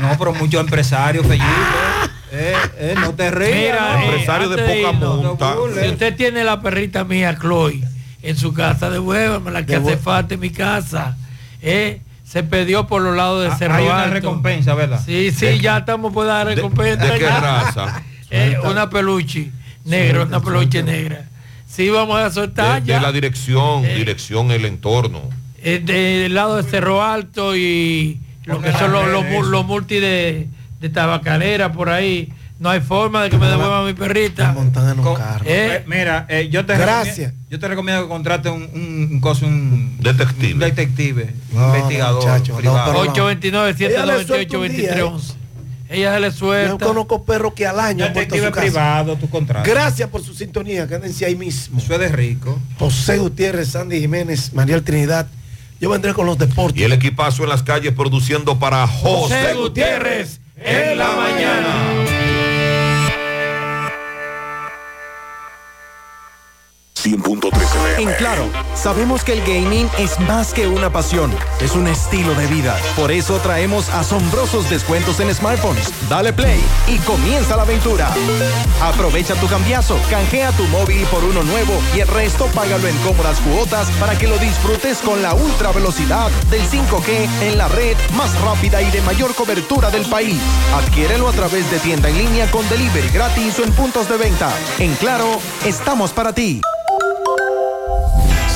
No, pero muchos empresarios, Felipe. Eh, eh, no te rías. Mira, ¿no? eh, Empresario de poca irnos, monta. Si usted tiene la perrita mía, Chloe, en su casa, devuélvame la que hace falta en mi casa. Eh, se perdió por los lados de Ah, Cerro hay una Alto. recompensa, ¿verdad? Sí, sí, ¿De- ya estamos por dar recompensa. de qué raza? Eh, una peluche negra, una peluche negra. Sí, vamos a soltar de, ya. de la dirección, dirección el entorno. Eh, del lado de Cerro Alto y lo que son los, los, mu- los multi de, de tabacalera por ahí. No hay forma de que me devuelvan mi perrita. Con- Eh, eh, mira, eh, yo te Gracias. recomiendo- yo te recomiendo que contrate un, un, un coso, un detective, un detective, No, investigador no, privado. no. 829 Ella le 798 suelta un día, 2311 Ella se le suelta. Yo conozco perros que al año Detective privado, tu contrato. Gracias por su sintonía, quédense ahí mismo. Eso es de rico. José Gutiérrez, Sandy Jiménez, María Trinidad. Yo vendré con los deportes. Y el equipazo en las calles produciendo para José, José Gutiérrez en la mañana. En Claro, sabemos que el gaming es más que una pasión, es un estilo de vida. Por eso traemos asombrosos descuentos en smartphones. Dale play y comienza la aventura. Aprovecha tu cambiazo, canjea tu móvil por uno nuevo y el resto págalo en cómodas cuotas para que lo disfrutes con la ultra velocidad del 5G en la red más rápida y de mayor cobertura del país. Adquiérelo a través de tienda en línea con delivery gratis o en puntos de venta. En Claro, estamos para ti.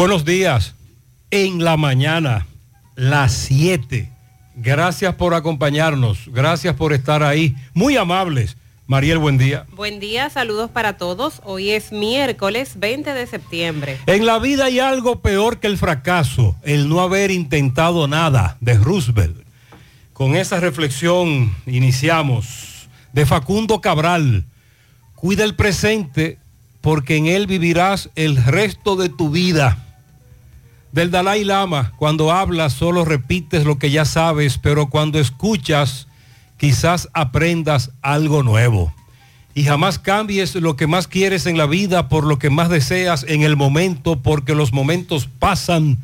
Buenos días. En la mañana, las 7. Gracias por acompañarnos. Gracias por estar ahí. Muy amables. Mariel, buen día. Buen día, saludos para todos. Hoy es miércoles 20 de septiembre. En la vida hay algo peor que el fracaso, el no haber intentado nada, de Roosevelt. Con esa reflexión iniciamos. De Facundo Cabral. Cuida el presente porque en él vivirás el resto de tu vida. Del Dalai Lama, cuando hablas solo repites lo que ya sabes, pero cuando escuchas quizás aprendas algo nuevo. Y jamás cambies lo que más quieres en la vida por lo que más deseas en el momento, porque los momentos pasan,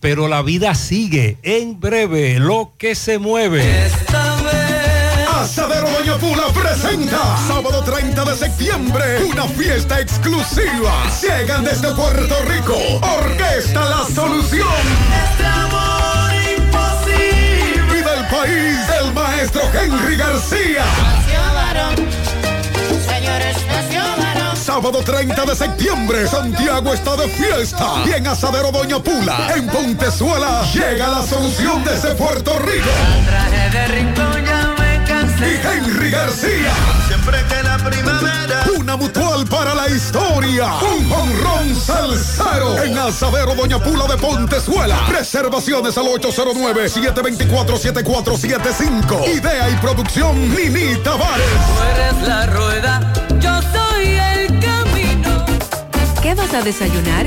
pero la vida sigue. En breve, lo que se mueve. Pula presenta sábado 30 de septiembre una fiesta exclusiva. Llegan desde Puerto Rico. Orquesta La Solución. Y del país, el maestro Henry García. Sábado 30 de septiembre, Santiago está de fiesta. Y en Asadero Doña Pula, en Pontezuela, llega la solución desde Puerto Rico. Y Henry García. Siempre que la primavera. Una mutual para la historia. Un honrón salsero. En Asadero Doña Pula de Pontezuela. Reservaciones al 809-724-7475. Idea y producción Nini Tavares. eres la rueda, yo soy el camino. ¿Qué vas a desayunar?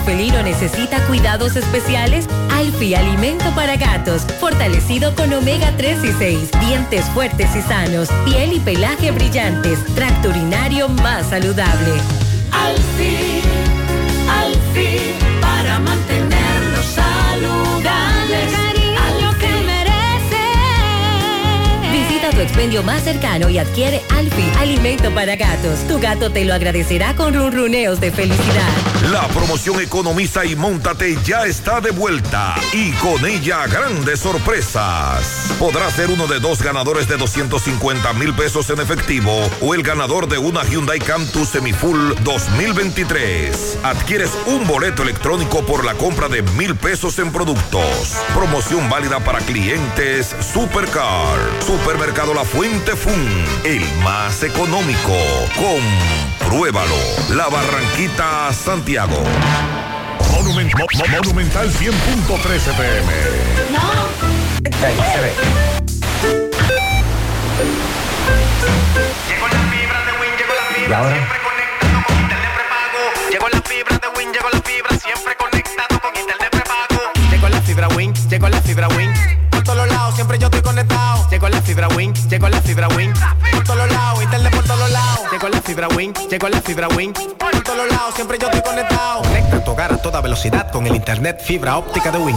Camino necesita cuidados especiales? Alfi Alimento para Gatos, fortalecido con omega 3 y 6, dientes fuertes y sanos, piel y pelaje brillantes, tracto urinario más saludable. Alfi, Alfi, para mantenerlos expendio más cercano y adquiere Alfi Alimento para Gatos. Tu gato te lo agradecerá con ronroneos de felicidad. La promoción Economiza y Móntate ya está de vuelta y con ella grandes sorpresas. Podrás ser uno de dos ganadores de 250 mil pesos en efectivo o el ganador de una Hyundai Cantus Semifull 2023. Adquieres un boleto electrónico por la compra de mil pesos en productos. Promoción válida para clientes Supercar. Supermercado La Fuente Fun, el más económico. Compruébalo. La Barranquita Santiago. Monumen- Mo- Mo- Monumental 100.13 pm. Y ahora. Llegó la fibra de Win, llegó la fibra, siempre conectado con internet prepago. Llegó la fibra Win, llegó la fibra Win. Llegó la fibra Win, llegó la fibra Win. Por todos lados, internet por todos lados. Llegó la fibra Win, llegó la fibra Win. Por todos lados, siempre yo estoy conectado. Conecta tu hogar a toda velocidad con el internet fibra óptica de Win.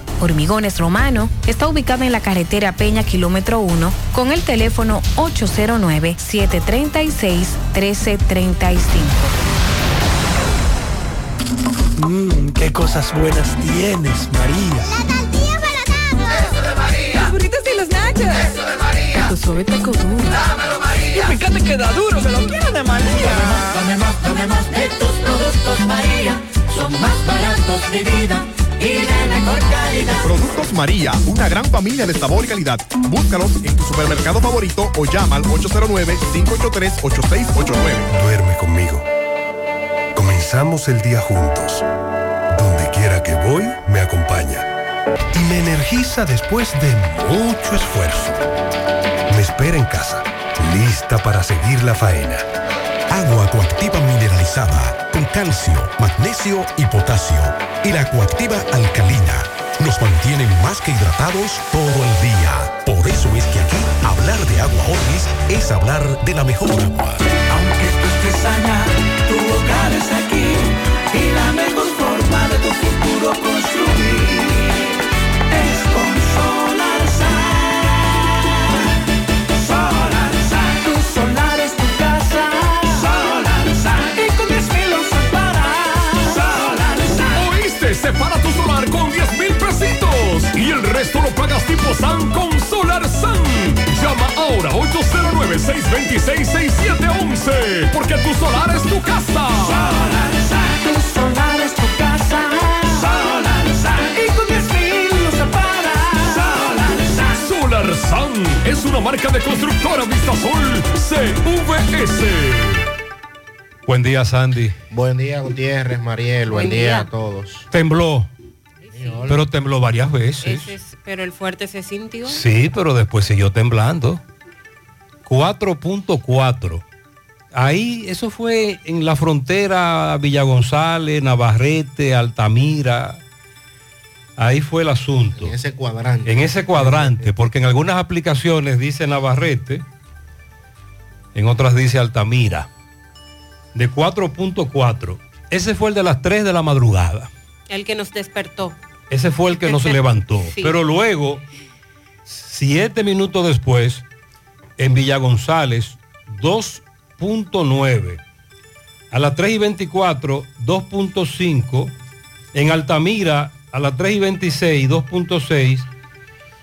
Hormigones Romano está ubicado en la carretera Peña Kilómetro 1 con el teléfono 809-736-1335. Mmm, qué cosas buenas tienes, María. Eso de María. Los burritos y los nachos. Eso de María. Tu suave taco duro. Dámelo, María. Y fíjate que da duro, que lo quiero de María. Dame más, dame más de tus productos, María. Son más baratos de vida Productos María, una gran familia de sabor y calidad. Búscalos en tu supermercado favorito o llama al 809-583-8689. Duerme conmigo. Comenzamos el día juntos. Donde quiera que voy, me acompaña. Y me energiza después de mucho esfuerzo. Me espera en casa, lista para seguir la faena. Agua coactiva mineralizada con calcio, magnesio y potasio. Y la coactiva alcalina nos mantienen más que hidratados todo el día. Por eso es que aquí hablar de agua Orvis es hablar de la mejor agua. Aunque tú estés allá, tu hogar es aquí. Y la mejor forma de tu futuro construir SAN con Solar SAN. Llama ahora 809-626-6711 porque tu solar es tu casa. Solar Tu solar es tu casa. Solar Y con 10 mil usas para Solar Solar SAN es una marca de constructora Vistasol CVS. Buen día, Sandy. Buen día, Gutiérrez, Mariel. Buen, Buen día. día. a todos. Tembló, pero tembló varias veces. Ese es- pero el fuerte se sintió. Sí, pero después siguió temblando. 4.4. Ahí, eso fue en la frontera Villa González, Navarrete, Altamira. Ahí fue el asunto. En ese cuadrante. En ese cuadrante, porque en algunas aplicaciones dice Navarrete, en otras dice Altamira. De 4.4. Ese fue el de las 3 de la madrugada. El que nos despertó. Ese fue el que nos levantó. Sí. Pero luego, siete minutos después, en Villa González, 2.9. A las 3 y 24, 2.5. En Altamira, a las 3 y 26, 2.6.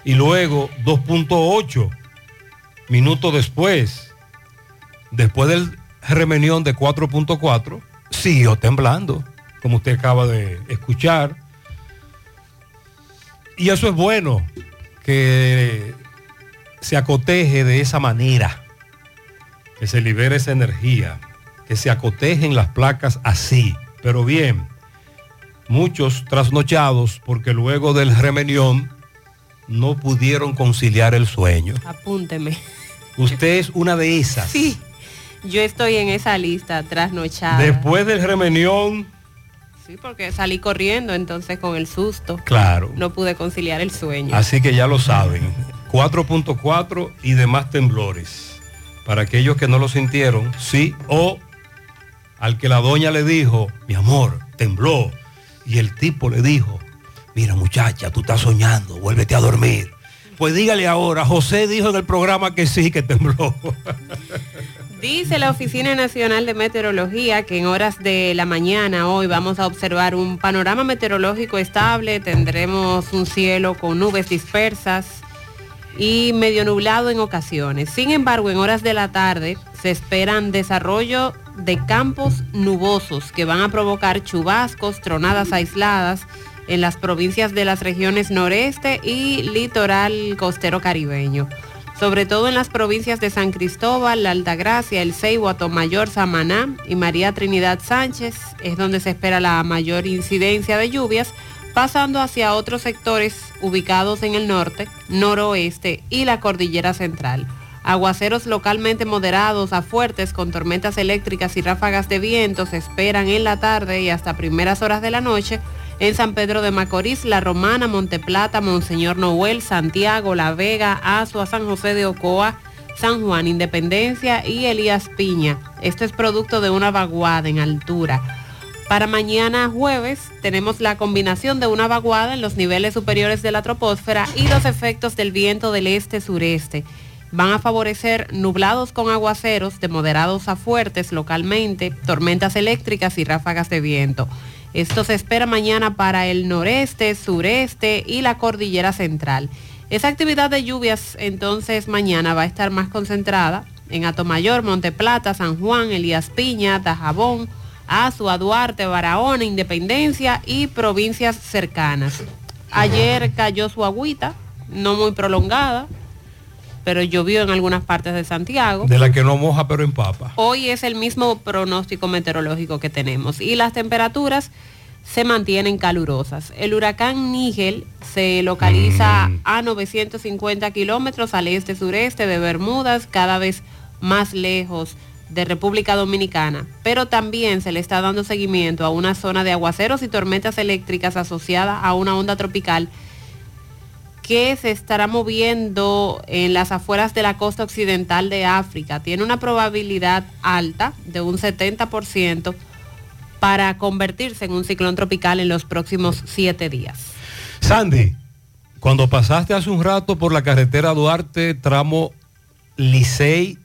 Y luego 2.8 minutos después. Después del remenión de 4.4, siguió temblando, como usted acaba de escuchar. Y eso es bueno, que se acoteje de esa manera, que se libere esa energía, que se acotejen las placas así. Pero bien, muchos trasnochados porque luego del remenión no pudieron conciliar el sueño. Apúnteme. Usted es una de esas. Sí, yo estoy en esa lista trasnochada. Después del remenión, Sí, porque salí corriendo, entonces con el susto. Claro. No pude conciliar el sueño. así que ya lo saben. 4.4 y demás temblores. Para aquellos que no lo sintieron, sí, o al que la doña le dijo, mi amor, tembló. Y el tipo le dijo, mira muchacha, tú estás soñando, vuélvete a dormir. Pues dígale ahora, José dijo en el programa que sí, que tembló. Dice la Oficina Nacional de Meteorología que en horas de la mañana hoy vamos a observar un panorama meteorológico estable, tendremos un cielo con nubes dispersas y medio nublado en ocasiones. Sin embargo, en horas de la tarde se esperan desarrollo de campos nubosos que van a provocar chubascos, tronadas aisladas en las provincias de las regiones noreste y litoral costero caribeño sobre todo en las provincias de San Cristóbal, La Altagracia, El Ceibo, Atomayor, Samaná y María Trinidad Sánchez, es donde se espera la mayor incidencia de lluvias, pasando hacia otros sectores ubicados en el norte, noroeste y la cordillera central. Aguaceros localmente moderados a fuertes con tormentas eléctricas y ráfagas de viento se esperan en la tarde y hasta primeras horas de la noche en San Pedro de Macorís, La Romana, Monteplata, Monseñor Noel, Santiago, La Vega, Azua, San José de Ocoa, San Juan, Independencia y Elías Piña. Esto es producto de una vaguada en altura. Para mañana jueves tenemos la combinación de una vaguada en los niveles superiores de la troposfera y los efectos del viento del este-sureste. Van a favorecer nublados con aguaceros de moderados a fuertes localmente, tormentas eléctricas y ráfagas de viento. Esto se espera mañana para el noreste, sureste y la cordillera central. Esa actividad de lluvias entonces mañana va a estar más concentrada en Atomayor, Monteplata, San Juan, Elías Piña, Dajabón, Azua, Duarte, Barahona, Independencia y provincias cercanas. Ayer cayó su agüita, no muy prolongada, pero llovió en algunas partes de Santiago. De la que no moja pero empapa. Hoy es el mismo pronóstico meteorológico que tenemos y las temperaturas se mantienen calurosas. El huracán Nígel se localiza a 950 kilómetros al este-sureste de Bermudas, cada vez más lejos de República Dominicana, pero también se le está dando seguimiento a una zona de aguaceros y tormentas eléctricas asociada a una onda tropical que se estará moviendo en las afueras de la costa occidental de África. Tiene una probabilidad alta de un 70% para convertirse en un ciclón tropical en los próximos siete días. Sandy, cuando pasaste hace un rato por la carretera Duarte, tramo Licey,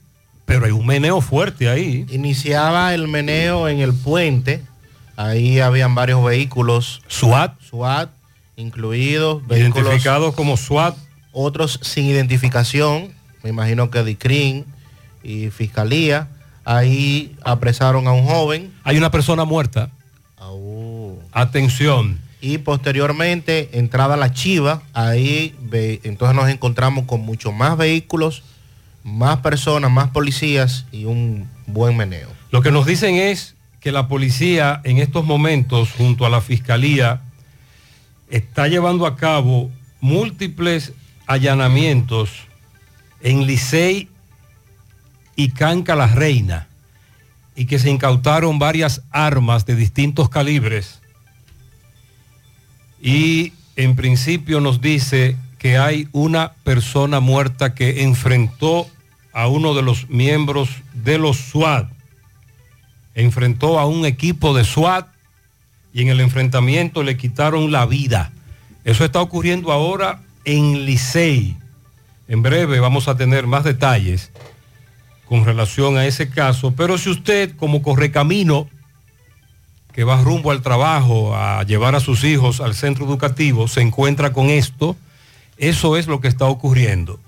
pero hay un meneo fuerte ahí. Iniciaba el meneo en el puente, ahí habían varios vehículos. SWAT. SWAT, incluidos. Vehículos, Identificados como SWAT. Otros sin identificación, me imagino que DICRIN y Fiscalía. Ahí apresaron a un joven. Hay una persona muerta. Atención. Y posteriormente, entrada la Chiva, ahí ve- entonces nos encontramos con muchos más vehículos, más personas, más policías y un buen meneo. Lo que nos dicen es que la policía en estos momentos, junto a la fiscalía, está llevando a cabo múltiples allanamientos en Licey y Canca la Reina y que se incautaron varias armas de distintos calibres. Y en principio nos dice que hay una persona muerta que enfrentó a uno de los miembros de los SWAT, enfrentó a un equipo de SWAT y en el enfrentamiento le quitaron la vida. Eso está ocurriendo ahora en Licey. En breve vamos a tener más detalles con relación a ese caso, pero si usted como correcamino que va rumbo al trabajo a llevar a sus hijos al centro educativo se encuentra con esto, eso es lo que está ocurriendo.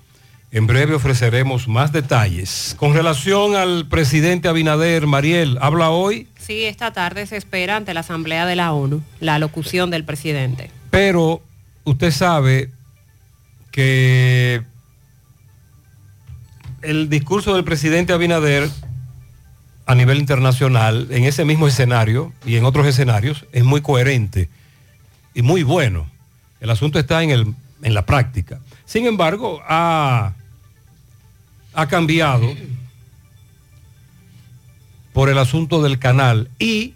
En breve ofreceremos más detalles. Con relación al presidente Abinader, Mariel, ¿habla hoy? Sí, esta tarde se espera ante la Asamblea de la ONU la locución del presidente. Pero usted sabe que el discurso del presidente Abinader a nivel internacional, en ese mismo escenario y en otros escenarios, es muy coherente y muy bueno. El asunto está en, el, en la práctica. Sin embargo, ha, ha cambiado por el asunto del canal y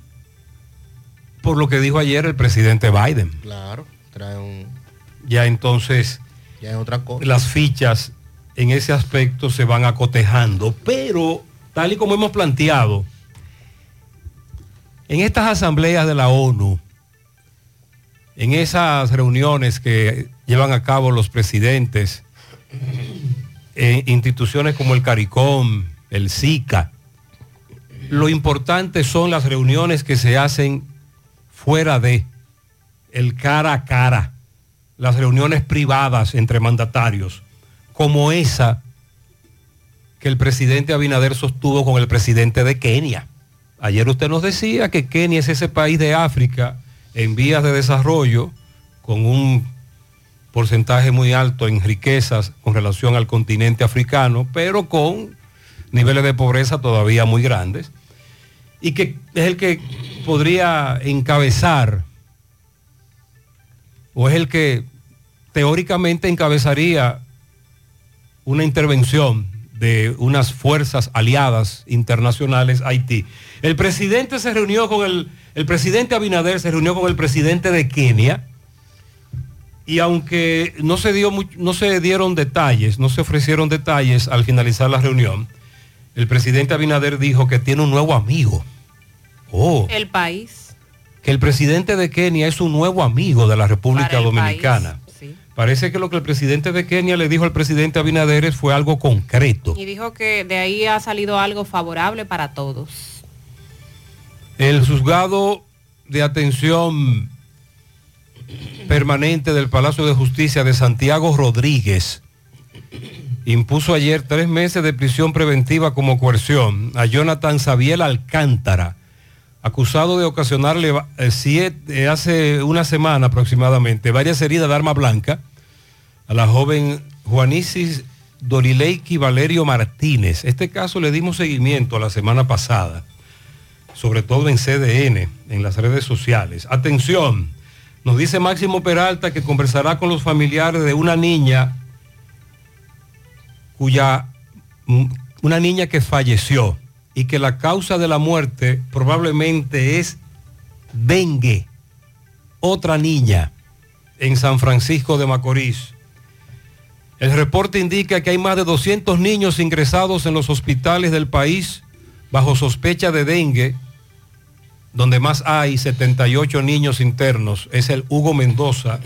por lo que dijo ayer el presidente Biden. Claro, trae un... Ya entonces Ya es otra cosa. las fichas en ese aspecto se van acotejando, pero tal y como hemos planteado, en estas asambleas de la ONU, en esas reuniones que llevan a cabo los presidentes, en instituciones como el CARICOM, el SICA, lo importante son las reuniones que se hacen fuera de el cara a cara, las reuniones privadas entre mandatarios, como esa que el presidente Abinader sostuvo con el presidente de Kenia. Ayer usted nos decía que Kenia es ese país de África en vías de desarrollo con un porcentaje muy alto en riquezas con relación al continente africano, pero con niveles de pobreza todavía muy grandes, y que es el que podría encabezar, o es el que teóricamente encabezaría una intervención de unas fuerzas aliadas internacionales Haití. El presidente se reunió con el, el presidente Abinader se reunió con el presidente de Kenia y aunque no se, dio no se dieron detalles, no se ofrecieron detalles al finalizar la reunión, el presidente Abinader dijo que tiene un nuevo amigo. Oh, El país. que el presidente de Kenia es un nuevo amigo de la República Dominicana. sí. Parece que lo que el presidente de Kenia le dijo al presidente Abinader fue algo concreto. Y dijo que de ahí ha salido algo favorable para todos. El juzgado de atención permanente del Palacio de Justicia de Santiago Rodríguez impuso ayer tres meses de prisión preventiva como coerción a Jonathan Sabiel Alcántara, acusado de ocasionarle eh, eh, hace una semana aproximadamente varias heridas de arma blanca a la joven Juanisis Dorileiki Valerio Martínez. Este caso le dimos seguimiento la semana pasada sobre todo en CDN, en las redes sociales. Atención, nos dice Máximo Peralta que conversará con los familiares de una niña cuya, una niña que falleció y que la causa de la muerte probablemente es dengue. Otra niña en San Francisco de Macorís. El reporte indica que hay más de 200 niños ingresados en los hospitales del país bajo sospecha de dengue, donde más hay 78 niños internos, es el Hugo Mendoza,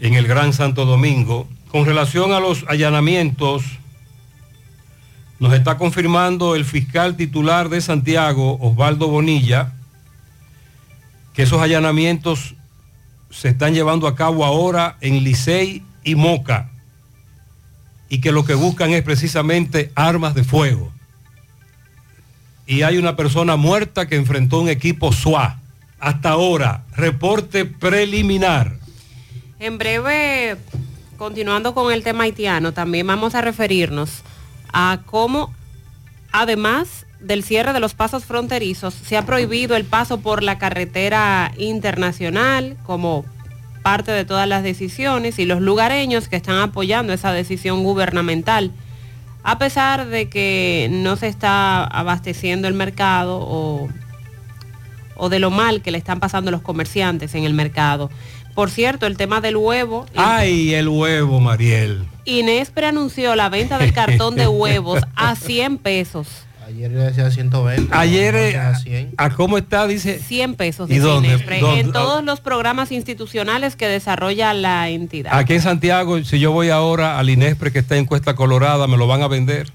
en el Gran Santo Domingo. Con relación a los allanamientos, nos está confirmando el fiscal titular de Santiago, Osvaldo Bonilla, que esos allanamientos se están llevando a cabo ahora en Licey y Moca, y que lo que buscan es precisamente armas de fuego y hay una persona muerta que enfrentó un equipo SUA. Hasta ahora, reporte preliminar. En breve, continuando con el tema haitiano, también vamos a referirnos a cómo, además del cierre de los pasos fronterizos, se ha prohibido el paso por la carretera internacional como parte de todas las decisiones y los lugareños que están apoyando esa decisión gubernamental, a pesar de que no se está abasteciendo el mercado o o de lo mal que le están pasando los comerciantes en el mercado. Por cierto, el tema del huevo, Ay, el huevo, Mariel. Inespre anunció la venta del cartón de huevos a 100 pesos. Ayer le decía 120. Ayer, eh, ya 100. ¿a cómo está? Dice. 100 pesos ¿Y dice dónde? Inespre, ¿Dónde? en todos los programas institucionales que desarrolla la entidad. Aquí en Santiago, si yo voy ahora al Inespre que está en Cuesta Colorada, me lo van a vender.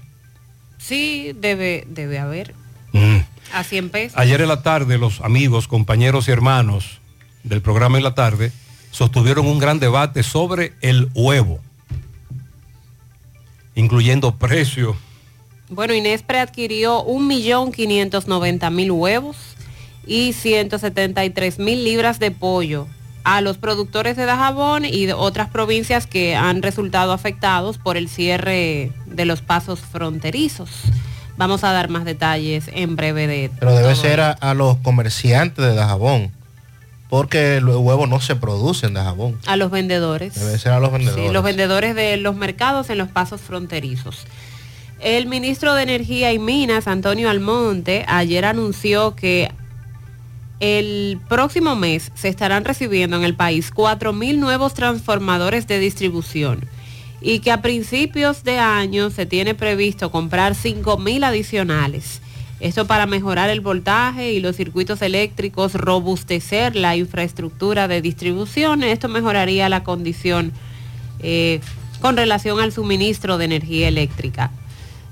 Sí, debe, debe haber. Mm. A 100 pesos. Ayer en la tarde los amigos, compañeros y hermanos del programa en la tarde sostuvieron un gran debate sobre el huevo, incluyendo precio. Bueno, Inespre adquirió 1.590.000 huevos y 173.000 libras de pollo a los productores de Dajabón y de otras provincias que han resultado afectados por el cierre de los pasos fronterizos. Vamos a dar más detalles en breve de Pero debe ser a, a los comerciantes de Dajabón, porque los huevos no se producen en Dajabón. a los vendedores. Debe ser a los vendedores. Sí, los vendedores de los mercados en los pasos fronterizos. El ministro de Energía y Minas, Antonio Almonte, ayer anunció que el próximo mes se estarán recibiendo en el país 4.000 nuevos transformadores de distribución y que a principios de año se tiene previsto comprar 5.000 adicionales. Esto para mejorar el voltaje y los circuitos eléctricos, robustecer la infraestructura de distribución. Esto mejoraría la condición eh, con relación al suministro de energía eléctrica.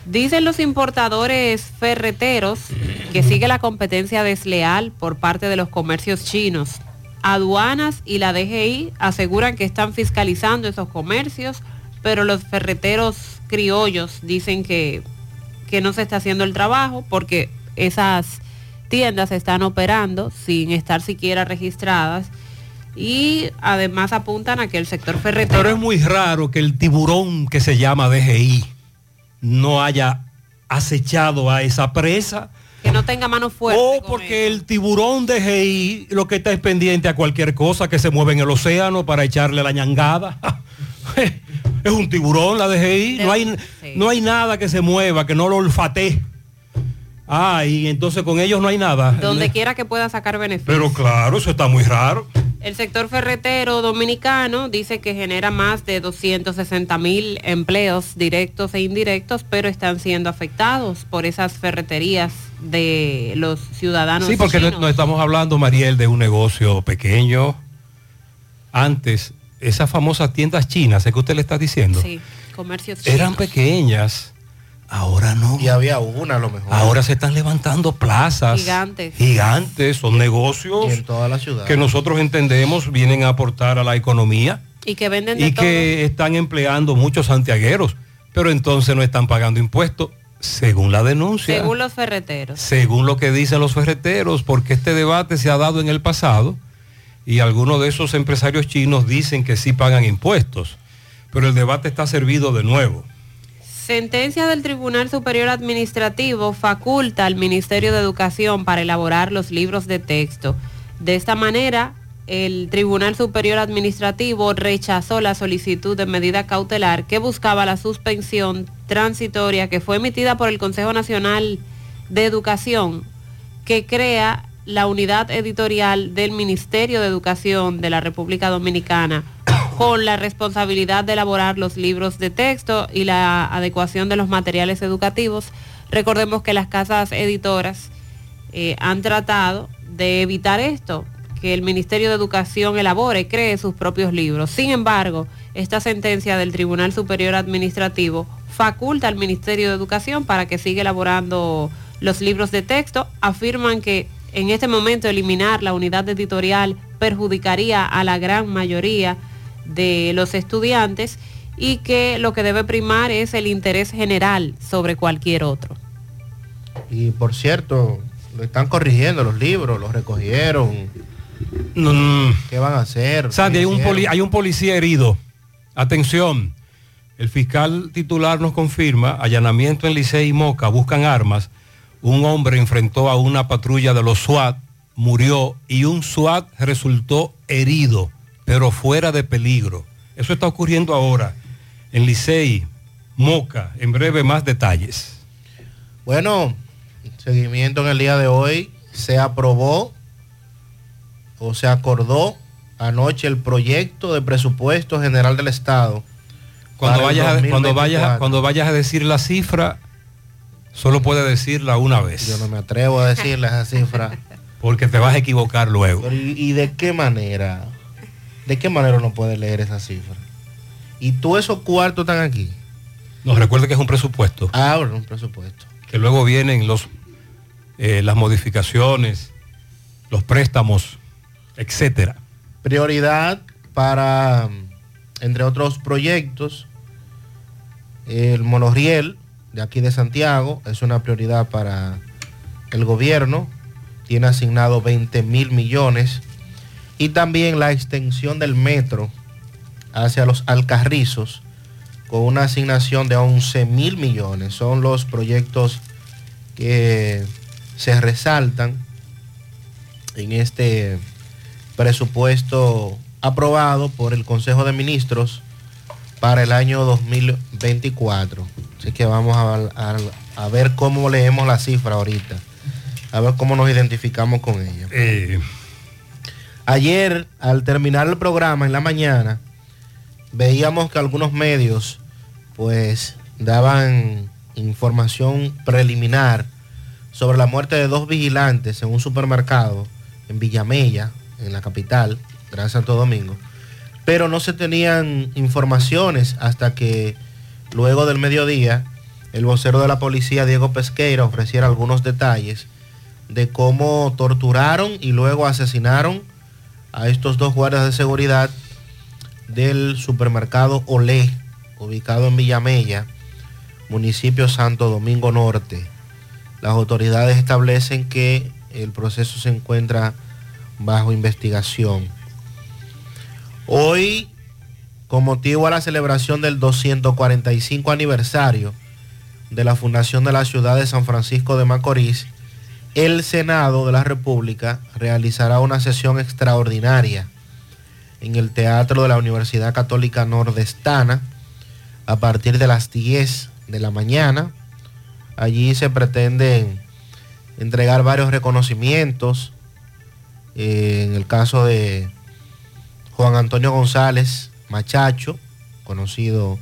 Dicen los importadores ferreteros que sigue la competencia desleal por parte de los comercios chinos. Aduanas y la DGI aseguran que están fiscalizando esos comercios, pero los ferreteros criollos dicen que, que no se está haciendo el trabajo porque esas tiendas están operando sin estar siquiera registradas y además apuntan a que el sector ferretero... Pero es muy raro que el tiburón que se llama DGI no haya acechado a esa presa. Que no tenga mano fuerte. O porque el tiburón DGI lo que está es pendiente a cualquier cosa que se mueve en el océano para echarle la ñangada. es un tiburón la DGI. No hay, no hay nada que se mueva, que no lo olfatee. Ah, y entonces con ellos no hay nada. Donde quiera que pueda sacar beneficios. Pero claro, eso está muy raro. El sector ferretero dominicano dice que genera más de 260 mil empleos directos e indirectos, pero están siendo afectados por esas ferreterías de los ciudadanos. Sí, porque no estamos hablando, Mariel, de un negocio pequeño. Antes, esas famosas tiendas chinas, ¿es que usted le está diciendo? Sí, comercios Eran chinos. pequeñas. Ahora no. Y había una a lo mejor. Ahora se están levantando plazas. Gigantes. Gigantes, son negocios Y en toda la ciudad. que nosotros entendemos vienen a aportar a la economía Y que venden de y todo. que están empleando muchos santiagueros, pero entonces no están pagando impuestos, según la denuncia. Según los ferreteros. según lo que dicen los ferreteros, porque este debate se ha dado en el pasado y algunos de esos empresarios chinos dicen que sí pagan impuestos, pero el debate está servido de nuevo. Sentencia del Tribunal Superior Administrativo faculta al Ministerio de Educación para elaborar los libros de texto. De esta manera, el Tribunal Superior Administrativo rechazó la solicitud de medida cautelar que buscaba la suspensión transitoria que fue emitida por el Consejo Nacional de Educación, que crea la unidad editorial del Ministerio de Educación de la República Dominicana con la responsabilidad de elaborar los libros de texto y la adecuación de los materiales educativos. Recordemos que las casas editoras eh, han tratado de evitar esto, que el Ministerio de Educación elabore, cree sus propios libros. Sin embargo, esta sentencia del Tribunal Superior Administrativo faculta al Ministerio de Educación para que siga elaborando los libros de texto. Afirman que en este momento eliminar la unidad editorial perjudicaría a la gran mayoría de los estudiantes y que lo que debe primar es el interés general sobre cualquier otro. Y por cierto, lo están corrigiendo los libros, los recogieron. ¿Qué van a hacer? Sandy, hay ¿Qué un, poli- hay un policía herido. Atención, el fiscal titular nos confirma, allanamiento en Licey y Moca, buscan armas. Un hombre enfrentó a una patrulla de los SWAT, murió y un SWAT resultó herido, pero fuera de peligro. Eso está ocurriendo ahora en Licey, Moca. En breve más detalles. Bueno, seguimiento en el día de hoy. Se aprobó o se acordó anoche el proyecto de presupuesto general del Estado. Cuando vayas, a, cuando, 2024. vayas, cuando vayas a decir la cifra, solo puedes decirla una vez. Yo no me atrevo a decirle esa cifra. Porque te vas a equivocar luego. Pero, ¿y, de qué manera? ¿De qué manera uno puede leer esa cifra? Y tú esos cuartos están aquí. Nos recuerda que es un presupuesto. Ah, bueno, un presupuesto. Que luego vienen los, eh, las modificaciones, los préstamos, etcétera. Prioridad para, entre otros proyectos, el monorriel de aquí de Santiago es una prioridad para el gobierno. Tiene asignado 20 mil millones. Y también la extensión del metro hacia los Alcarrizos con una asignación de 11 mil millones. Son los proyectos que se resaltan en este presupuesto aprobado por el Consejo de Ministros para el año 2024. Así que vamos a, a- a ver cómo leemos la cifra ahorita, a ver cómo nos identificamos con ella. Ayer, al terminar el programa en la mañana, veíamos que algunos medios pues daban información preliminar sobre la muerte de dos vigilantes en un supermercado en Villamella, en la capital, Gran Santo Domingo. Pero no se tenían informaciones hasta que luego del mediodía el vocero de la policía, Diego Pesqueira, ofreciera algunos detalles de cómo torturaron y luego asesinaron a estos dos guardias de seguridad del supermercado Olé, ubicado en Villamella, municipio Santo Domingo Norte. Las autoridades establecen que el proceso se encuentra bajo investigación. Hoy, con motivo a la celebración del 245 aniversario de la fundación de la ciudad de San Francisco de Macorís, el Senado de la República realizará una sesión extraordinaria en el Teatro de la Universidad Católica Nordestana a partir de las 10 de la mañana. Allí se pretenden entregar varios reconocimientos. eh, en el caso de Juan Antonio González Machacho, conocido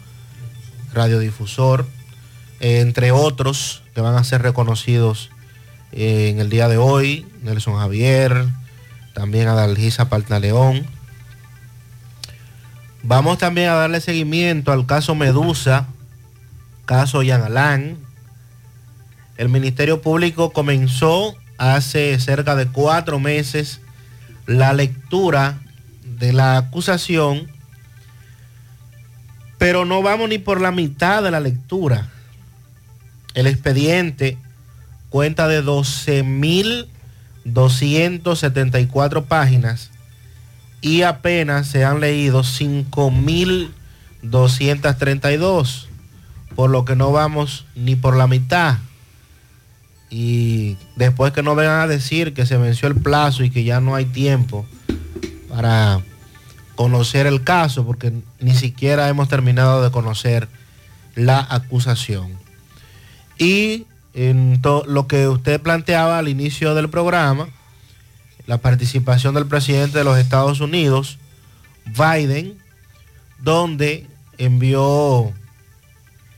radiodifusor, eh, entre otros que van a ser reconocidos eh, en el día de hoy, Nelson Javier, también a Dalgisa. Vamos también a darle seguimiento al caso Medusa, caso Yan Alán. El Ministerio Público comenzó hace cerca de cuatro meses la lectura de la acusación, pero no vamos ni por la mitad de la lectura. El expediente cuenta de 12.274 páginas y apenas se han leído 5.232, por lo que no vamos ni por la mitad. Y después que no vengan a decir que se venció el plazo y que ya no hay tiempo para conocer el caso, porque ni siquiera hemos terminado de conocer la acusación. Y en lo que usted planteaba al inicio del programa, la participación del presidente de los Estados Unidos, Biden, donde envió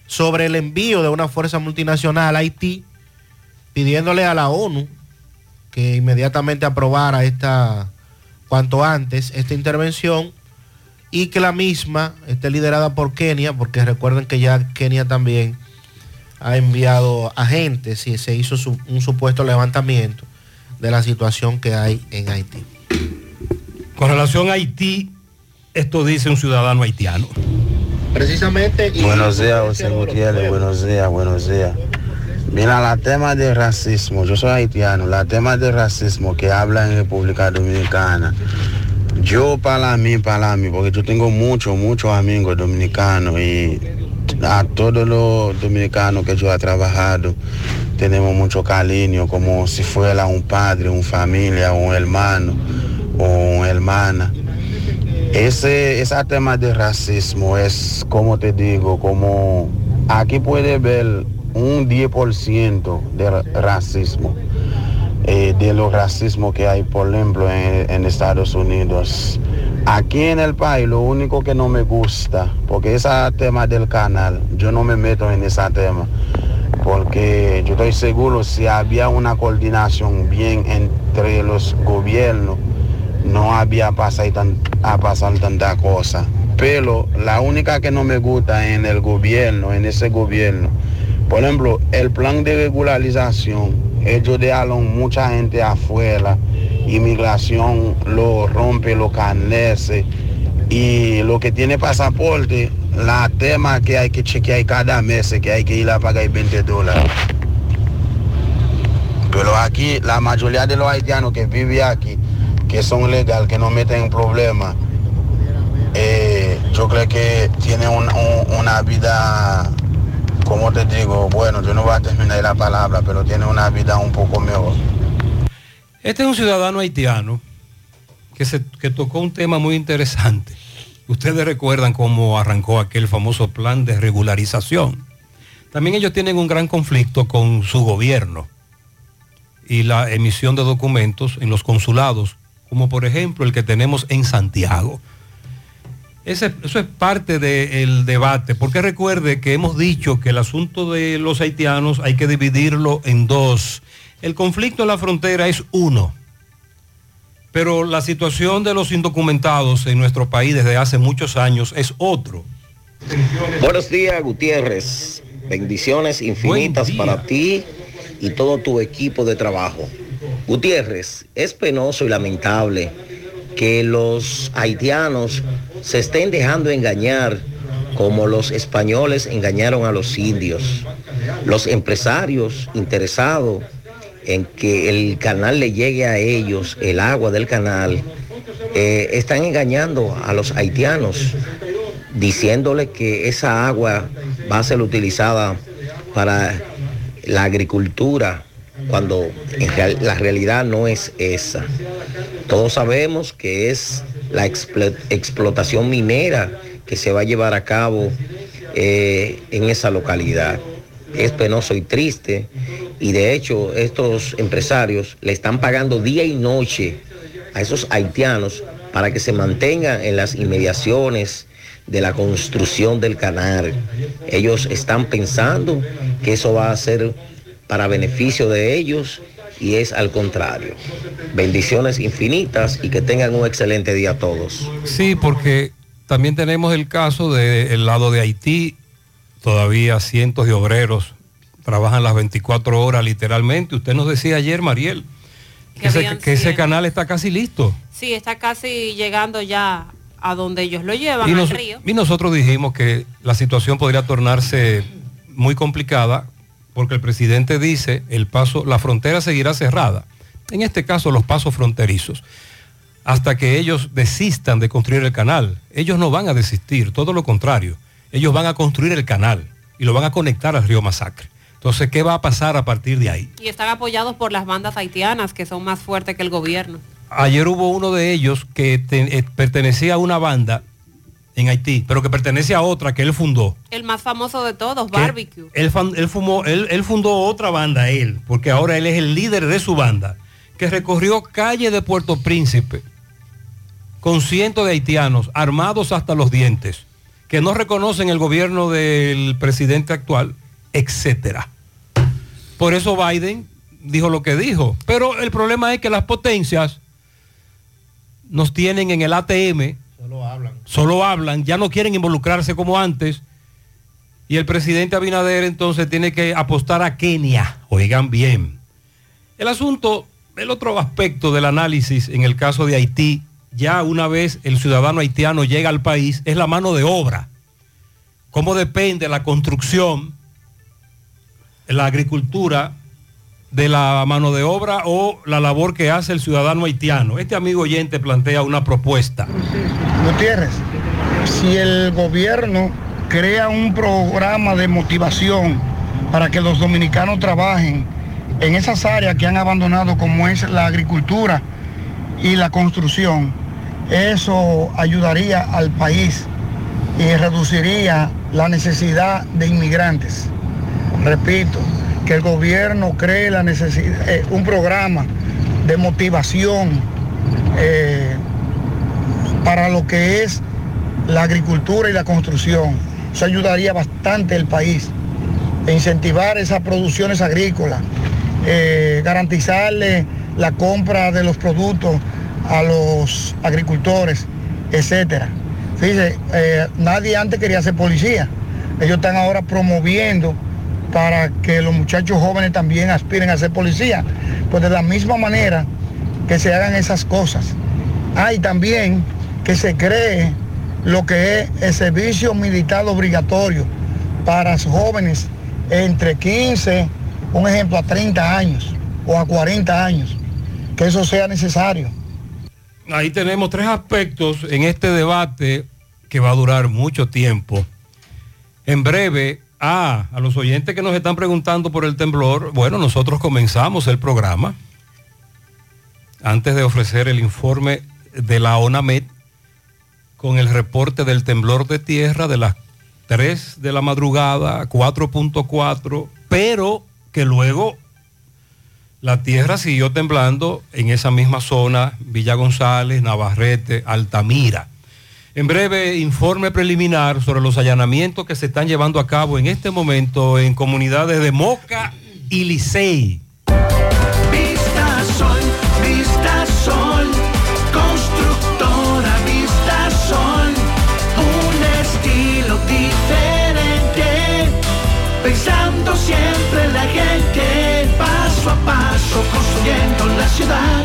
sobre el envío de una fuerza multinacional a Haití, pidiéndole a la ONU que inmediatamente aprobara esta, cuanto antes, esta intervención y que la misma esté liderada por Kenia, porque recuerden que ya Kenia también ha enviado agentes y se hizo su- un supuesto levantamiento de la situación que hay en Haití. Con relación a Haití, esto dice un ciudadano haitiano. Precisamente. Buenos días, José Gutiérrez. Buenos días, buenos días. Mira, la tema de racismo, yo soy haitiano, la tema de racismo que habla en República Dominicana. Yo para mí, para mí, porque yo tengo muchos, muchos amigos dominicanos y a todos los dominicanos que yo he trabajado tenemos mucho cariño, como si fuera un padre, una familia, un hermano o una hermana. Ese, ese tema de racismo es, como te digo, como aquí puede ver un 10% de ra- racismo, eh, de los racismos que hay, por ejemplo, en, Estados Unidos. Aquí en el país lo único que no me gusta, porque ese tema del canal, yo no me meto en ese tema, porque yo estoy seguro si había una coordinación bien entre los gobiernos, no había pasado tan, a tanta cosa. Pero la única que no me gusta en el gobierno, en ese gobierno, por ejemplo, el plan de regularización, ellos dejaron mucha gente afuera, inmigración lo rompe, lo carnece, y lo que tiene pasaporte, la tema que hay que chequear cada mes, que hay que ir a pagar 20 dólares. Pero aquí la mayoría de los haitianos que viven aquí, que son legales, que no meten en problemas, eh, yo creo que tienen un- un- una vida, como te digo, bueno, yo no voy a terminar la palabra, pero tiene una vida un poco mejor. Este es un ciudadano haitiano que, se, que tocó un tema muy interesante. Ustedes recuerdan cómo arrancó aquel famoso plan de regularización. También ellos tienen un gran conflicto con su gobierno y la emisión de documentos en los consulados, como por ejemplo el que tenemos en Santiago. Ese- eso es parte del debate, porque recuerde que hemos dicho que el asunto de los haitianos hay que dividirlo en dos. El conflicto en la frontera es uno, pero la situación de los indocumentados en nuestro país desde hace muchos años es otro. Buenos días, Gutiérrez. Bendiciones infinitas para ti y todo tu equipo de trabajo. Gutiérrez, es penoso y lamentable que los haitianos se estén dejando engañar como los españoles engañaron a los indios. Los empresarios interesados en que el canal le llegue a ellos, el agua del canal, eh, están engañando a los haitianos diciéndole que esa agua va a ser utilizada para la agricultura, cuando la realidad no es esa. Todos sabemos que es la explo- explotación minera que se va a llevar a cabo eh, en esa localidad. Es penoso y triste y de hecho estos empresarios le están pagando día y noche a esos haitianos para que se mantengan en las inmediaciones de la construcción del canal. Ellos están pensando que eso va a ser para beneficio de ellos y es al contrario. Bendiciones infinitas y que tengan un excelente día todos. Sí, porque también tenemos el caso del lado de Haití. Todavía cientos de obreros trabajan las 24 horas literalmente. Usted nos decía ayer, Mariel, que, ese, que canal está casi listo. Sí, está casi llegando ya a donde ellos lo llevan, Y, al nos- río. y nosotros dijimos que la situación podría tornarse muy complicada porque el presidente dice el paso, la frontera seguirá cerrada. En este caso, los pasos fronterizos. Hasta que ellos desistan de construir el canal. Ellos no van a desistir, todo lo contrario. Ellos van a construir el canal y lo van a conectar al río Masacre. Entonces, ¿qué va a pasar a partir de ahí? Y están apoyados por las bandas haitianas que son más fuertes que el gobierno. Ayer hubo uno de ellos que te- eh, pertenecía a una banda en Haití, pero que pertenece a otra que él fundó. El más famoso de todos, Barbecue. Él, fan- él fumó- él- él fundó otra banda, él, porque ahora él es el líder de su banda, que recorrió calle de Puerto Príncipe con cientos de haitianos armados hasta los dientes, que no reconocen el gobierno del presidente actual, etcétera. Por eso Biden dijo lo que dijo. Pero el problema es que las potencias nos tienen en el ATM, Solo hablan. ya no quieren involucrarse como antes. Y el presidente Abinader entonces tiene que apostar a Kenia. Oigan bien. El asunto, el otro aspecto del análisis en el caso de Haití, ya una vez el ciudadano haitiano llega al país, es la mano de obra. ¿Cómo depende la construcción, la agricultura de la mano de obra o la labor que hace el ciudadano haitiano? Este amigo oyente plantea una propuesta. Gutiérrez, si el gobierno crea un programa de motivación para que los dominicanos trabajen en esas áreas que han abandonado como es la agricultura y la construcción, eso ayudaría al país y reduciría la necesidad de inmigrantes. Repito, que el gobierno cree la necesidad, eh, un programa de motivación eh, para lo que es la agricultura y la construcción. Eso ayudaría bastante al país. E incentivar esas producciones agrícolas, eh, garantizarle la compra de los productos a los agricultores, etcétera. Fíjese, nadie antes quería ser policía. Ellos están ahora promoviendo para que los muchachos jóvenes también aspiren a ser policía. Pues de la misma manera que se hagan esas cosas. Hay también que se cree lo que es el servicio militar obligatorio para jóvenes entre 15, un ejemplo, a 30 años o a 40 años, que eso sea necesario. Ahí tenemos tres aspectos en este debate que va a durar mucho tiempo. En breve, ah, a los oyentes que nos están preguntando por el temblor, bueno, nosotros comenzamos el programa antes de ofrecer el informe de la ONAMED con el reporte del temblor de tierra de las 3 de la madrugada, 4.4, pero que luego la tierra siguió temblando en esa misma zona, Villa González, Navarrete, Altamira. En breve, informe preliminar sobre los allanamientos que se están llevando a cabo en este momento en comunidades de Moca y Licey. Vista Sol, Vista Sol, constructora Vista Sol, un estilo diferente, pensando siempre en la gente, paso a paso construyendo la ciudad,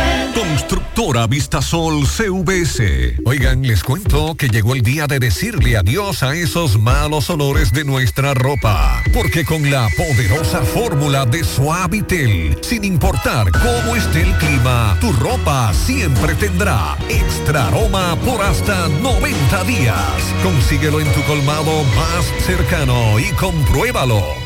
Constructora Vistasol CVS. Oigan, les cuento que llegó el día de decirle adiós a esos malos olores de nuestra ropa. Porque con la poderosa fórmula de Suavitel, sin importar cómo esté el clima, tu ropa siempre tendrá extra aroma por hasta 90 días. Consíguelo en tu colmado más cercano y compruébalo.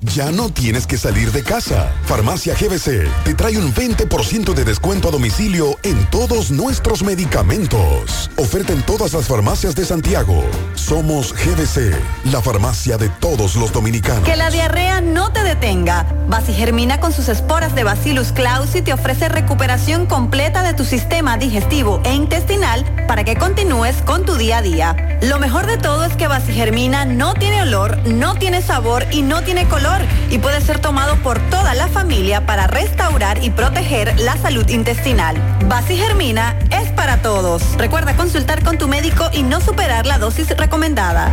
Ya no tienes que salir de casa. Farmacia GBC te trae un 20% de descuento a domicilio en todos nuestros medicamentos. Oferta en todas las farmacias de Santiago. Somos GBC, la farmacia de todos los dominicanos. Que la diarrea no te detenga. Germina con sus esporas de Bacillus clausi te ofrece recuperación completa de tu sistema digestivo e intestinal para que continúes con tu día a día. Lo mejor de todo es que Germina no tiene olor, no tiene sabor y no tiene color y puede ser tomado por toda la familia para restaurar y proteger la salud intestinal. Germina es para todos. Recuerda consultar con tu médico y no superar la dosis recomendada.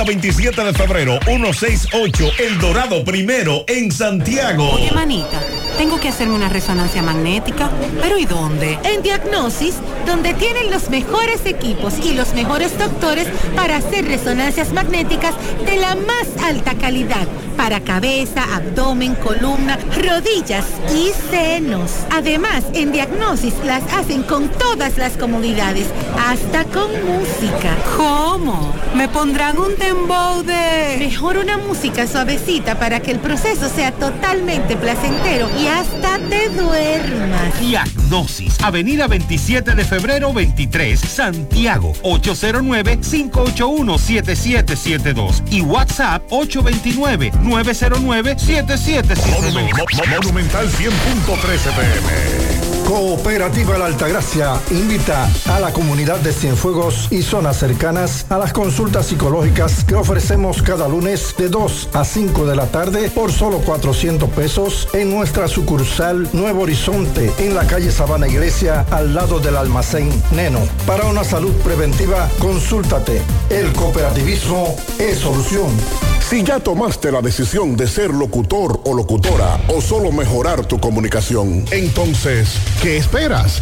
27 de febrero, 168, El Dorado Primero, en Santiago. Oye, manita, tengo que hacerme una resonancia magnética, pero ¿y dónde? En Diagnosis, donde tienen los mejores equipos y los mejores doctores para hacer resonancias magnéticas de la más alta calidad para cabeza, abdomen, columna, rodillas y senos. Además, en Diagnosis las hacen con todas las comodidades, hasta con música. ¿Cómo? ¿Me pondrán un dembow de...? Mejor una música suavecita para que el proceso sea totalmente placentero y hasta te duermas. Diagnosis, Avenida 27 de febrero 23, Santiago, 809-581-7772 y WhatsApp 829 909-7772. Monumental 100.13 pm. Cooperativa La Altagracia invita a la comunidad de Cienfuegos y zonas cercanas a las consultas psicológicas que ofrecemos cada lunes de 2 a 5 de la tarde por solo 400 pesos en nuestra sucursal Nuevo Horizonte en la calle Sabana Iglesia al lado del almacén Neno. Para una salud preventiva, consúltate El cooperativismo es solución. Si ya tomaste la decisión de ser locutor o locutora o solo mejorar tu comunicación, entonces, ¿qué esperas?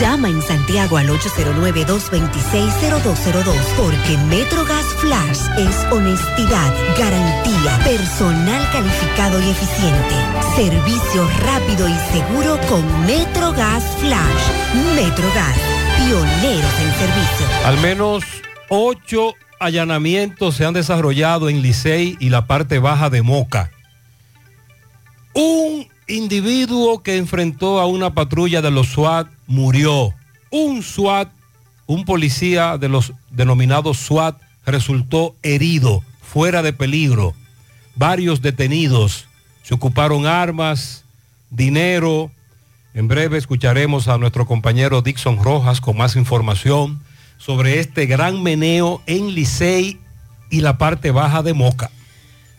Llama en Santiago al 809-226-0202 porque MetroGas Flash es honestidad, garantía, personal calificado y eficiente, servicio rápido y seguro con MetroGas Flash. MetroGas, pioneros en servicio. Al menos ocho allanamientos se han desarrollado en Licey y la parte baja de Moca. Un individuo que enfrentó a una patrulla de los SWAT murió. Un SWAT, un policía de los denominados SWAT, resultó herido, fuera de peligro. Varios detenidos. Se ocuparon armas, dinero. En breve escucharemos a nuestro compañero Dixon Rojas con más información sobre este gran meneo en Licey y la parte baja de Moca.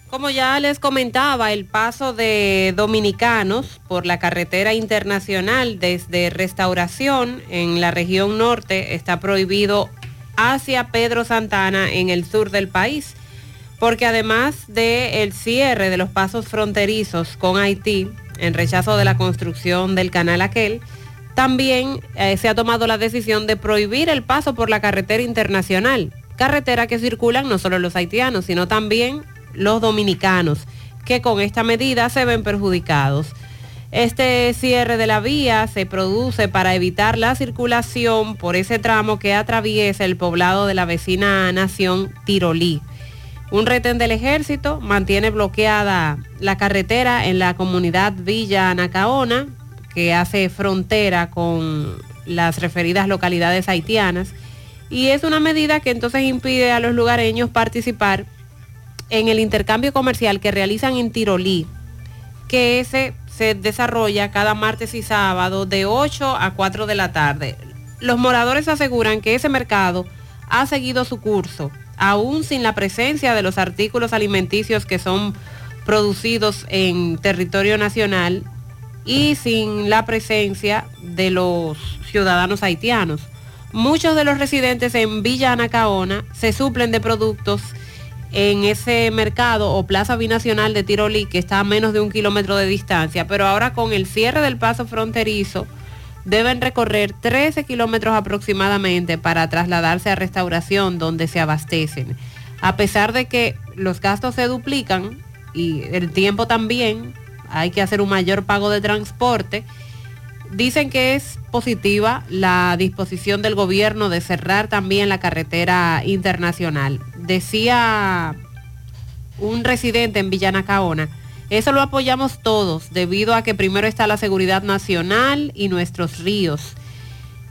Como ya les comentaba, el paso de dominicanos por la carretera internacional desde Restauración en la región norte está prohibido hacia Pedro Santana en el sur del país, porque además del cierre de los pasos fronterizos con Haití en rechazo de la construcción del canal aquel, también eh, se ha tomado la decisión de prohibir el paso por la carretera internacional, carretera que circulan no solo los haitianos, sino también los dominicanos, que con esta medida se ven perjudicados. Este cierre de la vía se produce para evitar la circulación por ese tramo que atraviesa el poblado de la vecina nación Tirolí. Un retén del ejército mantiene bloqueada la carretera en la comunidad Villa Anacaona, que hace frontera con las referidas localidades haitianas, y es una medida que entonces impide a los lugareños participar en el intercambio comercial que realizan en Tirolí, que ese se desarrolla cada martes y sábado de 8 a 4 de la tarde. Los moradores aseguran que ese mercado ha seguido su curso, aún sin la presencia de los artículos alimenticios que son producidos en territorio nacional y sin la presencia de los ciudadanos haitianos. Muchos de los residentes en Villa Anacaona se suplen de productos en ese mercado o plaza binacional de Tirolí, que está a menos de un kilómetro de distancia, pero ahora con el cierre del paso fronterizo deben recorrer 13 kilómetros aproximadamente para trasladarse a restauración donde se abastecen. A pesar de que los gastos se duplican y el tiempo también, hay que hacer un mayor pago de transporte, dicen que es positiva la disposición del gobierno de cerrar también la carretera internacional. Decía un residente en Villana Caona, eso lo apoyamos todos debido a que primero está la seguridad nacional y nuestros ríos.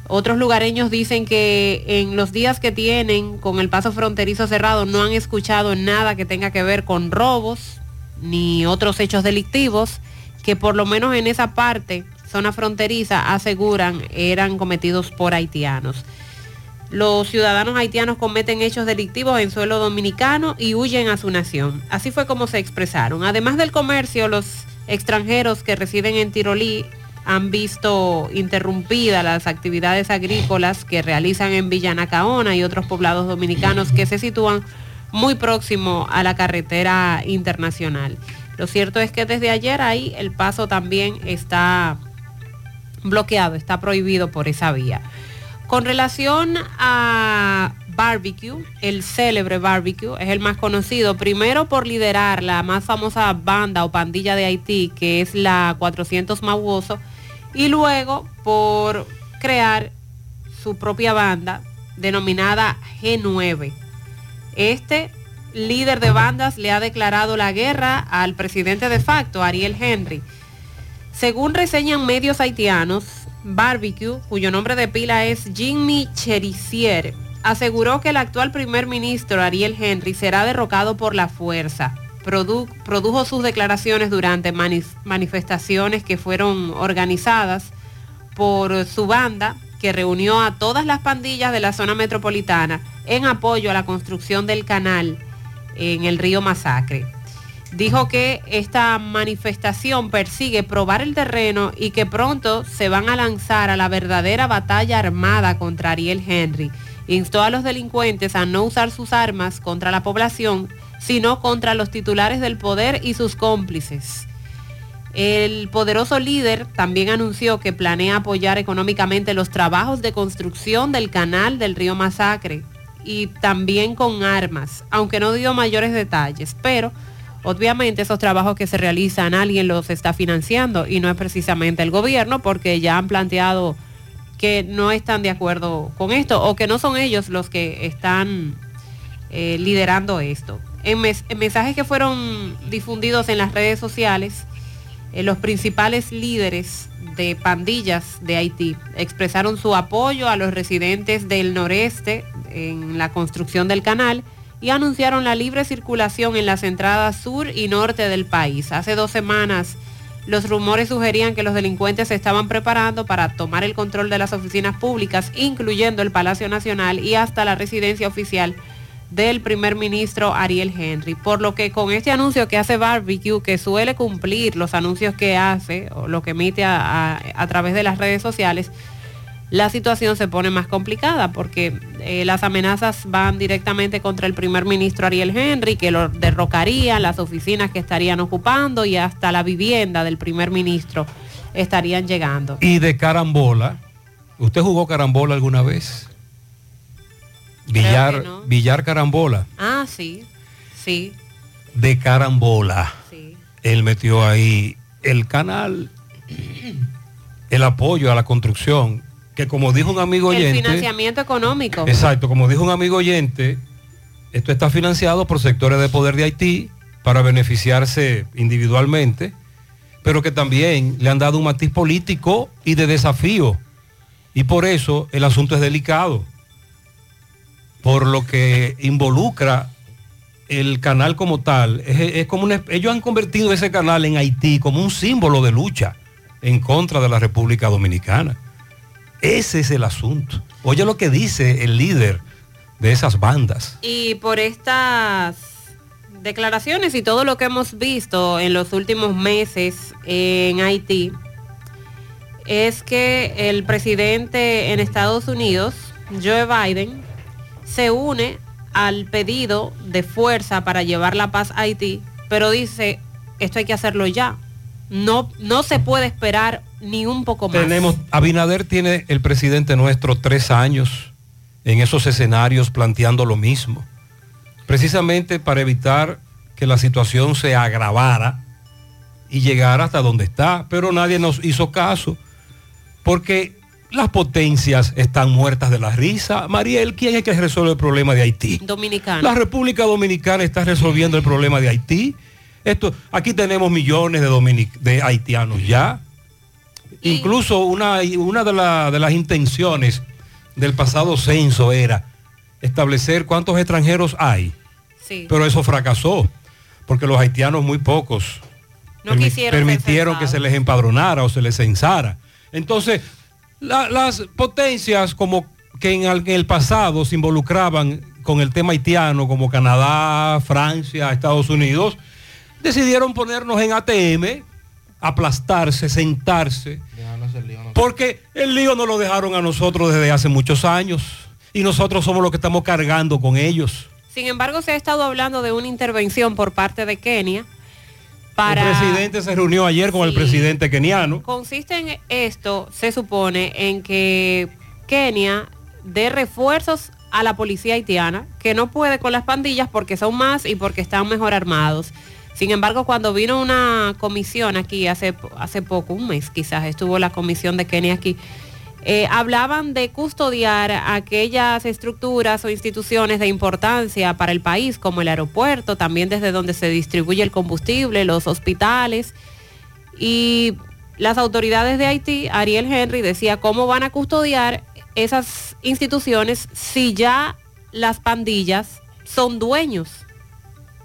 Otros lugareños dicen que en los días que tienen con el paso fronterizo cerrado no han escuchado nada que tenga que ver con robos ni otros hechos delictivos, que por lo menos en esa parte zona fronteriza aseguran eran cometidos por haitianos. Los ciudadanos haitianos cometen hechos delictivos en suelo dominicano y huyen a su nación. Así fue como se expresaron. Además del comercio, los extranjeros que residen en Tirolí han visto interrumpidas las actividades agrícolas que realizan en Villanacaona y otros poblados dominicanos que se sitúan muy próximo a la carretera internacional. Lo cierto es que desde ayer ahí el paso también está bloqueado, está prohibido por esa vía. Con relación a barbecue, el célebre barbecue es el más conocido, primero por liderar la más famosa banda o pandilla de Haití, que es la 400 Mabuoso, y luego por crear su propia banda denominada G9. Este líder de bandas le ha declarado la guerra al presidente de facto, Ariel Henry. Según reseñan medios haitianos, Barbecue, cuyo nombre de pila es Jimmy Cherisier, aseguró que el actual primer ministro Ariel Henry será derrocado por la fuerza. Produ- produjo sus declaraciones durante manifestaciones que fueron organizadas por su banda, que reunió a todas las pandillas de la zona metropolitana en apoyo a la construcción del canal en el río Masacre. Dijo que esta manifestación persigue probar el terreno y que pronto se van a lanzar a la verdadera batalla armada contra Ariel Henry. Instó a los delincuentes a no usar sus armas contra la población, sino contra los titulares del poder y sus cómplices. El poderoso líder también anunció que planea apoyar económicamente los trabajos de construcción del canal del río Masacre y también con armas, aunque no dio mayores detalles, pero obviamente esos trabajos que se realizan alguien los está financiando y no es precisamente el gobierno porque ya han planteado que no están de acuerdo con esto o que no son ellos los que están eh, liderando esto. En, mensajes que fueron difundidos en las redes sociales, eh, los principales líderes de pandillas de Haití expresaron su apoyo a los residentes del noreste en la construcción del canal y anunciaron la libre circulación en las entradas sur y norte del país. Hace dos semanas los rumores sugerían que los delincuentes se estaban preparando para tomar el control de las oficinas públicas, incluyendo el Palacio Nacional y hasta la residencia oficial del primer ministro Ariel Henry. Por lo que con este anuncio que hace Barbecue, que suele cumplir los anuncios que hace o lo que emite a, a- a través de las redes sociales, la situación se pone más complicada porque eh, las amenazas van directamente contra el primer ministro Ariel Henry, que lo derrocaría, las oficinas que estarían ocupando y hasta la vivienda del primer ministro estarían llegando. Y de carambola, ¿usted jugó carambola alguna vez? Billar, billar carambola. Ah, sí, sí. De carambola. Él metió ahí el canal, el apoyo a la construcción, que como dijo un amigo El oyente. financiamiento económico. Exacto, como dijo un amigo oyente, esto está financiado por sectores de poder de Haití para beneficiarse individualmente, pero que también le han dado un matiz político y de desafío. Y por eso el asunto es delicado, por lo que involucra el canal como tal. Es, es como una- ellos han convertido ese canal en Haití como un símbolo de lucha en contra de la República Dominicana. Ese es el asunto. Oye lo que dice el líder de esas bandas. Y por estas declaraciones y todo lo que hemos visto en los últimos meses en Haití, es que el presidente en Estados Unidos, Joe Biden, se une al pedido de fuerza para llevar la paz a Haití, pero dice, esto hay que hacerlo ya. No, no se puede esperar ni un poco más. Tenemos, Abinader tiene el presidente nuestro tres años en esos escenarios planteando lo mismo, precisamente para evitar que la situación se agravara y llegara hasta donde está, pero nadie nos hizo caso, porque las potencias están muertas de la risa. Mariel, ¿quién es que resuelve el problema de Haití? Dominicano. La República Dominicana está resolviendo el problema de Haití. Esto, aquí tenemos millones de, dominic- de haitianos ya. Incluso una, una de, la- de las intenciones del pasado censo era establecer cuántos extranjeros hay. Sí. Pero eso fracasó, porque los haitianos muy pocos No permi- permitieron que se les empadronara o se les censara. Entonces, la- las potencias como que en el pasado se involucraban con el tema haitiano, como Canadá, Francia, Estados Unidos, decidieron ponernos en ATM, aplastarse, sentarse, porque el lío no lo dejaron a nosotros desde hace muchos años y nosotros somos los que estamos cargando con ellos. Sin embargo, se ha estado hablando de una intervención por parte de Kenia para... El presidente se reunió ayer con el presidente keniano. Consiste en esto, se supone, en que Kenia dé refuerzos a la policía haitiana, que no puede con las pandillas porque son más y porque están mejor armados. Sin embargo, cuando vino una comisión aquí hace, hace poco, un mes quizás, estuvo la comisión de Kenia aquí, eh, hablaban de custodiar aquellas estructuras o instituciones de importancia para el país, como el aeropuerto, también desde donde se distribuye el combustible, los hospitales. Y las autoridades de Haití, Ariel Henry decía, ¿cómo van a custodiar esas instituciones si ya las pandillas son dueños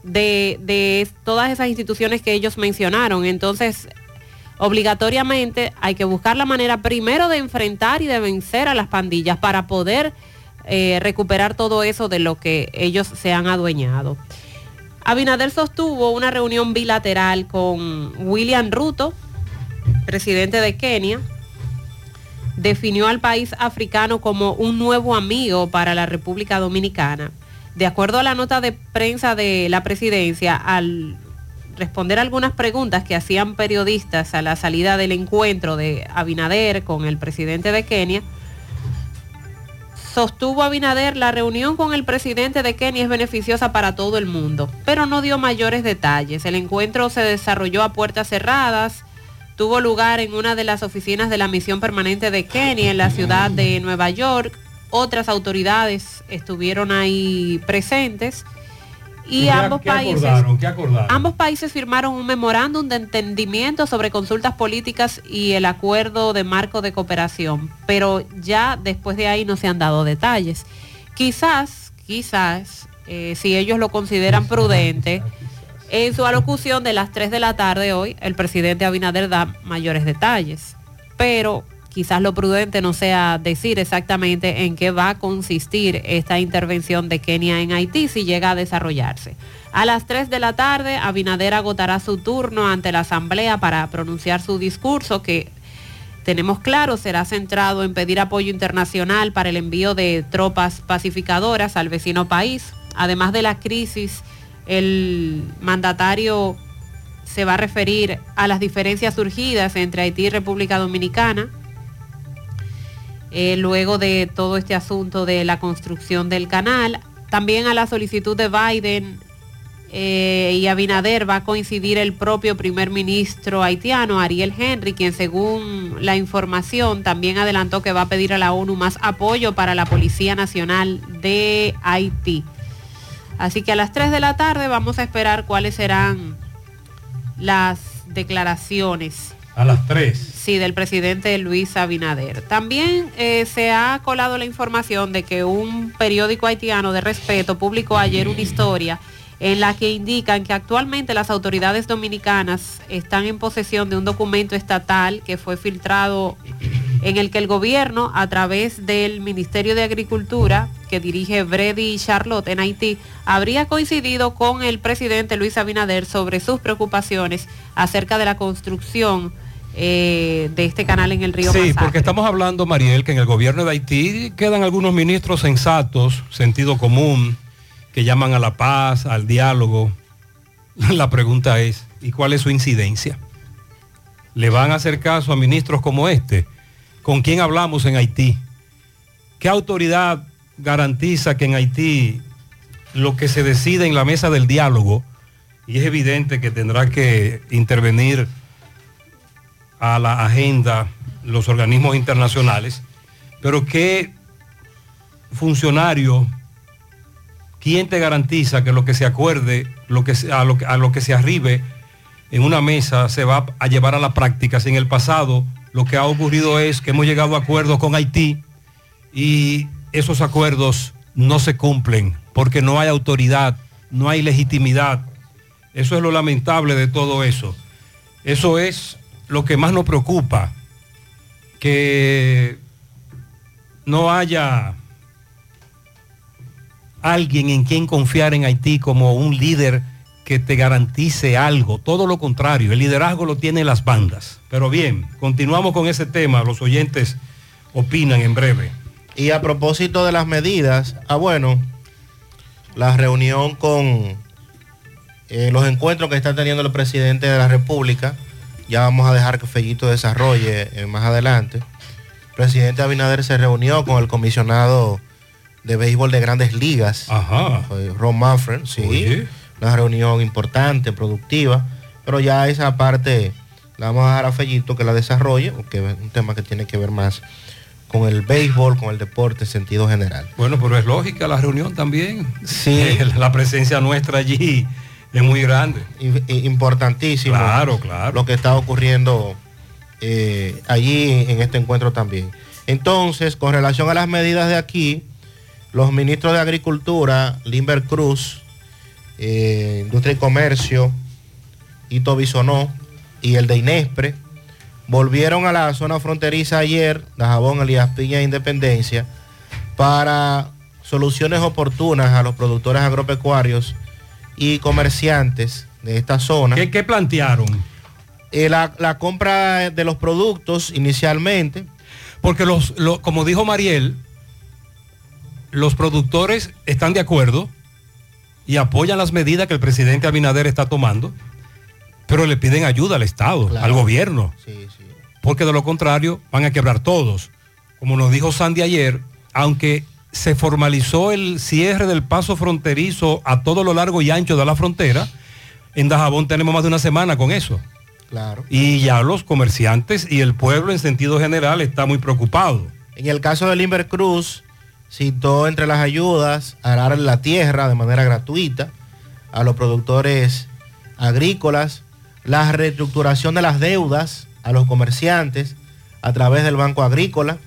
de, de todas esas instituciones que ellos mencionaron? Entonces, obligatoriamente hay que buscar la manera primero de enfrentar y de vencer a las pandillas para poder eh, recuperar todo eso de lo que ellos se han adueñado. Abinader sostuvo una reunión bilateral con William Ruto, presidente de Kenia. Definió al país africano como un nuevo amigo para la República Dominicana. De acuerdo a la nota de prensa de la presidencia, al responder algunas preguntas que hacían periodistas a la salida del encuentro de Abinader con el presidente de Kenia, sostuvo Abinader la reunión con el presidente de Kenia es beneficiosa para todo el mundo, pero no dio mayores detalles. El encuentro se desarrolló a puertas cerradas, tuvo lugar en una de las oficinas de la misión permanente de Kenia en la ciudad de Nueva York. Otras autoridades estuvieron ahí presentes y ¿Qué- ambos qué países acordaron? ¿Qué acordaron? ambos países firmaron un memorándum de entendimiento sobre consultas políticas y el acuerdo de marco de cooperación, pero ya después de ahí no se han dado detalles. Quizás, quizás, eh, si ellos lo consideran prudente, en su alocución de las 3 de la tarde hoy, el presidente Abinader da mayores detalles, pero quizás lo prudente no sea decir exactamente en qué va a consistir esta intervención de Kenia en Haití si llega a desarrollarse. A las 3 de la tarde, Abinader agotará su turno ante la Asamblea para pronunciar su discurso que tenemos claro será centrado en pedir apoyo internacional para el envío de tropas pacificadoras al vecino país. Además de la crisis, el mandatario se va a referir a las diferencias surgidas entre Haití y República Dominicana, eh, luego de todo este asunto de la construcción del canal. También a la solicitud de Biden eh, y Abinader va a coincidir el propio primer ministro haitiano, Ariel Henry, quien según la información también adelantó que va a pedir a la ONU más apoyo para la Policía Nacional de Haití. Así que a las 3 de la tarde vamos a esperar cuáles serán las declaraciones A las 3. Sí, del presidente Luis Abinader. También eh, se ha colado la información de que un periódico haitiano de respeto publicó ayer una historia en la que indican que actualmente las autoridades dominicanas están en posesión de un documento estatal que fue filtrado en el que el gobierno, a través del Ministerio de Agricultura, que dirige Brady Charlotte en Haití, habría coincidido con el presidente Luis Abinader sobre sus preocupaciones acerca de la construcción eh, de este canal en el río Sí, Masacre. porque estamos hablando, Mariel, que en el gobierno de Haití quedan algunos ministros sensatos, sentido común, que llaman a la paz, al diálogo. La pregunta es, ¿y cuál es su incidencia? ¿Le van a hacer caso a ministros como este? ¿Con quién hablamos en Haití? ¿Qué autoridad garantiza que en Haití lo que se decide en la mesa del diálogo, y es evidente que tendrá que intervenir a la agenda los organismos internacionales, pero qué funcionario, quién te garantiza que lo que se acuerde, lo que a, lo, a lo que se arribe en una mesa se va a llevar a la práctica? Si en el pasado lo que ha ocurrido es que hemos llegado a acuerdos con Haití y esos acuerdos no se cumplen porque no hay autoridad, no hay legitimidad. Eso es lo lamentable de todo eso. Eso es lo que más nos preocupa, que no haya alguien en quien confiar en Haití como un líder que te garantice algo. Todo lo contrario, el liderazgo lo tienen las bandas. Pero bien, continuamos con ese tema. Los oyentes opinan en breve. Y a propósito de las medidas, ah bueno, la reunión con eh, los encuentros que está teniendo el presidente de la República, ya vamos a dejar que Fellito desarrolle eh, más adelante. El presidente Abinader se reunió con el comisionado de béisbol de grandes ligas, eh, Ron Manfred, sí, Oye. una reunión importante, productiva, pero ya esa parte la vamos a dejar a Fellito que la desarrolle, porque es un tema que tiene que ver más con el béisbol, con el deporte en sentido general. Bueno, pero es lógica la reunión también. Sí. La presencia nuestra allí es muy grande. Importantísimo. Claro, claro. Lo que está ocurriendo eh, allí en este encuentro también. Entonces, con relación a las medidas de aquí, los ministros de Agricultura, Limber Cruz, eh, Industria y Comercio, Ito Bisonó y el de Inespre, volvieron a la zona fronteriza ayer, Dajabón, Elías Piña e Independencia, para soluciones oportunas a los productores agropecuarios y comerciantes de esta zona. ¿Qué, qué plantearon? Eh, la, la compra de los productos inicialmente. Porque los, lo- como dijo Mariel, los productores están de acuerdo y apoyan las medidas que el presidente Abinader está tomando, pero le piden ayuda al Estado, Claro. al gobierno, Sí, sí. porque de lo contrario van a quebrar todos. Como nos dijo Sandy ayer, aunque se formalizó el cierre del paso fronterizo a todo lo largo y ancho de la frontera, en Dajabón tenemos más de una semana con eso. Claro. Y ya los comerciantes y el pueblo en sentido general está muy preocupado. En el caso de Limber Cruz, citó entre las ayudas arar la tierra de manera gratuita a los productores agrícolas, la reestructuración de las deudas a los comerciantes a través del Banco Agrícola,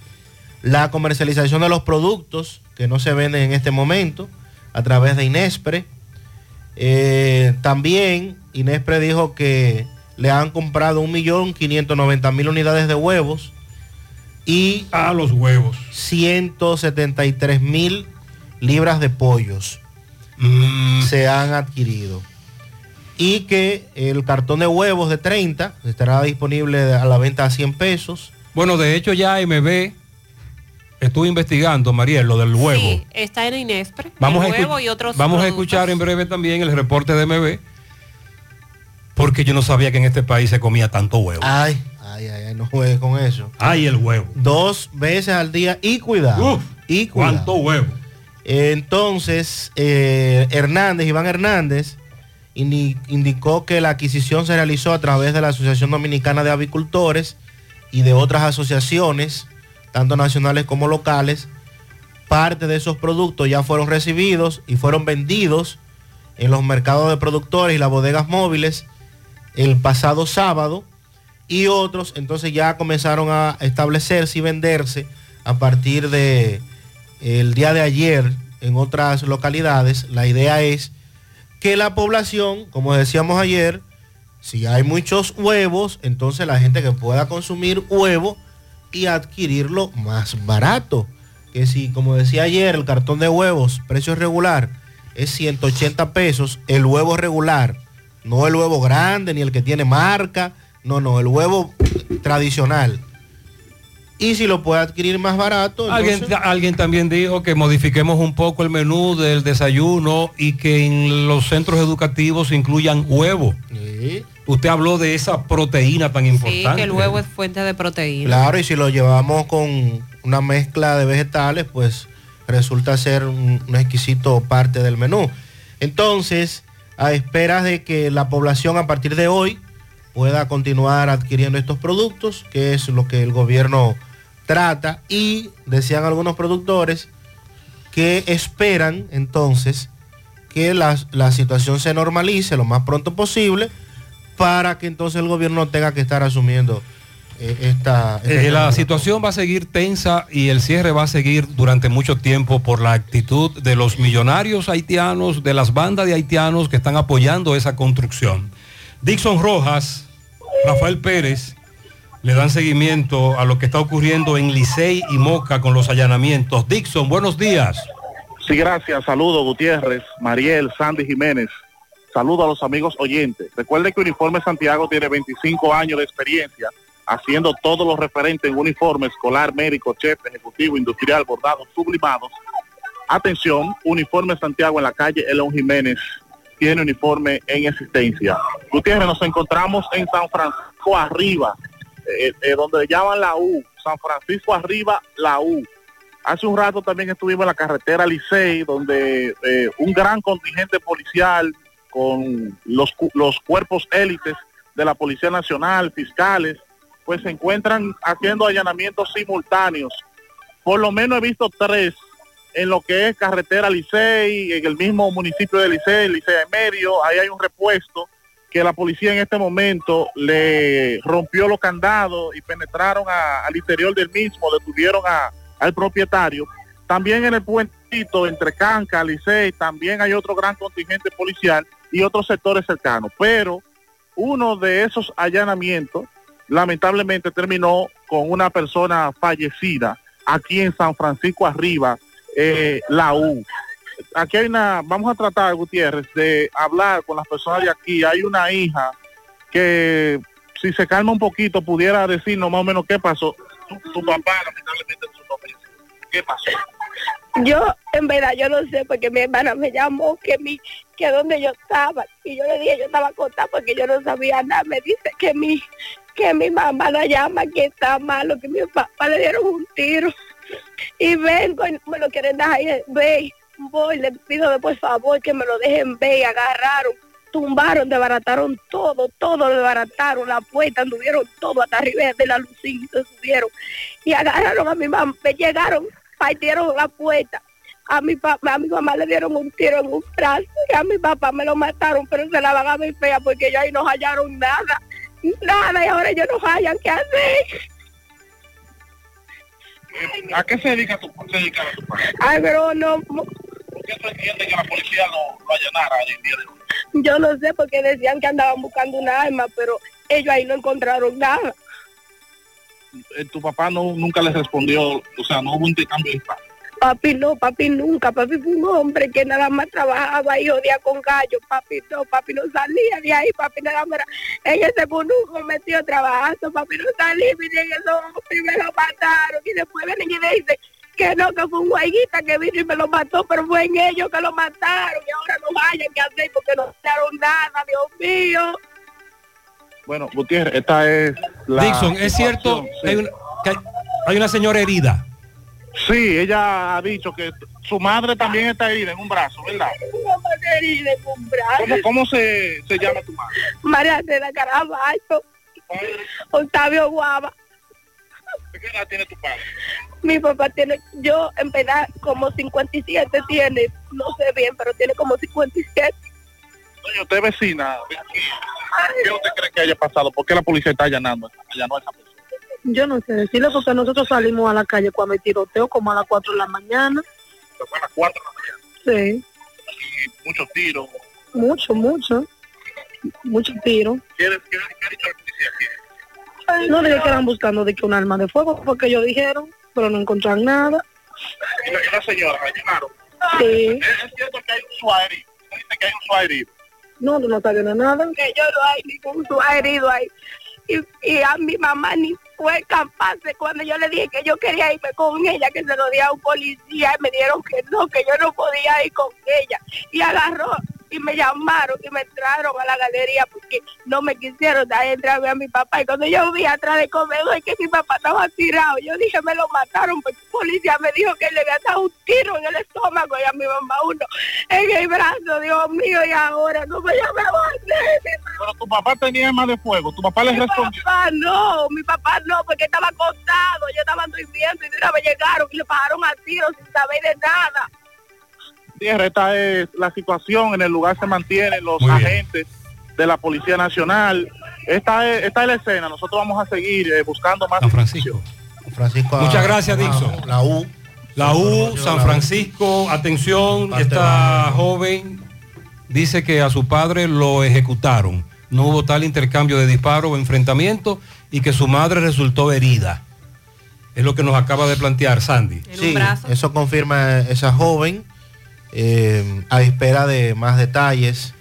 la comercialización de los productos que no se venden en este momento a través de Inespre. Eh, también Inespre dijo que le han comprado 1.590.000 unidades de huevos y a los huevos. 173 mil libras de pollos se han adquirido. Y que el cartón de huevos de 30 estará disponible a la venta a 100 pesos. Bueno, de hecho ya MB estuve investigando, Mariel, lo del huevo. Sí, está en Inespre, Vamos, el a, huevo escu- y otros vamos a escuchar en breve también el reporte de MB, porque yo no sabía que en este país se comía tanto huevo. ay ay ay, ay, no juegue con eso Ay, el huevo. dos veces al día y cuidado Uf, y cuidado ¿Cuánto huevo? Entonces, eh, Hernández, Iván Hernández, indi- indicó que la adquisición se realizó a través de la Asociación Dominicana de Avicultores y de otras asociaciones, tanto nacionales como locales. Parte de esos productos ya fueron recibidos y fueron vendidos en los mercados de productores y las bodegas móviles el pasado sábado y otros entonces ya comenzaron a establecerse y venderse a partir de el día de ayer en otras localidades. La idea es que la población, como decíamos ayer, si hay muchos huevos, entonces la gente que pueda consumir huevo y adquirirlo más barato. Que si, como decía ayer, el cartón de huevos, precio regular, es 180 pesos, el huevo regular, no el huevo grande ni el que tiene marca, no, no, el huevo tradicional. Y si lo puede adquirir más barato, Alguien, entonces- alguien también dijo que modifiquemos un poco el menú del desayuno y que en los centros educativos incluyan huevo. Usted habló de esa proteína tan Sí, importante. que el huevo es fuente de proteína. Claro, y si lo llevamos con una mezcla de vegetales, pues resulta ser un, un exquisito parte del menú. Entonces, a esperas de que la población a partir de hoy pueda continuar adquiriendo estos productos, que es lo que el gobierno trata, y decían algunos productores que esperan entonces que la, la situación se normalice lo más pronto posible para que entonces el gobierno no tenga que estar asumiendo eh, esta, Eh, la situación va a seguir tensa y el cierre va a seguir durante mucho tiempo por la actitud de los millonarios haitianos, de las bandas de haitianos que están apoyando esa construcción. Dixon Rojas, Rafael Pérez, le dan seguimiento a lo que está ocurriendo en Licey y Moca con los allanamientos. Dixon, buenos días. Sí, gracias. Saludos, Gutiérrez, Mariel, Sandy Jiménez. Saludo a los amigos oyentes. Recuerde que Uniforme Santiago tiene 25 años de experiencia haciendo todo lo referente en uniforme escolar, médico, chef, ejecutivo, industrial, bordados, sublimados. Atención, Uniforme Santiago en la calle Elon Jiménez tiene uniforme en existencia. Gutiérrez, nos encontramos en San Francisco Arriba, eh, eh, donde le llaman la U. San Francisco Arriba, la U. Hace un rato también estuvimos en la carretera Licey, donde eh, un gran contingente policial con los, los cuerpos élites de la Policía Nacional, fiscales, pues se encuentran haciendo allanamientos simultáneos por lo menos he visto tres en lo que es carretera Licey, en el mismo municipio de Licey, Licey de Medio, ahí hay un repuesto que la policía en este momento le rompió los candados y penetraron a- al interior del mismo, detuvieron a- al propietario. También en el puentito entre Canca, Licey, también hay otro gran contingente policial y otros sectores cercanos. Pero uno de esos allanamientos lamentablemente terminó con una persona fallecida aquí en San Francisco Arriba, eh, la U. Aquí hay una, vamos a tratar, Gutiérrez, de hablar con las personas de aquí. Hay una hija que si se calma un poquito pudiera decirnos más o menos qué pasó. Tu, tu papá lamentablemente fallecido. ¿Qué pasó? Yo, en verdad, yo no sé, porque mi hermana me llamó que mi, que donde yo estaba, y yo le dije, yo estaba acostada porque yo no sabía nada. Me dice que mi, que mi mamá la llama, que está malo, que mi papá le dieron un tiro. Y vengo, y me lo quieren dejar ahí, ve, voy, le pido de por favor que me lo dejen ver, y agarraron, tumbaron, desbarataron todo, todo desbarataron, la puerta, anduvieron todo hasta arriba de la lucita, se subieron y agarraron a mi mamá, me llegaron, partieron la puerta. A mi papá, a mi mamá le dieron un tiro en un brazo y a mi papá me lo mataron, pero se la van a ver fea porque ellos ahí no hallaron nada, nada y ahora ellos no hallan qué hacer. ¿A qué se dedica tu, se dedica tu padre? Ay, pero no, ¿Por qué tú entiendes que la policía lo, lo allanara en el día de hoy? yo no sé porque decían que andaban buscando una arma, pero ellos ahí no encontraron nada. Eh, Tu papá no, nunca les respondió, o sea, no hubo un intercambio de disparos. Papi no, papi nunca, papi fue un hombre que nada más trabajaba y jodía con gallo, papi no, papi no salía de ahí, papi nada más era en ese conuco metido trabajando, papi no salía, miren me lo mataron y después vienen y dicen que no, que fue un guayguita que vino y me lo mató, pero fue en ellos que lo mataron y ahora no vayan que hacer porque no hicieron nada, Dios mío. Bueno, Gutiérrez, esta es la... Dixon, es cierto que hay una, que hay- hay una señora herida. Sí, ella ha dicho que su madre también está herida en un brazo, ¿verdad? Querida, en un brazo. ¿Cómo, cómo se, se llama tu madre? María Cela Caraballo, Octavio Guava. ¿Qué edad tiene tu padre? Mi papá tiene, yo en verdad como 57 tiene, no sé bien, pero tiene como 57. Doña, usted es vecina. ¿Qué usted cree que haya pasado? ¿Por qué la policía está allanando, allanó a esa persona? Yo no sé decirle porque nosotros salimos a la calle cuando hay tiroteo como a las 4 de la mañana. Se fue a las 4 de la mañana. Sí, y muchos tiros. mucho, mucho. Mucho tiro. ¿Qué, qué, qué ha dicho la policía aquí? No dije que eran buscando de que un arma de fuego porque ellos dijeron, pero no encontraron nada. Y la, y la señora, la allanaron. Sí. ¿Es, es cierto que hay un suárez dice que hay un suárez. No, no está viendo nada. Que yo no hay ningún su herido ahí. Y, y a mi mamá ni fue capaz de cuando yo le dije que yo quería irme con ella, que se lo di a un policía y me dieron que no, que yo no podía ir con ella. Y agarró y me llamaron y me entraron a la galería porque no me quisieron dar entrar a ver a mi papá. Y cuando yo vi atrás del comedor que mi papá estaba tirado, yo dije me lo mataron porque el policía me dijo que le había dado un tiro en el estómago y a mi mamá uno en el brazo, Dios mío, y ahora no me llame Pero tu papá tenía arma de fuego. Tu papá le mi respondió. papá no, mi papá no, porque estaba acostado, yo estaba durmiendo y de una vez llegaron y le pagaron a tiro sin saber de nada. Tierra, esta es la situación. En el lugar se mantienen los Muy bien. agentes de la Policía Nacional. Esta es, esta es la escena. Nosotros vamos a seguir eh, buscando más. San Francisco. Francisco. Muchas gracias, Dixon. La U. La U, San Francisco, atención, esta joven dice que a su padre lo ejecutaron. No hubo tal intercambio de disparos o enfrentamiento y que su madre resultó herida. Es lo que nos acaba de plantear Sandy. Sí, eso confirma esa joven eh, a espera de más detalles.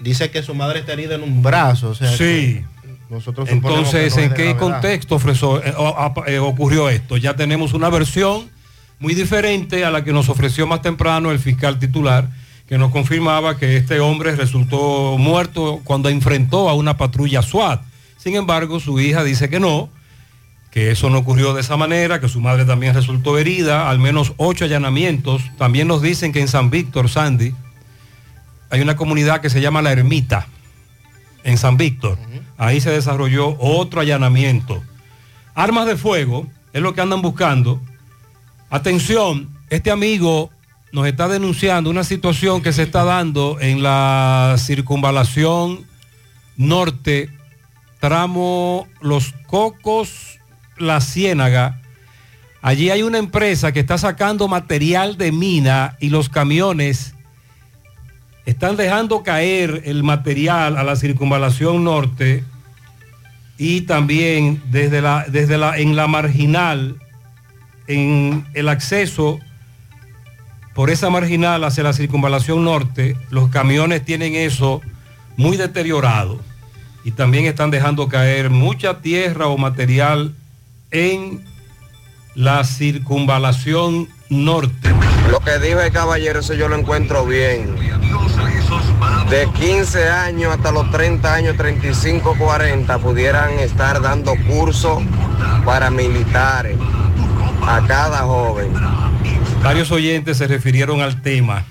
Dice que su madre está herida en un brazo. O sea Sí. nosotros Entonces, no ¿en qué contexto ofreció- eh, eh, ocurrió esto? Ya tenemos una versión muy diferente a la que nos ofreció más temprano el fiscal titular, que nos confirmaba que este hombre resultó muerto cuando enfrentó a una patrulla SWAT. Sin embargo, su hija dice que no, que eso no ocurrió de esa manera, que su madre también resultó herida, al menos ocho allanamientos. También nos dicen que en San Víctor, Sandy, hay una comunidad que se llama La Ermita, en San Víctor. Ahí se desarrolló otro allanamiento. Armas de fuego es lo que andan buscando. Atención, este amigo nos está denunciando una situación que se está dando en la circunvalación norte, tramo Los Cocos, La Ciénaga. Allí hay una empresa que está sacando material de mina y los camiones están dejando caer el material a la circunvalación norte y también desde la, desde la, en la marginal, en el acceso por esa marginal hacia la circunvalación norte, los camiones tienen eso muy deteriorado y también están dejando caer mucha tierra o material en la circunvalación norte. Lo que dijo el caballero, eso yo lo encuentro bien. De 15 años hasta los 30 años, 35, 40, pudieran estar dando cursos paramilitares a cada joven. Varios oyentes se refirieron al tema.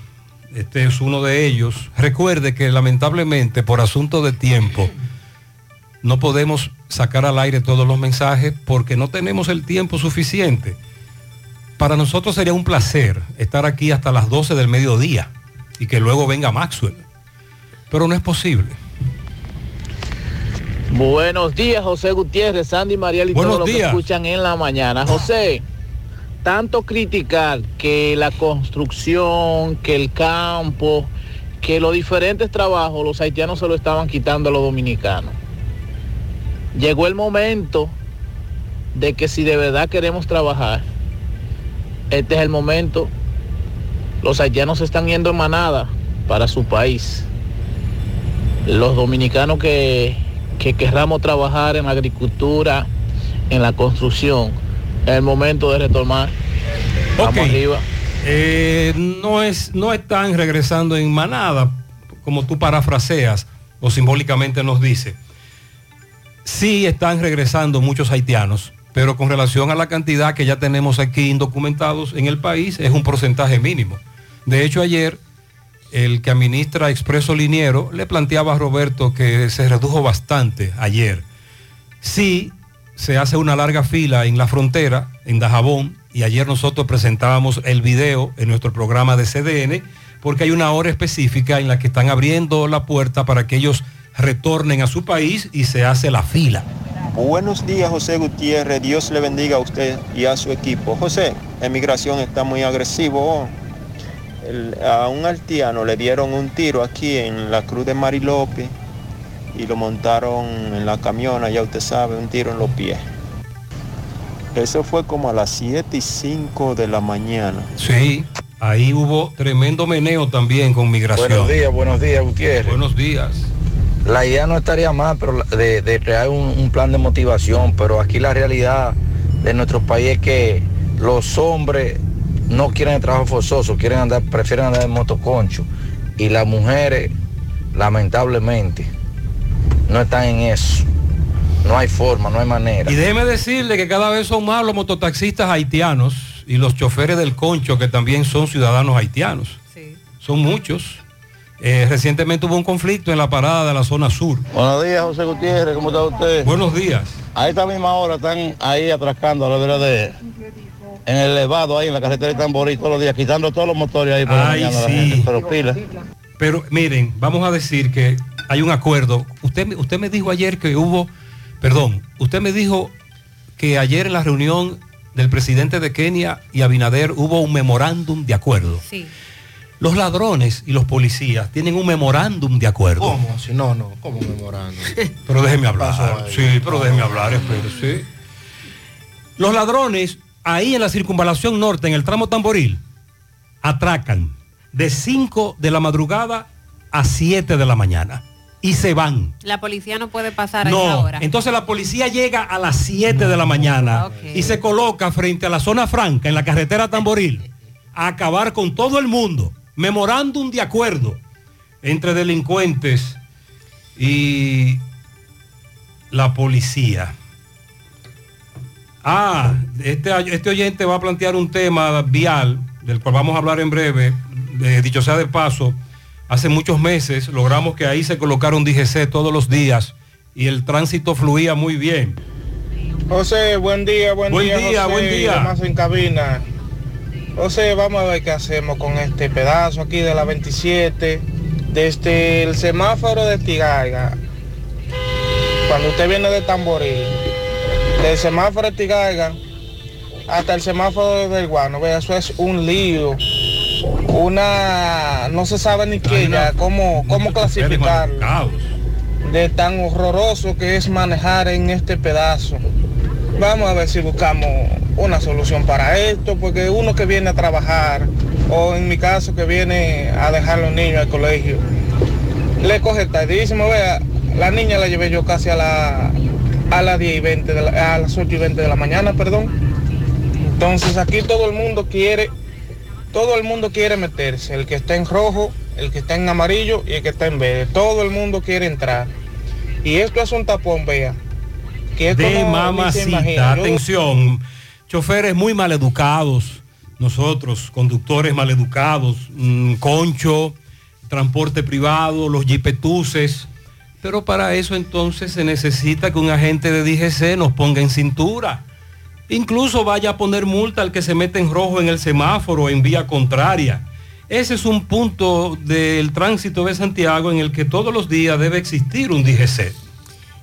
Este es uno de ellos. Recuerde que lamentablemente por asunto de tiempo no podemos sacar al aire todos los mensajes porque no tenemos el tiempo suficiente. Para nosotros sería un placer estar aquí hasta las 12 del mediodía y que luego venga Maxwell. Pero no es posible. Buenos días, José Gutiérrez, Sandy Mariel y Buenos todos los que escuchan en la mañana. José, tanto criticar que la construcción, que el campo, que los diferentes trabajos, los haitianos se lo estaban quitando a los dominicanos. Llegó el momento de que si de verdad queremos trabajar, este es el momento. Los haitianos se están yendo en manada para su país. Los dominicanos que, que querramos trabajar en la agricultura, en la construcción, es el momento de retomar. Vamos arriba. Eh, no, es, no están regresando en manada, como tú parafraseas o simbólicamente nos dice. Sí están regresando muchos haitianos, pero con relación a la cantidad que ya tenemos aquí indocumentados en el país, es un porcentaje mínimo. De hecho, ayer el que administra Expreso Liniero le planteaba a Roberto que se redujo bastante ayer. Sí, se hace una larga fila en la frontera, en Dajabón, y ayer nosotros presentábamos el video en nuestro programa de CDN, porque hay una hora específica en la que están abriendo la puerta para que ellos retornen a su país y se hace la fila. Buenos días, José Gutiérrez. Dios le bendiga a usted y a su equipo. José, la migración está muy agresivo. El- a un haitiano le dieron un tiro aquí en la cruz de Marilope y lo montaron en la camiona, ya usted sabe, un tiro en los pies. Eso fue como a las 7 y 5 de la mañana. Sí, ahí hubo tremendo meneo también con migración. Buenos días, buenos días, Gutiérrez. Buenos días. La idea no estaría mal pero de, de crear un, un plan de motivación, pero aquí la realidad de nuestro país es que los hombres no quieren el trabajo forzoso, quieren andar, prefieren andar en motoconcho. Y las mujeres, lamentablemente, no están en eso. No hay forma, no hay manera. Y déjeme decirle que cada vez son más los mototaxistas haitianos y los choferes del concho que también son ciudadanos haitianos. Son muchos. Eh, recientemente hubo un conflicto en la parada de la zona sur. Buenos días, José Gutiérrez, ¿cómo está usted? Buenos días. A esta misma hora están ahí atracando a la vera de en el elevado ahí en la carretera de Tamborí todos los días, quitando todos los motores ahí por la Ay, mañana a la sí. gente, pero pila. Pero miren, vamos a decir que hay un acuerdo. Usted, me- usted me dijo ayer que hubo, perdón, usted me dijo que ayer en la reunión del presidente de Kenia y Abinader hubo un memorándum de acuerdo. Sí. Los ladrones y los policías tienen un memorándum de acuerdo. ¿Cómo? Si no, no, ¿cómo memorando? Pero déjeme hablar. Sí, pero déjeme hablar, espérese. Los ladrones, ahí en la circunvalación norte, en el tramo tamboril, atracan de 5 de la madrugada a 7 de la mañana y se van. La policía no puede pasar a esa No, hora. entonces la policía llega a las 7 de la mañana y se coloca frente a la zona franca, en la carretera Tamboril, a acabar con todo el mundo. Memorándum de acuerdo entre delincuentes y la policía. Ah, este, este oyente va a plantear un tema vial, del cual vamos a hablar en breve. De- dicho sea de paso, hace muchos meses logramos que ahí se colocaron DGC todos los días y el tránsito fluía muy bien. José, buen día, buen, Buen día, día, José, buen día. y demás en cabina. O sea, vamos a ver qué hacemos con este pedazo aquí de la 27, desde el semáforo de Tigaiga, cuando usted viene de Tamboril, del semáforo de Tigaiga hasta el semáforo del Guano, vea, eso es un lío, una, no se sabe ni qué ya, cómo, cómo clasificarlo, de tan horroroso que es manejar en este pedazo. Vamos a ver si buscamos una solución para esto, porque uno que viene a trabajar, o en mi caso que viene a dejar a los niños al colegio, le coge tardísimo, vea, la niña la llevé yo casi a la a las 10 y 20 de la- a las 8 y 20 de la mañana, perdón. Entonces aquí todo el mundo quiere, todo el mundo quiere meterse, el que está en rojo, el que está en amarillo y el que está en verde. Todo el mundo quiere entrar. Y esto es un tapón, vea. Que esto de no- ni se mamacita. imagina. Yo- Atención, choferes muy maleducados, nosotros, conductores maleducados, mm, concho, transporte privado, los jipetuses. Pero para eso entonces se necesita que un agente de DGC nos ponga en cintura. Incluso vaya a poner multa al que se mete en rojo en el semáforo en vía contraria. Ese es un punto del tránsito de Santiago en el que todos los días debe existir un DGC.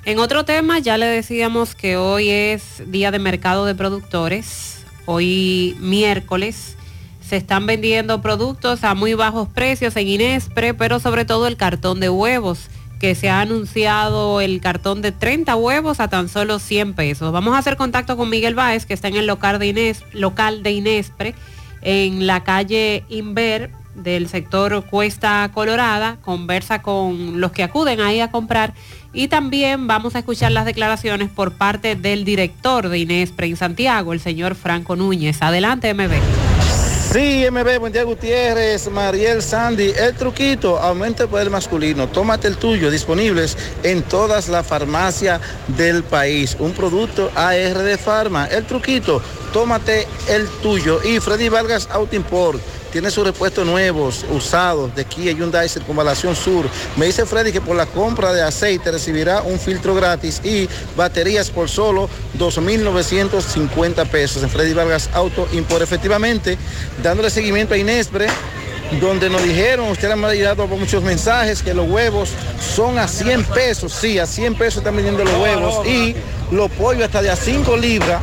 En otro tema, ya le decíamos que hoy es día de mercado de productores. Hoy miércoles se están vendiendo productos a muy bajos precios en Inespre, pero sobre todo el cartón de huevos, que se ha anunciado el cartón de 30 huevos a tan solo 100 pesos. Vamos a hacer contacto con Miguel Báez, que está en el local de, Ines- local de Inespre, en la calle Inver del sector Cuesta Colorada, conversa con los que acuden ahí a comprar y también vamos a escuchar las declaraciones por parte del director de Inespre en Santiago, el señor Franco Núñez. Adelante, MB. Sí, MB, buen día Gutiérrez, Mariel, Sandy, el truquito, aumenta el poder masculino, tómate el tuyo, disponibles en todas las farmacias del país. Un producto AR de Farma, el truquito, tómate el tuyo. Y Freddy Vargas Auto Import, tiene sus repuestos nuevos, usados, de Kia Hyundai Circunvalación Sur. Me dice Freddy que por la compra de aceite recibirá un filtro gratis y baterías por solo 2.950 pesos en Freddy Vargas Auto Import. Efectivamente, dándole seguimiento a Inespre, donde nos dijeron, usted ha llegado muchos mensajes, que los huevos son a 100 pesos, sí, a 100 pesos están vendiendo los huevos y los pollos hasta de a 5 libras,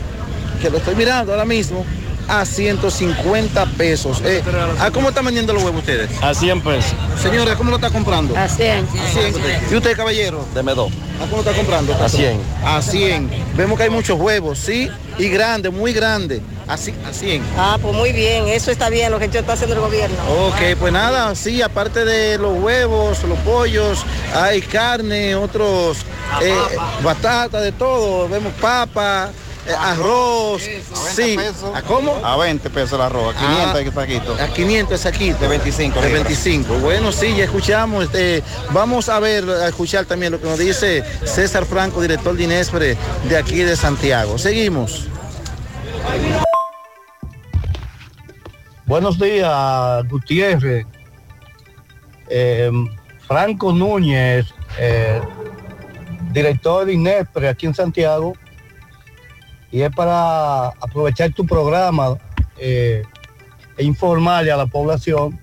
que lo estoy mirando ahora mismo, a 150 pesos. Eh, ¿A cómo están vendiendo los huevos ustedes? A 100 pesos. Señores, ¿cómo lo está comprando? A 100. A 100. ¿Y usted, caballero? Deme dos. ¿A cómo lo está comprando? A 100. A 100. Vemos que hay muchos huevos, sí, y grandes, muy grandes. Así, a 100. Ah, pues muy bien, eso está bien lo que está haciendo el gobierno. Ok, pues nada, sí, aparte de los huevos, los pollos, hay carne, otros, eh, batata, de todo. Vemos papa, arroz, sí. ¿A cómo? A 20 pesos el arroz, a 500 Ah, el saquito. A 500 el saquito. De 25 De libras. 25. Bueno, sí, ya escuchamos. Este, vamos a ver, a escuchar también lo que nos dice César Franco, director de Inespre de aquí de Santiago. Seguimos. Buenos días, Gutiérrez. Eh, Franco Núñez, eh, director de INESPRE aquí en Santiago. Y es para aprovechar tu programa eh, e informarle a la población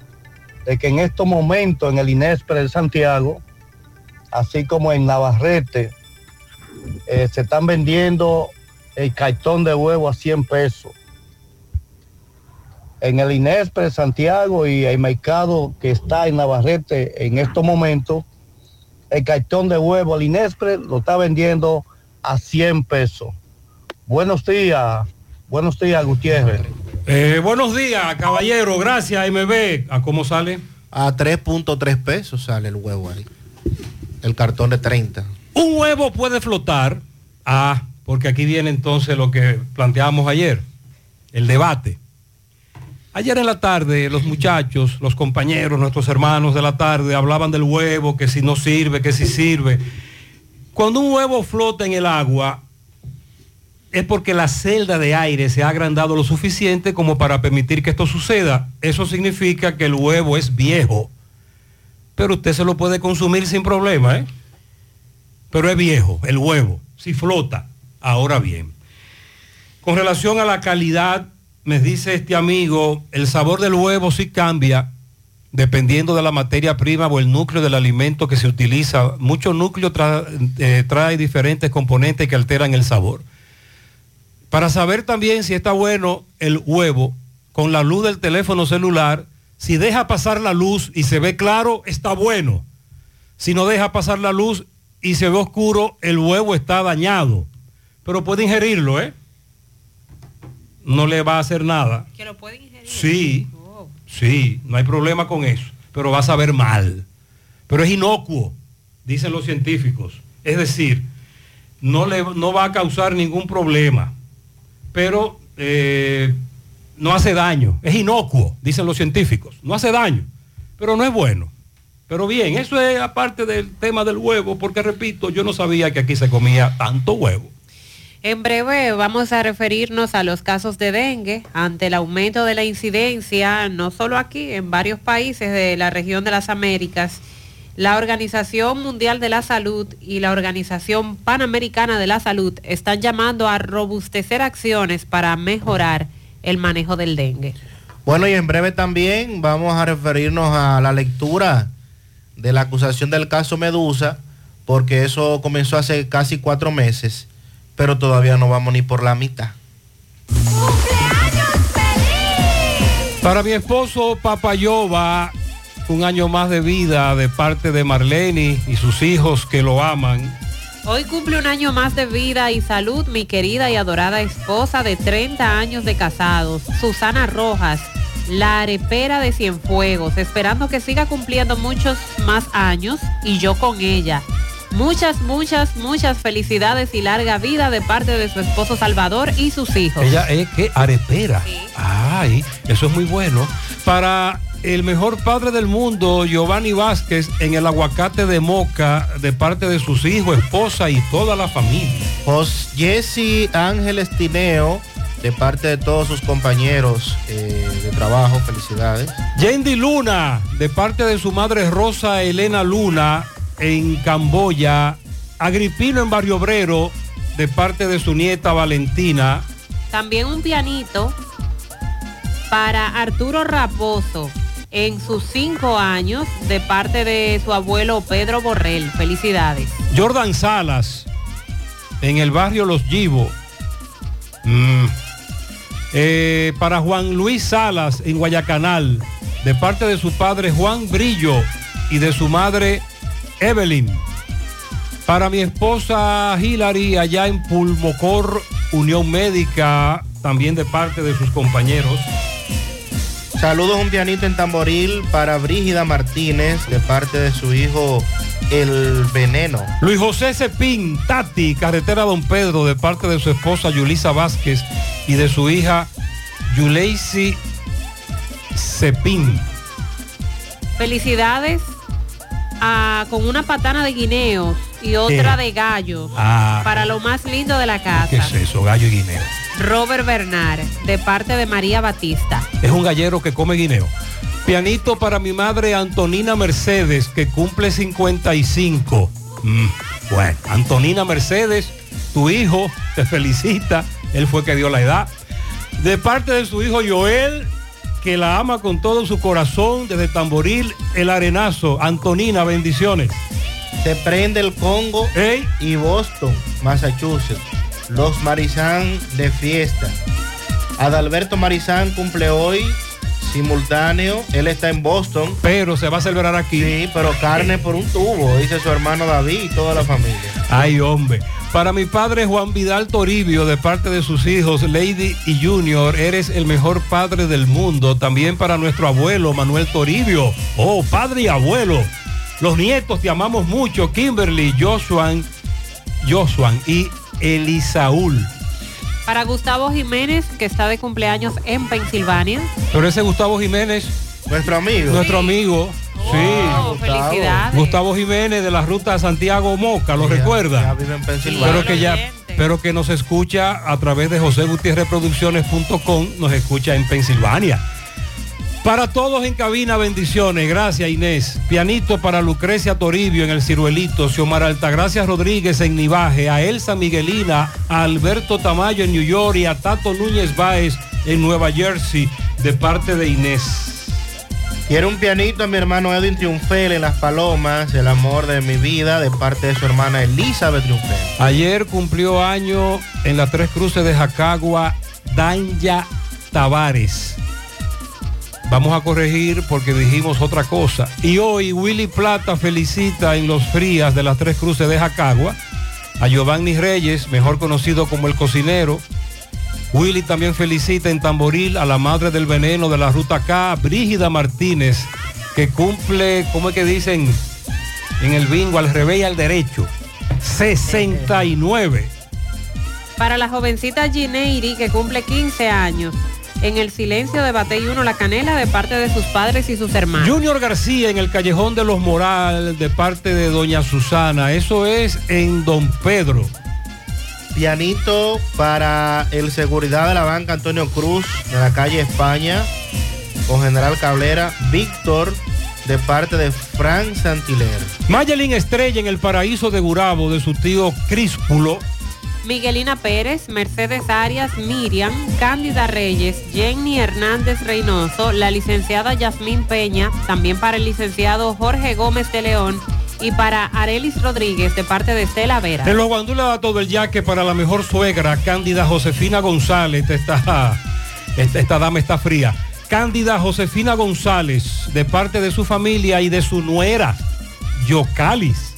de que en estos momentos en el INESPRE de Santiago, así como en Navarrete, eh, se están vendiendo el cartón de huevo a 100 pesos en el Inespre Santiago y el mercado que está en Navarrete en estos momentos, el cartón de huevo al Inespre lo está vendiendo a 100 pesos. Buenos días, buenos días Gutiérrez. Eh, buenos días, caballero. Gracias, MB. ¿A cómo sale? A 3.3 pesos sale el huevo ahí. El cartón de 30. Un huevo puede flotar. Ah, porque aquí viene entonces lo que planteamos ayer, el debate. Ayer en la tarde los muchachos, los compañeros, nuestros hermanos de la tarde hablaban del huevo, que si no sirve, que si sirve. Cuando un huevo flota en el agua es porque la celda de aire se ha agrandado lo suficiente como para permitir que esto suceda. Eso significa que el huevo es viejo. Pero usted se lo puede consumir sin problema, ¿eh? Pero es viejo, el huevo, si flota. Ahora bien, con relación a la calidad me dice este amigo, el sabor del huevo sí cambia dependiendo de la materia prima o el núcleo del alimento que se utiliza. Muchos núcleos eh, trae diferentes componentes que alteran el sabor. Para saber también si está bueno el huevo, con la luz del teléfono celular, si deja pasar la luz y se ve claro, está bueno. Si no deja pasar la luz y se ve oscuro, el huevo está dañado. Pero puede ingerirlo, ¿eh? No le va a hacer nada. Que lo pueden ingerir. Sí, sí, no hay problema con eso, pero va a saber mal. Pero es inocuo, dicen los científicos. Es decir, no, le, no va a causar ningún problema, pero eh, no hace daño. Es inocuo, dicen los científicos. No hace daño, pero no es bueno. Pero bien, eso es aparte del tema del huevo, porque repito, yo no sabía que aquí se comía tanto huevo. En breve vamos a referirnos a los casos de dengue ante el aumento de la incidencia, no solo aquí, en varios países de la región de las Américas. La Organización Mundial de la Salud y la Organización Panamericana de la Salud están llamando a robustecer acciones para mejorar el manejo del dengue. Bueno, y en breve también vamos a referirnos a la lectura de la acusación del caso Medusa, porque eso comenzó hace casi cuatro meses, pero todavía no vamos ni por la mitad. Para mi esposo Papayova, un año más de vida de parte de Marlene y sus hijos que lo aman. Hoy cumple un año más de vida y salud mi querida y adorada esposa de 30 años de casados, Susana Rojas, la arepera de Cienfuegos, esperando que siga cumpliendo muchos más años y yo con ella. Muchas, muchas, muchas felicidades y larga vida de parte de su esposo Salvador y sus hijos. Ella es que arepera. Ay, eso es muy bueno. Para el mejor padre del mundo, Giovanni Vázquez, en el aguacate de Moca, de parte de sus hijos, esposa y toda la familia. Jesse Ángeles Tineo, de parte de todos sus compañeros eh, de trabajo, felicidades. Yendi Luna, de parte de su madre Rosa Elena Luna, en Camboya. Agripino en Barrio Obrero, de parte de su nieta Valentina. También un pianito para Arturo Raposo en sus cinco años de parte de su abuelo Pedro Borrell. Felicidades. Jordan Salas, en el barrio Los Givos. Mm. Eh, para Juan Luis Salas, en Guayacanal, de parte de su padre Juan Brillo y de su madre Evelyn. Para mi esposa Hilary, allá en Pulmocor, Unión Médica, también de parte de sus compañeros. Saludos un pianito en tamboril para Brígida Martínez, de parte de su hijo El Veneno. Luis José Cepín, Tati, carretera Don Pedro, de parte de su esposa Yulisa Vázquez y de su hija Yuleisi Cepín. Felicidades a- con una patana de guineos y otra ¿Qué? de gallos Ah. para lo más lindo de la casa. ¿Qué es eso? Gallo y guineo. Robert Bernard, de parte de María Batista. Es un gallero que come guineo. Pianito para mi madre Antonina Mercedes, que cumple 55. Mm, bueno, Antonina Mercedes, tu hijo, te felicita. Él fue que dio la edad. De parte de su hijo Joel, que la ama con todo su corazón, desde Tamboril, el Arenazo. Antonina, bendiciones. Se prende el Congo y Boston, Massachusetts. Los Marizán de fiesta. Adalberto Marizán cumple hoy simultáneo. Él está en Boston. Pero se va a celebrar aquí. Sí, pero carne por un tubo, dice su hermano David y toda la familia. Ay, hombre. Para mi padre Juan Vidal Toribio, de parte de sus hijos Lady y Junior, eres el mejor padre del mundo. También para nuestro abuelo Manuel Toribio. Oh, padre y abuelo. Los nietos te amamos mucho. Kimberly, Joshua, Joshua y Elisaúl. Para Gustavo Jiménez, que está de cumpleaños en Pensilvania. Pero ese Gustavo Jiménez. Nuestro amigo. Nuestro amigo. sí. Gustavo. felicidades. Gustavo Jiménez de la ruta Santiago Moca, ¿lo recuerda? Ya vive en Pensilvania. pero que ya pero que nos escucha a través de José Gutiérrez Producciones.com, nos escucha en Pensilvania. Para todos en cabina, bendiciones. Gracias, Inés. Pianito para Lucrecia Toribio en el Ciruelito, Xiomara Altagracia Rodríguez en Nivaje, a Elsa Miguelina, a Alberto Tamayo en New York y a Tato Núñez Báez en Nueva Jersey, de parte de Inés. Quiero un pianito a mi hermano Edwin Triunfel en Las Palomas, el amor de mi vida, de parte de su hermana Elizabeth Triunfel. Ayer cumplió año en las Tres Cruces de Jacagua, Danya Tavares. Vamos a corregir porque dijimos otra cosa. Y hoy Willy Plata felicita en los frías de las Tres Cruces de Jacagua a Giovanni Reyes, mejor conocido como el cocinero. Willy también felicita en Tamboril a la madre del veneno de la Ruta K, Brígida Martínez, que cumple, ¿cómo es que dicen? En el bingo, al revés y al derecho. 69. Para la jovencita Gineiri, que cumple 15 años, en el silencio de Batey 1 La Canela de parte de sus padres y sus hermanos. Junior García en el Callejón de los Moral de parte de Doña Susana. Eso es en Don Pedro. Pianito para el seguridad de la banca Antonio Cruz de la calle España con General Cablera, Víctor de parte de Frank Santiler. Mayelin Estrella en el paraíso de Gurabo de su tío Críspulo. Miguelina Pérez, Mercedes Arias, Miriam, Cándida Reyes, Jenny Hernández Reynoso, la licenciada Yasmín Peña, también para el licenciado Jorge Gómez de León y para Arelis Rodríguez de parte de Estela Vera. En los guandules da todo el yaque para la mejor suegra, Cándida Josefina González. Esta, esta, esta dama está fría. Cándida Josefina González, de parte de su familia y de su nuera, Yocalis.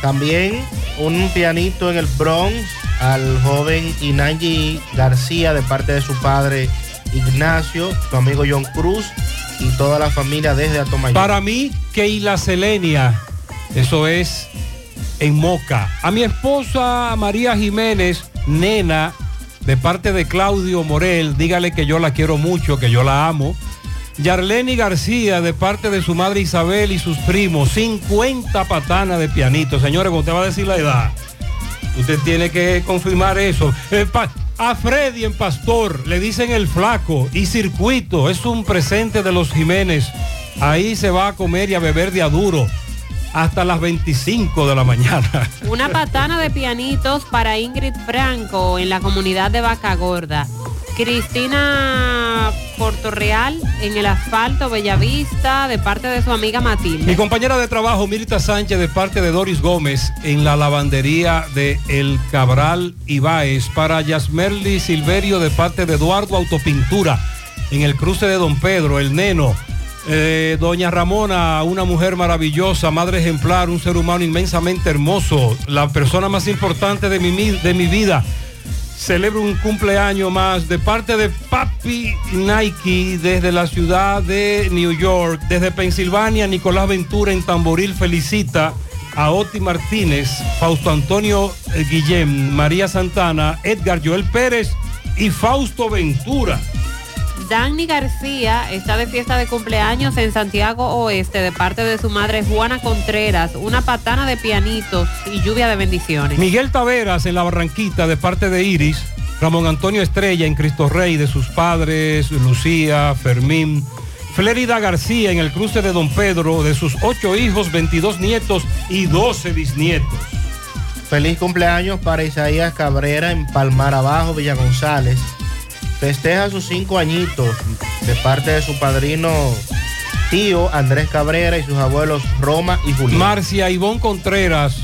También un pianito en el Bronx al joven Inangi García de parte de su padre Ignacio, su amigo John Cruz y toda la familia desde Atomayor. Para mí, Keila Selenia, eso es en Moca. A mi esposa María Jiménez, nena, de parte de Claudio Morel, dígale que yo la quiero mucho, que yo la amo. Yarleni García, de parte de su madre Isabel y sus primos, 50 patanas de pianito. Señores, usted va a decir la edad, usted tiene que confirmar eso. A Freddy en Pastor le dicen el flaco y circuito, es un presente de los Jiménez. Ahí se va a comer y a beber de aduro hasta las 25 de la mañana. Una patana de pianitos para Ingrid Franco en la comunidad de Vaca Gorda. Cristina Portorreal en el asfalto Bellavista de parte de su amiga Matilde. Mi compañera de trabajo, Mirta Sánchez, de parte de Doris Gómez, en la lavandería de El Cabral Ibáez, para Yasmerly Silverio, de parte de Eduardo Autopintura, en el cruce de Don Pedro, el neno. Eh, Doña Ramona, una mujer maravillosa, madre ejemplar, un ser humano inmensamente hermoso, la persona más importante de mi- de mi vida. Celebro un cumpleaños más de parte de Papi Nike desde la ciudad de New York, desde Pensilvania, Nicolás Ventura en Tamboril felicita a Oti Martínez, Fausto Antonio eh, Guillén, María Santana, Edgar Joel Pérez y Fausto Ventura. Dani García está de fiesta de cumpleaños en Santiago Oeste de parte de su madre Juana Contreras. Una patana de pianitos y lluvia de bendiciones. Miguel Taveras en la Barranquita de parte de Iris, Ramón Antonio Estrella en Cristo Rey de sus padres, Lucía, Fermín, Flérida García en el cruce de Don Pedro de sus ocho hijos, 22 nietos y 12 bisnietos. Feliz cumpleaños para Isaías Cabrera en Palmar Abajo, Villa González. Festeja sus cinco añitos de parte de su padrino tío Andrés Cabrera y sus abuelos Roma y Julián. Marcia Ivonne Contreras,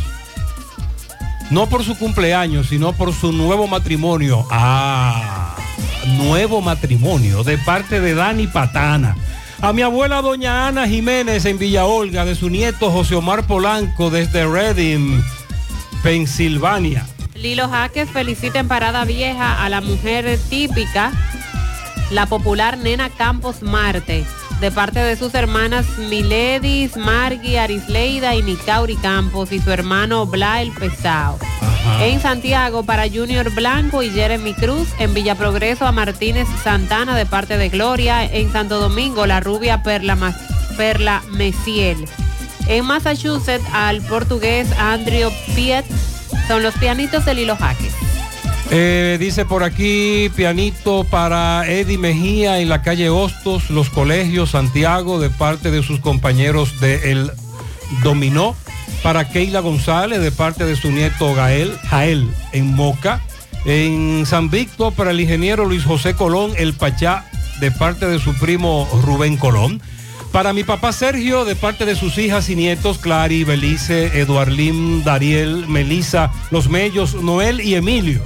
no por su cumpleaños, sino por su nuevo matrimonio. Ah, nuevo matrimonio de parte de Dani Patana. A mi abuela doña Ana Jiménez en Villa Olga, de su nieto José Omar Polanco desde Reading, Pensilvania. Lilo Jaques felicita en Parada Vieja a la mujer típica, la popular nena Campos Marte, de parte de sus hermanas Miledis, Margui, Arisleida y Nicauri Campos y su hermano Bla el Pesao. En Santiago para Junior Blanco y Jeremy Cruz, en Villa Progreso a Martínez Santana de parte de Gloria, en Santo Domingo la rubia Perla, Perla Mesiel. En Massachusetts al portugués Andrew Piet son los pianitos de Lilo Jaques. Eh, dice por aquí, pianito para Eddie Mejía en la calle Hostos, los colegios Santiago, de parte de sus compañeros de El Dominó. Para Keila González, de parte de su nieto Gael, Jael, en Moca. En San Víctor, para el ingeniero Luis José Colón, El Pachá, de parte de su primo Rubén Colón. Para mi papá Sergio, de parte de sus hijas y nietos, Clary, Belice, Eduarlín, Dariel, Melisa, Los Mellos, Noel y Emilio.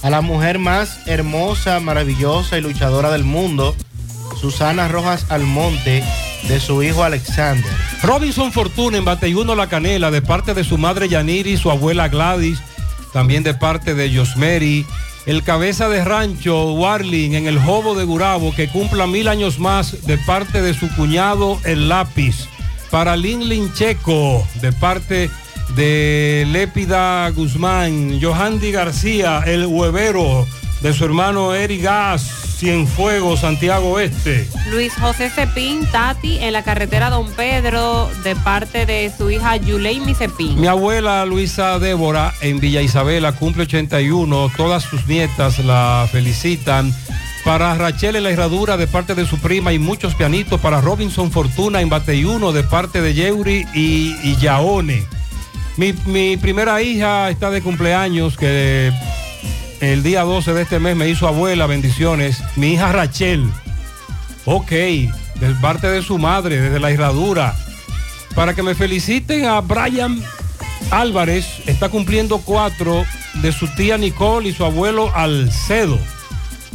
A la mujer más hermosa, maravillosa y luchadora del mundo, Susana Rojas Almonte, de su hijo Alexander. Robinson Fortuna en Bateyuno La Canela, de parte de su madre Yaniri, su abuela Gladys, también de parte de Josmeri. El cabeza de rancho Warling en el Jobo de Gurabo, que cumpla mil años más, de parte de su cuñado El Lápiz. Para Lin Checo, de parte de Lépida Guzmán. Johandy García, el huevero, de su hermano Eri Gas, Cienfuegos, Santiago Oeste. Luis José Cepín, Tati, en la carretera Don Pedro, de parte de su hija Yuleimi Cepín. Mi abuela Luisa Débora en Villa Isabela cumple 81. Todas sus nietas la felicitan. Para Rachel en la herradura de parte de su prima y muchos pianitos. Para Robinson Fortuna en Bateyuno de parte de Yeuri y, y Yaone. Mi, mi primera hija está de cumpleaños que el día 12 de este mes me hizo abuela, bendiciones. Mi hija Rachel. Ok, de parte de su madre, desde la herradura. Para que me feliciten a Brian Álvarez, está cumpliendo cuatro de su tía Nicole y su abuelo Alcedo.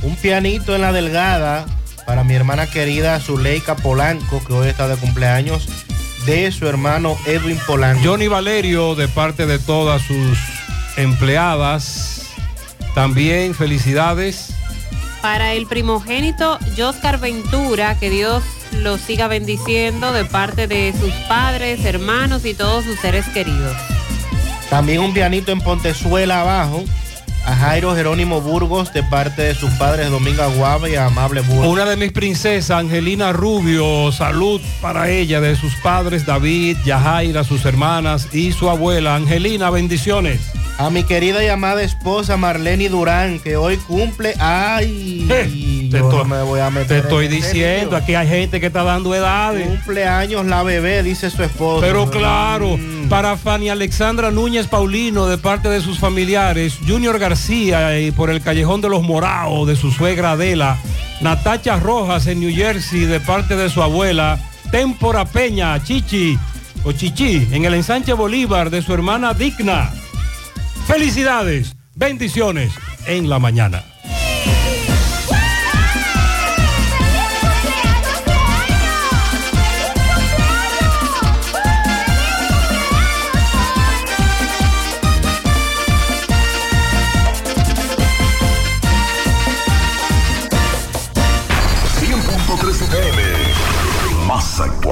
Un pianito en la delgada para mi hermana querida Zuleika Polanco, que hoy está de cumpleaños, de su hermano Edwin Polanco. Johnny Valerio, de parte de todas sus empleadas, también felicidades. Para el primogénito Joscar Ventura, que Dios lo siga bendiciendo de parte de sus padres, hermanos y todos sus seres queridos. También un pianito en Pontezuela abajo. A Jairo Jerónimo Burgos de parte de sus padres Domingo Aguaba y Amable Burgos. Una de mis princesas, Angelina Rubio, salud para ella, de sus padres David, Yajaira, sus hermanas y su abuela. Angelina, bendiciones. A mi querida y amada esposa Marlene Durán, que hoy cumple. ¡Ay! Te yo estoy, no me voy a meter te estoy en ese diciendo, aquí hay gente que está dando edades. Cumpleaños la bebé, dice su esposo. Pero claro, para Fanny Alexandra Núñez Paulino, de parte de sus familiares, Junior García y por el Callejón de los Moraos, de su suegra Adela, Natacha Rojas en New Jersey, de parte de su abuela, Témpora Peña, Chichi o Chichi, en el ensanche Bolívar, de su hermana Digna. Felicidades, bendiciones en la mañana.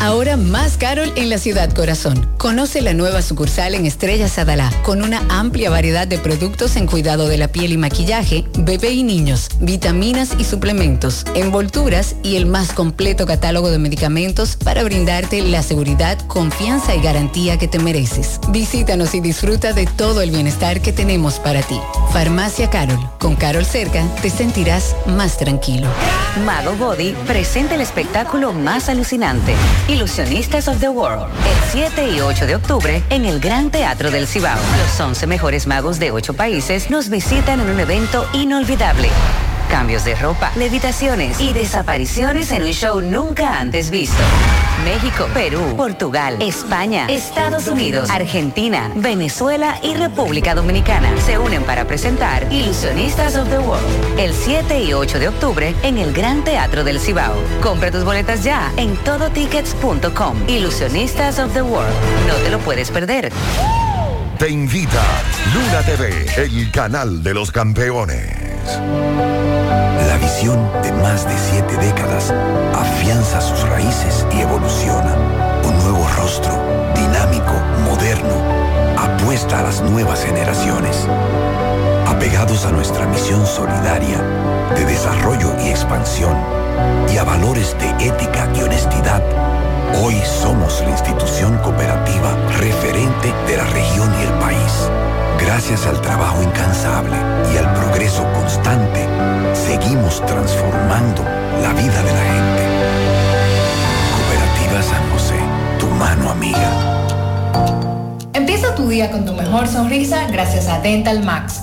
Ahora más Carol en la ciudad corazón. Conoce la nueva sucursal en Estrella Sadalá con una amplia variedad de productos en cuidado de la piel y maquillaje, bebé y niños, vitaminas y suplementos, envolturas y el más completo catálogo de medicamentos para brindarte la seguridad, confianza y garantía que te mereces. Visítanos y disfruta de todo el bienestar que tenemos para ti. Farmacia Carol. Con Carol cerca te sentirás más tranquilo. Mago Body presenta el espectáculo más alucinante, Ilusionistas of the World, el 7 y 8 de octubre en el Gran Teatro del Cibao. Los 11 mejores magos de 8 países nos visitan en un evento inolvidable. Cambios de ropa, levitaciones y desapariciones en un show nunca antes visto. México, Perú, Portugal, España, Estados Unidos, Argentina, Venezuela y República Dominicana se unen para presentar Ilusionistas of the World el 7 y 8 de octubre en el Gran Teatro del Cibao. Compra tus boletas ya en todotickets.com. Ilusionistas of the World. No te lo puedes perder. Te invita Luna TV, el canal de los campeones. La visión de más de siete décadas afianza sus raíces y evoluciona. Un nuevo rostro, dinámico, moderno, apuesta a las nuevas generaciones. Apegados a nuestra misión solidaria de desarrollo y expansión y a valores de ética y honestidad, hoy somos la institución cooperativa referente de la región y el país. Gracias al trabajo incansable y al progreso constante, seguimos transformando la vida de la gente. Cooperativa San José, tu mano amiga. Empieza tu día con tu mejor sonrisa gracias a Dental Max,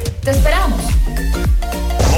¡Te esperamos!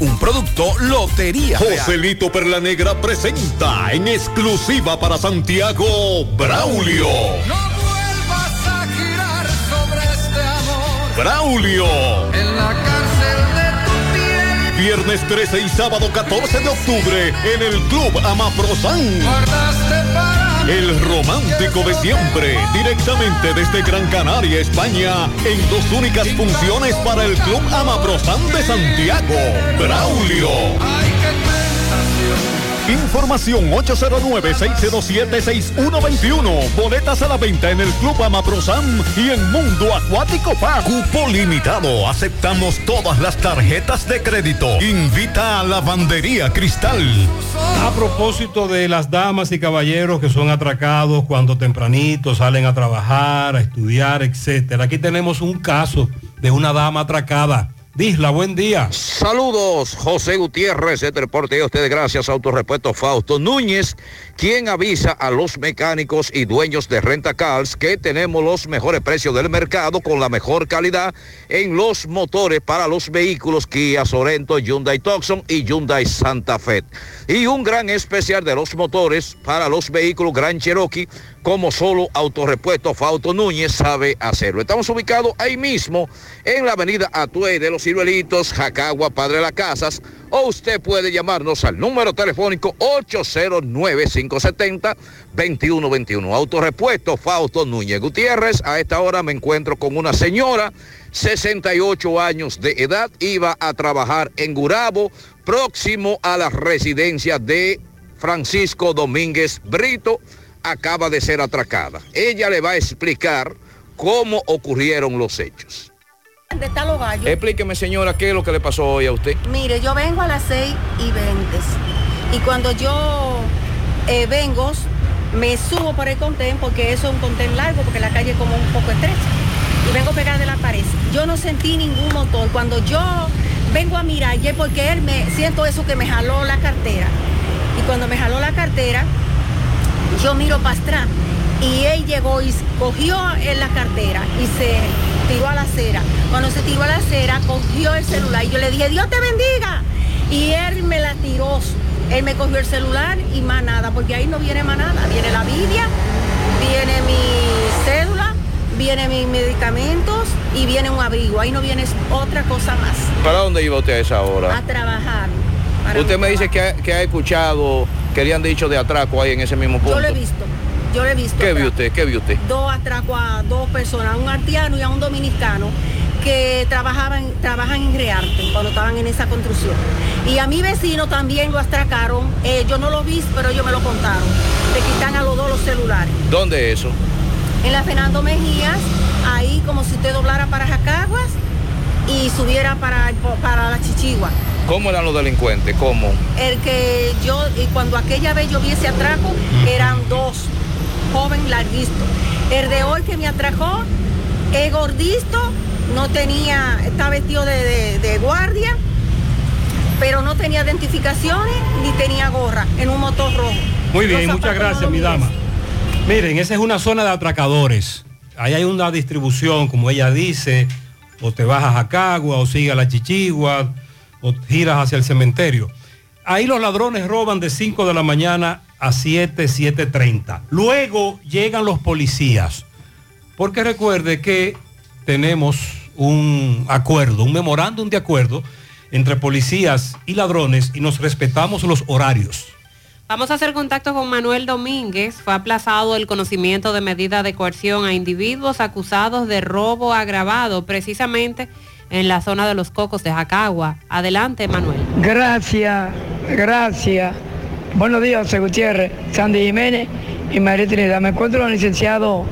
Un producto Lotería Real. Joselito Perla Negra presenta en exclusiva para Santiago Braulio. vuelvas a girar sobre este amor Braulio. en la cárcel de tu piel. Viernes 13 y sábado 14 de octubre en el Club Amaprosan. Guardaste para El romántico de siempre, directamente desde Gran Canaria, España, en dos únicas funciones para el Club Amaprosan de Santiago. Braulio. Información 809-607-6121. Boletas a la venta en el Club Amaprosan y en Mundo Acuático Park. Cupo limitado. Aceptamos todas las tarjetas de crédito. Invita a Lavandería Cristal. A propósito de las damas y caballeros que son atracados cuando tempranito salen a trabajar, a estudiar, etcétera. Aquí tenemos un caso de una dama atracada Disla, buen día. Saludos, José Gutiérrez, este reporte a ustedes gracias a Autorepuesto Fausto Núñez, quien avisa a los mecánicos y dueños de Renta Cars que tenemos los mejores precios del mercado con la mejor calidad en los motores para los vehículos Kia Sorento, Hyundai Tucson y Hyundai Santa Fe. Y un gran especial de los motores para los vehículos Gran Cherokee como solo Autorepuesto Fausto Núñez sabe hacerlo. Estamos ubicados ahí mismo en la avenida Atuey de los Ciruelitos, Jacagua, Padre de las Casas, o usted puede llamarnos al número telefónico 809-570-2121. Autorepuesto Fausto Núñez Gutiérrez. A esta hora me encuentro con una señora, 68 años de edad, iba a trabajar en Gurabo, próximo a la residencia de Francisco Domínguez Brito acaba de ser atracada. Ella le va a explicar cómo ocurrieron los hechos. ¿Dónde están los gallos? Explíqueme, señora, qué es lo que le pasó hoy a usted. Mire, yo vengo a las 6 y 20 y cuando yo eh, vengo, me subo por el contén porque eso es un contén largo porque la calle es como un poco estrecha y vengo pegada de la pared. Yo no sentí ningún motor. Cuando yo vengo a mirar, y es porque él me siento eso que me jaló la cartera. Y cuando me jaló la cartera, yo miro para atrás y él llegó y cogió en la cartera y se tiró a la acera. Cuando se tiró a la acera, cogió el celular y yo le dije, Dios te bendiga. Y él me la tiró. Él me cogió el celular y más nada, porque ahí no viene más nada. Viene la vidia, viene mi cédula, viene mis medicamentos y viene un abrigo. Ahí no viene otra cosa más. ¿Para dónde iba usted a esa hora? A trabajar. Usted me dice que ha, que ha escuchado que le han dicho de atraco ahí en ese mismo punto. Yo lo he visto, yo lo he visto. ¿Qué vio usted? ¿Qué vio usted? Dos atracos a dos personas, a un haitiano y a un dominicano que trabajaban, trabajan en Rearte cuando estaban en esa construcción. Y a mi vecino también lo atracaron, eh, yo no lo vi, pero ellos me lo contaron. Le quitan a los dos los celulares. ¿Dónde es eso? En la Fernando Mejías, ahí como si usted doblara para Jacaguas y subiera para, para la Chichigua. ¿Cómo eran los delincuentes? ¿Cómo? El que yo, y cuando aquella vez yo vi ese atraco, eran dos, joven larguisto. El de hoy que me atracó es gordito, no tenía, está vestido de, de- de guardia, pero no tenía identificaciones ni tenía gorra en un motor rojo. Muy bien, muchas gracias, mi dama. Miren, esa es una zona de atracadores. Ahí hay una distribución, como ella dice, o te bajas a Cagua, o sigue a la Chichigua, o giras hacia el cementerio. Ahí los ladrones roban de 5 de la mañana a 7, 7.30. Luego llegan los policías. Porque recuerde que tenemos un acuerdo, un memorándum de acuerdo entre policías y ladrones y nos respetamos los horarios. Vamos a hacer contacto con Manuel Domínguez. Fue aplazado el conocimiento de medida de coerción a individuos acusados de robo agravado, precisamente en la zona de los Cocos de Jacagua. Adelante, Manuel. Gracias, gracias. Buenos días, José Gutiérrez, Sandy Jiménez y María Trinidad. Me encuentro con el licenciado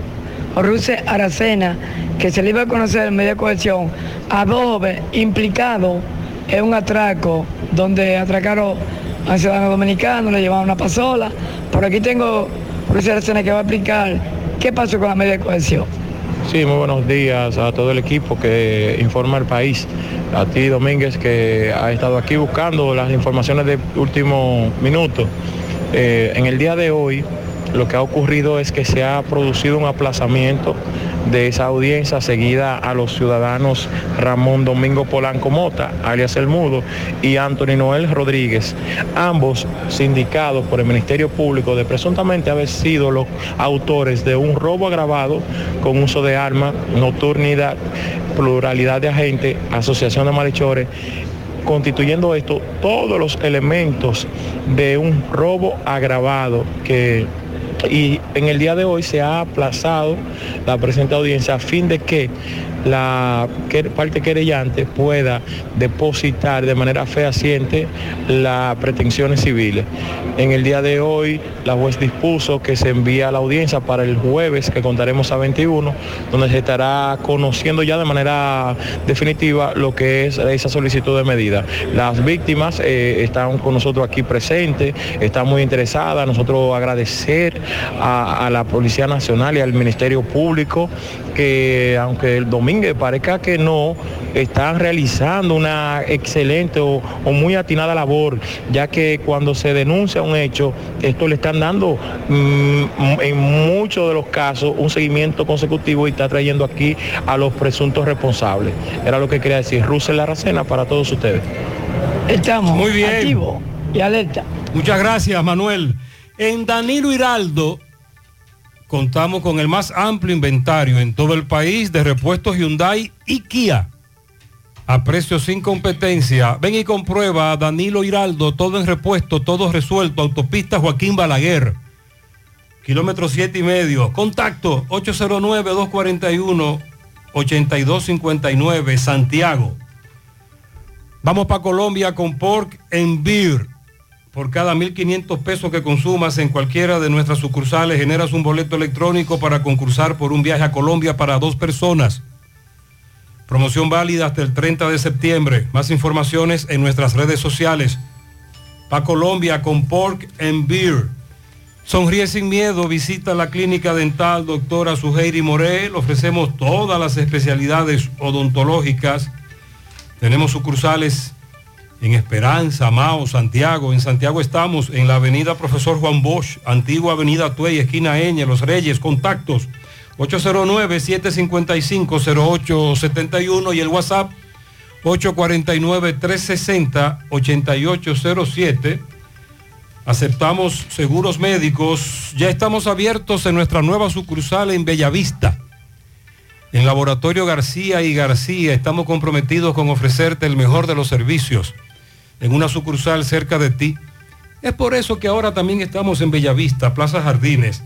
Ruse Aracena, que se le iba a conocer en media cohesión a dos en un atraco donde atracaron a un ciudadano dominicano, le llevaron una pasola. Por aquí tengo Ruse Aracena que va a explicar qué pasó con la media cohesión. Sí, muy buenos días a todo el equipo que informa el país. A ti, Domínguez, que ha estado aquí buscando las informaciones de último minuto. Eh, en el día de hoy, lo que ha ocurrido es que se ha producido un aplazamiento de esa audiencia seguida a los ciudadanos Ramón Domingo Polanco Mota, alias El Mudo, y Anthony Noel Rodríguez, ambos sindicados por el Ministerio Público de presuntamente haber sido los autores de un robo agravado con uso de armas, nocturnidad, pluralidad de agentes, asociación de malhechores constituyendo esto todos los elementos de un robo agravado que y en el día de hoy se ha aplazado la presente audiencia a fin de que la parte querellante pueda depositar de manera fehaciente las pretensiones civiles. En el día de hoy la juez dispuso que se envía a la audiencia para el jueves que contaremos a 21, donde se estará conociendo ya de manera definitiva lo que es esa solicitud de medida. Las víctimas eh, están con nosotros aquí presentes, están muy interesadas, nosotros agradecer a, a la Policía Nacional y al Ministerio Público que aunque el domingo Domínguez, parezca que no, están realizando una excelente o, o muy atinada labor, ya que cuando se denuncia un hecho, esto le están dando mm, en muchos de los casos un seguimiento consecutivo y está trayendo aquí a los presuntos responsables. Era lo que quería decir. Russell Larracena para todos ustedes. Estamos Muy bien. activos y alerta. Muchas gracias, Manuel. En Danilo Hiraldo contamos con el más amplio inventario en todo el país de repuestos Hyundai y Kia. A precios sin competencia. Ven y comprueba Danilo Hiraldo, todo en repuesto, todo resuelto. Autopista Joaquín Balaguer. Kilómetro siete y medio. Contacto 809-241-8259, Santiago. Vamos para Colombia con Pork en Beer. Por cada 1.500 pesos que consumas en cualquiera de nuestras sucursales, generas un boleto electrónico para concursar por un viaje a Colombia para dos personas. Promoción válida hasta el 30 de septiembre. Más informaciones en nuestras redes sociales. Pa Colombia con Pork and Beer. Sonríe sin miedo, visita la clínica dental doctora Suheiri Morel. Ofrecemos todas las especialidades odontológicas. Tenemos sucursales en Esperanza, Mao, Santiago. En Santiago estamos en la avenida Profesor Juan Bosch, antigua avenida Tuey, esquina Eñe, Los Reyes, contactos 809-755-0871 y el WhatsApp 849-360-8807. Aceptamos seguros médicos. Ya estamos abiertos en nuestra nueva sucursal en Bellavista. En Laboratorio García y García estamos comprometidos con ofrecerte el mejor de los servicios en una sucursal cerca de ti. Es por eso que ahora también estamos en Bellavista, Plaza Jardines,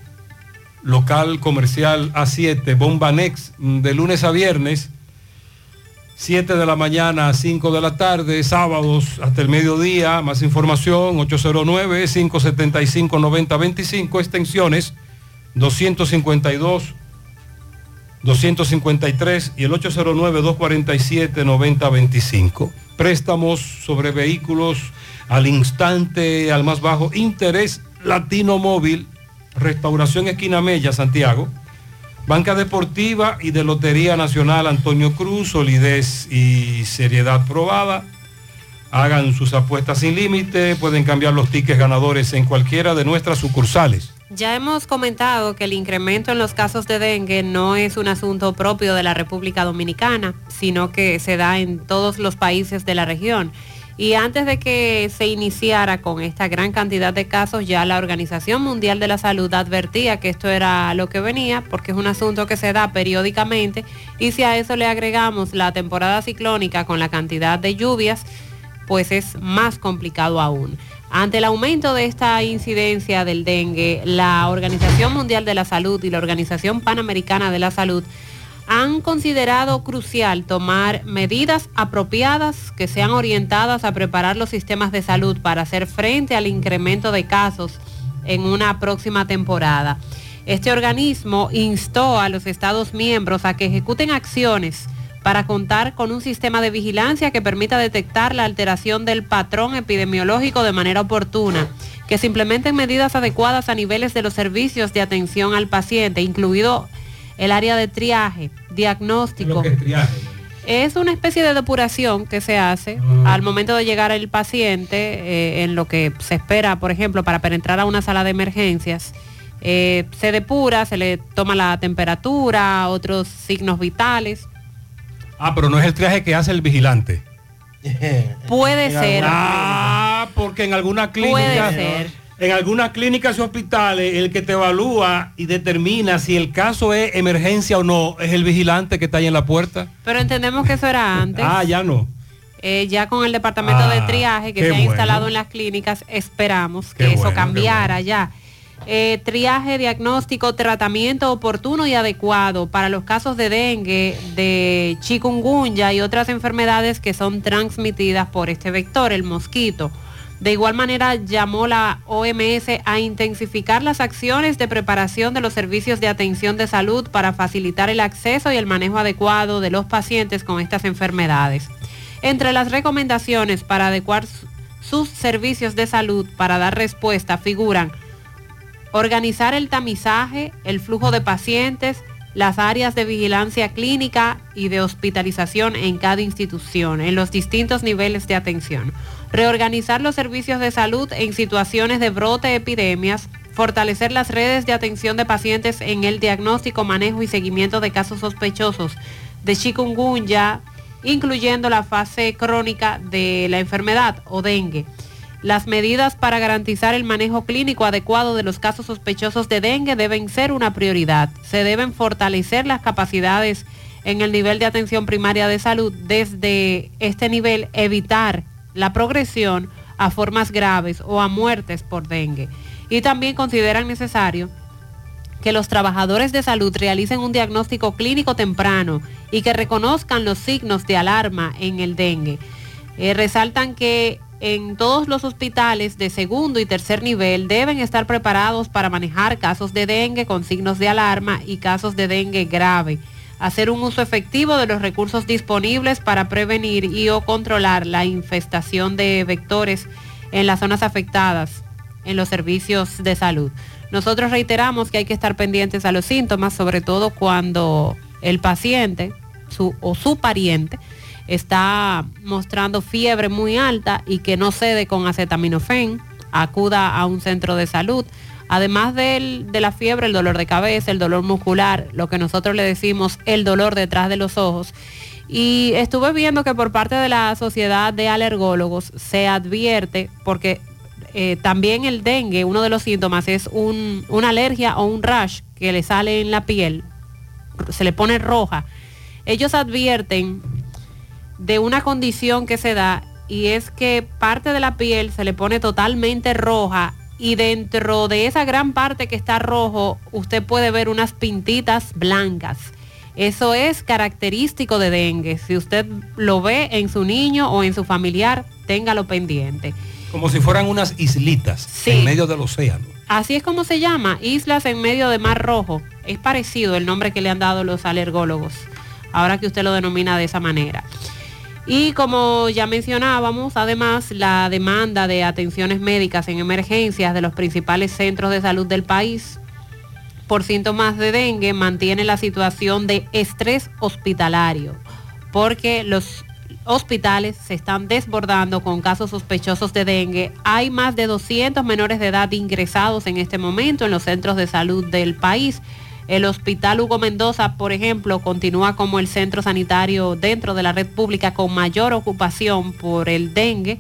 local comercial A7, Bomba Next, de lunes a viernes, 7 de la mañana a 5 de la tarde, sábados hasta el mediodía. Más información, 809-575-9025, extensiones 252. 253 y el 809-247-9025. Préstamos sobre vehículos al instante, al más bajo interés, Latino Móvil, Restauración Esquina Mella, Santiago, Banca Deportiva y de Lotería Nacional Antonio Cruz, solidez y seriedad probada. Hagan sus apuestas sin límite, pueden cambiar los tickets ganadores en cualquiera de nuestras sucursales. Ya hemos comentado que el incremento en los casos de dengue no es un asunto propio de la República Dominicana, sino que se da en todos los países de la región. Y antes de que se iniciara con esta gran cantidad de casos, ya la Organización Mundial de la Salud advertía que esto era lo que venía, porque es un asunto que se da periódicamente. Y si a eso le agregamos la temporada ciclónica con la cantidad de lluvias, pues es más complicado aún. Ante el aumento de esta incidencia del dengue, la Organización Mundial de la Salud y la Organización Panamericana de la Salud han considerado crucial tomar medidas apropiadas que sean orientadas a preparar los sistemas de salud para hacer frente al incremento de casos en una próxima temporada. Este organismo instó a los Estados miembros a que ejecuten acciones para contar con un sistema de vigilancia que permita detectar la alteración del patrón epidemiológico de manera oportuna, que se implementen medidas adecuadas a niveles de los servicios de atención al paciente, incluido el área de triaje, diagnóstico. Es una especie de depuración que se hace al momento de llegar el paciente eh, en lo que se espera, por ejemplo, para penetrar a una sala de emergencias. Eh, se depura, se le toma la temperatura, otros signos vitales. Ah, pero no es el triaje que hace el vigilante. Puede ser. Ah, porque en algunas clínicas, Puede ser. en algunas clínicas y hospitales, el que te evalúa y determina si el caso es emergencia o no, es el vigilante que está ahí en la puerta. Pero entendemos que eso era antes. Ah, ya no. Eh, ya con el departamento de Ah, triaje que se ha bueno. instalado en las clínicas, esperamos que Qué eso bueno, cambiara ya. Eh, triaje, diagnóstico, tratamiento oportuno y adecuado para los casos de dengue, de chikungunya y otras enfermedades que son transmitidas por este vector, el mosquito. De igual manera, llamó la OMS a intensificar las acciones de preparación de los servicios de atención de salud para facilitar el acceso y el manejo adecuado de los pacientes con estas enfermedades. Entre las recomendaciones para adecuar su- sus servicios de salud para dar respuesta figuran organizar el tamizaje, el flujo de pacientes, las áreas de vigilancia clínica y de hospitalización en cada institución, en los distintos niveles de atención. Reorganizar los servicios de salud en situaciones de brote de epidemias, fortalecer las redes de atención de pacientes en el diagnóstico, manejo y seguimiento de casos sospechosos de chikungunya, incluyendo la fase crónica de la enfermedad o dengue. Las medidas para garantizar el manejo clínico adecuado de los casos sospechosos de dengue deben ser una prioridad. Se deben fortalecer las capacidades en el nivel de atención primaria de salud. Desde este nivel, evitar la progresión a formas graves o a muertes por dengue. Y también consideran necesario que los trabajadores de salud realicen un diagnóstico clínico temprano y que reconozcan los signos de alarma en el dengue. Eh, resaltan que en todos los hospitales de segundo y tercer nivel deben estar preparados para manejar casos de dengue con signos de alarma y casos de dengue grave. Hacer un uso efectivo de los recursos disponibles para prevenir y o controlar la infestación de vectores en las zonas afectadas en los servicios de salud. Nosotros reiteramos que hay que estar pendientes a los síntomas, sobre todo cuando el paciente o su pariente está mostrando fiebre muy alta y que no cede con acetaminofén, acuda a un centro de salud. Además del- de la fiebre, el dolor de cabeza, el dolor muscular, lo que nosotros le decimos el dolor detrás de los ojos. Y estuve viendo que por parte de la Sociedad de Alergólogos se advierte, porque eh, también el dengue, uno de los síntomas es un- una alergia o un rash que le sale en la piel, se le pone roja. Ellos advierten de una condición que se da y es que parte de la piel se le pone totalmente roja y dentro de esa gran parte que está rojo usted puede ver unas pintitas blancas. Eso es característico de dengue. Si usted lo ve en su niño o en su familiar, téngalo pendiente. Como si fueran unas islitas en medio del océano. Así es como se llama, islas en medio de Mar Rojo. Es parecido el nombre que le han dado los alergólogos, ahora que usted lo denomina de esa manera. Y como ya mencionábamos, además la demanda de atenciones médicas en emergencias de los principales centros de salud del país por síntomas de dengue mantiene la situación de estrés hospitalario, porque los hospitales se están desbordando con casos sospechosos de dengue. Hay más de 200 menores de edad ingresados en este momento en los centros de salud del país. El Hospital Hugo Mendoza, por ejemplo, continúa como el centro sanitario dentro de la red pública con mayor ocupación por el dengue.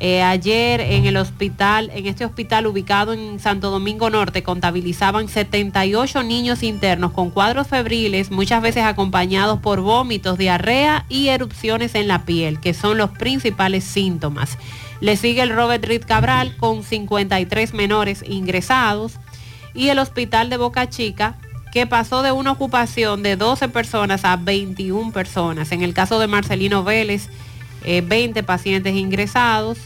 Eh, ayer en el hospital, en este hospital ubicado en Santo Domingo Norte, contabilizaban 78 niños internos con cuadros febriles, muchas veces acompañados por vómitos, diarrea y erupciones en la piel, que son los principales síntomas. Le sigue el Robert Reed Cabral con 53 menores ingresados y el hospital de Boca Chica que pasó de una ocupación de 12 personas a 21 personas. En el caso de Marcelino Vélez, eh, 20 pacientes ingresados,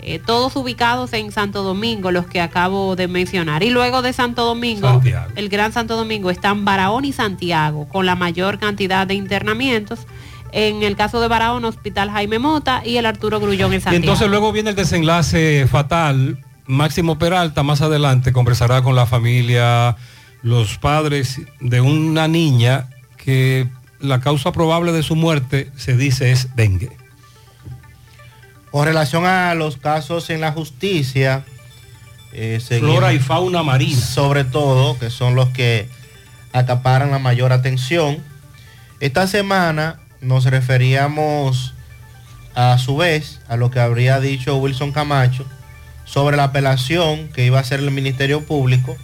eh, todos ubicados en Santo Domingo, los que acabo de mencionar. Y luego de Santo Domingo, el Gran Santo Domingo, están Barahón y Santiago, con la mayor cantidad de internamientos. En el caso de Barahón, Hospital Jaime Mota y el Arturo Grullón en Y Santiago. entonces luego viene el desenlace fatal. Máximo Peralta más adelante conversará con la familia, los padres de una niña que la causa probable de su muerte se dice es dengue. Con relación a los casos en la justicia, eh, Flora y fauna marina. Sobre todo, que son los que acaparan la mayor atención. Esta semana nos referíamos a su vez a lo que habría dicho Wilson Camacho sobre la apelación que iba a hacer el Ministerio Público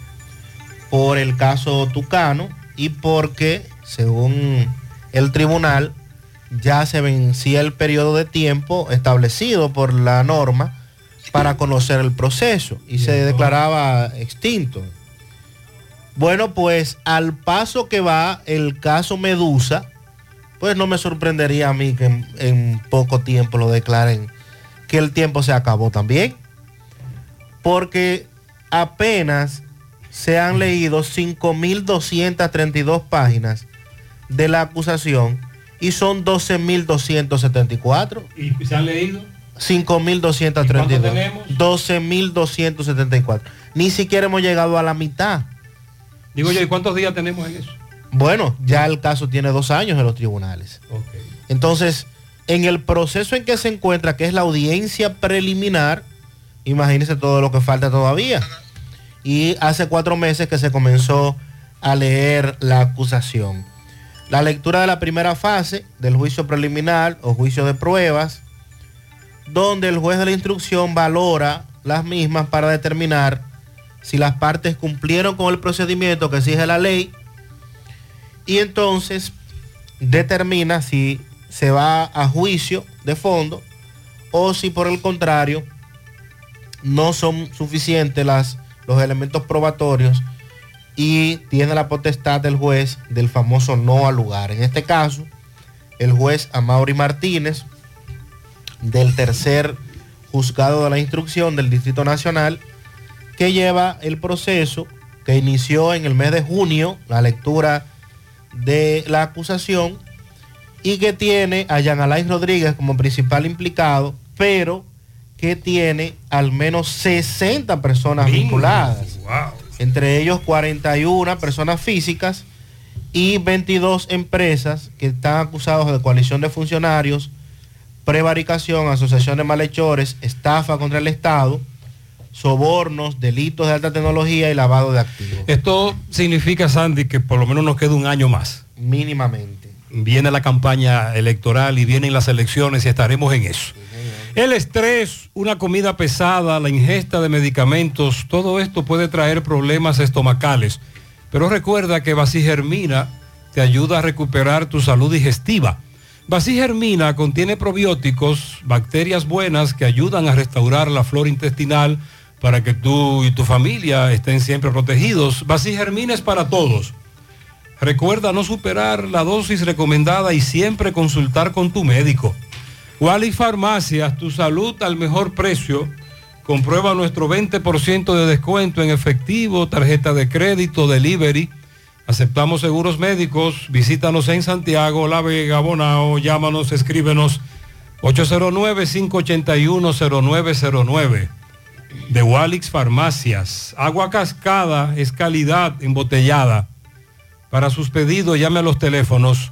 por el caso Tucano y porque, según el tribunal, ya se vencía el periodo de tiempo establecido por la norma para conocer el proceso y se declaraba extinto. Bueno, pues al paso que va el caso Medusa, pues no me sorprendería a mí que en, en poco tiempo lo declaren que el tiempo se acabó también. Porque apenas se han leído 5.232 páginas de la acusación y son 12.274. ¿Y se han leído? 5.232. ¿Y cuánto tenemos? 12.274. Ni siquiera hemos llegado a la mitad. Digo yo, ¿y cuántos días tenemos en eso? Bueno, ya el caso tiene dos años en los tribunales. Entonces, en el proceso en que se encuentra, que es la audiencia preliminar, imagínense todo lo que falta todavía. Y hace cuatro meses que se comenzó a leer la acusación. La lectura de la primera fase del juicio preliminar o juicio de pruebas, donde el juez de la instrucción valora las mismas para determinar si las partes cumplieron con el procedimiento que exige la ley y entonces determina si se va a juicio de fondo o si por el contrario no son suficientes las, los elementos probatorios y tiene la potestad del juez del famoso no al lugar. En este caso, el juez Amaury Martínez del tercer juzgado de la instrucción del Distrito Nacional que lleva el proceso que inició en el mes de junio, la lectura de la acusación y que tiene a Jean Alain Rodríguez como principal implicado, pero que tiene al menos 60 personas vinculadas. Entre ellos 41 personas físicas y 22 empresas que están acusados de coalición de funcionarios, prevaricación, asociación de malhechores, estafa contra el Estado, sobornos, delitos de alta tecnología y lavado de activos. Esto significa, Sandy, que por lo menos nos queda un año más. Mínimamente. Viene la campaña electoral y vienen las elecciones y estaremos en eso. El estrés, una comida pesada, la ingesta de medicamentos, todo esto puede traer problemas estomacales. Pero recuerda que Germina te ayuda a recuperar tu salud digestiva. Germina contiene probióticos, bacterias buenas que ayudan a restaurar la flora intestinal para que tú y tu familia estén siempre protegidos. Germina es para todos. Recuerda no superar la dosis recomendada y siempre consultar con tu médico. Wally Farmacias, tu salud al mejor precio. Comprueba nuestro 20% de descuento en efectivo, tarjeta de crédito, delivery. Aceptamos seguros médicos. Visítanos en Santiago, La Vega, Bonao. Llámanos, escríbenos 809-581-0909. De Walix Farmacias. Agua cascada es calidad embotellada. Para sus pedidos llame a los teléfonos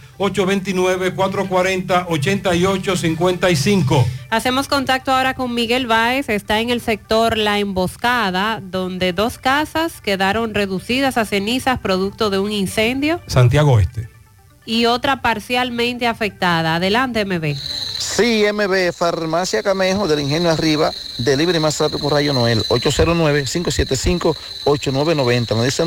829-440-8855. Hacemos contacto ahora con Miguel Báez, está en el sector La Emboscada, donde dos casas quedaron reducidas a cenizas producto de un incendio. Santiago Este. Y otra parcialmente afectada. Adelante, MB. Sí, MB, Farmacia Camejo del Ingenio Arriba, delivery más rápido por Rayo Noel, 809-575-8990. Nos dice,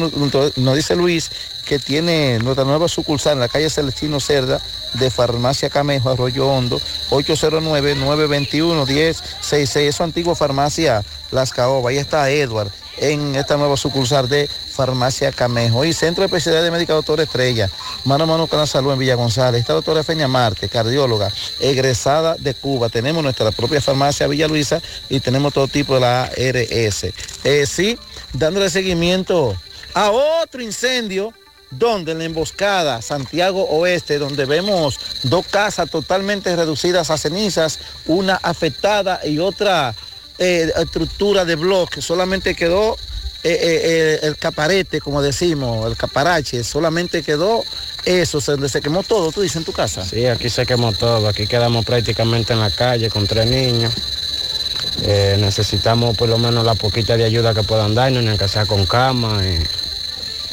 nos dice Luis que tiene nuestra nueva sucursal en la calle Celestino Cerda de Farmacia Camejo, Arroyo Hondo, 809-921-1066. Es su antigua farmacia Las Caobas. Ahí está Edward en esta nueva sucursal de Farmacia Camejo y Centro de Especialidad de Médica Doctor Estrella, mano a mano con la salud en Villa González. Esta doctora Feña Marte, cardióloga, egresada de Cuba. Tenemos nuestra propia farmacia Villa Luisa y tenemos todo tipo de la ARS. Eh, sí, dándole seguimiento a otro incendio donde en la emboscada Santiago Oeste, donde vemos dos casas totalmente reducidas a cenizas, una afectada y otra eh, estructura de bloque, solamente quedó eh, eh, el caparete, como decimos, el caparache, solamente quedó eso, se, se quemó todo, tú dices, en tu casa. Sí, aquí se quemó todo, aquí quedamos prácticamente en la calle con tres niños. necesitamos por lo menos la poquita de ayuda que puedan darnos, que sea con cama.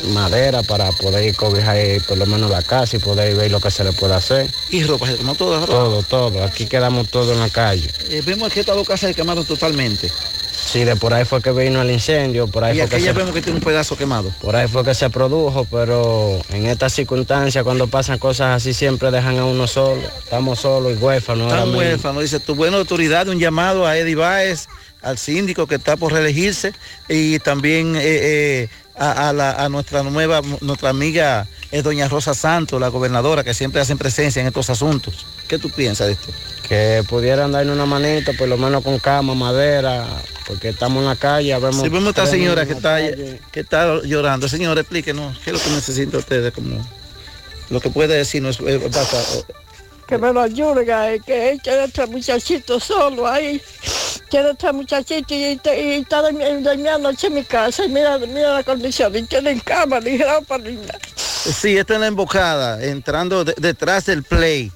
Madera para poder cobijar por lo menos la casa y poder ver lo que se le puede hacer. Y ropa, se quemó todo, ropa. Todo, todo. Aquí quedamos todos en la calle. Eh, vemos que estas dos casas se quemaron totalmente. Sí, de por ahí fue que vino el incendio, por ahí Y fue que se, vemos que tiene un pedazo quemado. por ahí fue que se produjo, pero en estas circunstancias cuando pasan cosas así siempre dejan a uno solo. Estamos solos y huérfanos. Están huérfanos. Dice, tu buena autoridad, un llamado a Eddie Báez, al síndico que está por reelegirse y también eh, eh, a, a la- a nuestra nueva, nuestra amiga eh, doña Rosa Santos, la gobernadora, que siempre hacen presencia en estos asuntos. ¿Qué tú piensas de esto? Que pudieran darle una manita, por lo menos con cama, madera, porque estamos en la calle, vemos... Si vemos a esta señora que está, calle. que está llorando, señora, explíquenos, ¿qué es lo que necesita ustedes? Como, lo que puede decirnos, eh, basta, que me lo ayuden, a- que echen a este muchachito solo ahí. Quiero este muchachito y, y está de, de mi anoche en mi casa y mira, mira la condición, y tiene en cama, ligero para niña. Sí, esta es la embocada, entrando de- detrás del play.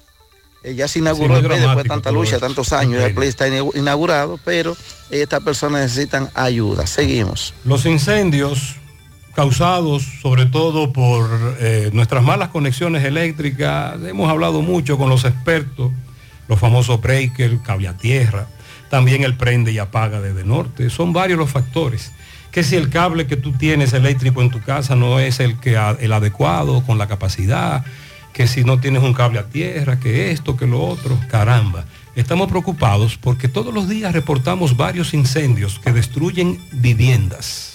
Eh, ya se inauguró el play después de tanta lucha, tantos años. el play está inau- inaugurado, pero estas personas necesitan ayuda. Seguimos. Los incendios causados sobre todo por eh, nuestras malas conexiones eléctricas, hemos hablado mucho con los expertos, los famosos breakers, cable a tierra, también el prende y apaga desde norte, son varios los factores. Que si el cable que tú tienes eléctrico en tu casa no es el, que, el adecuado, con la capacidad, que si no tienes un cable a tierra, que esto, que lo otro, caramba. Estamos preocupados porque todos los días reportamos varios incendios que destruyen viviendas.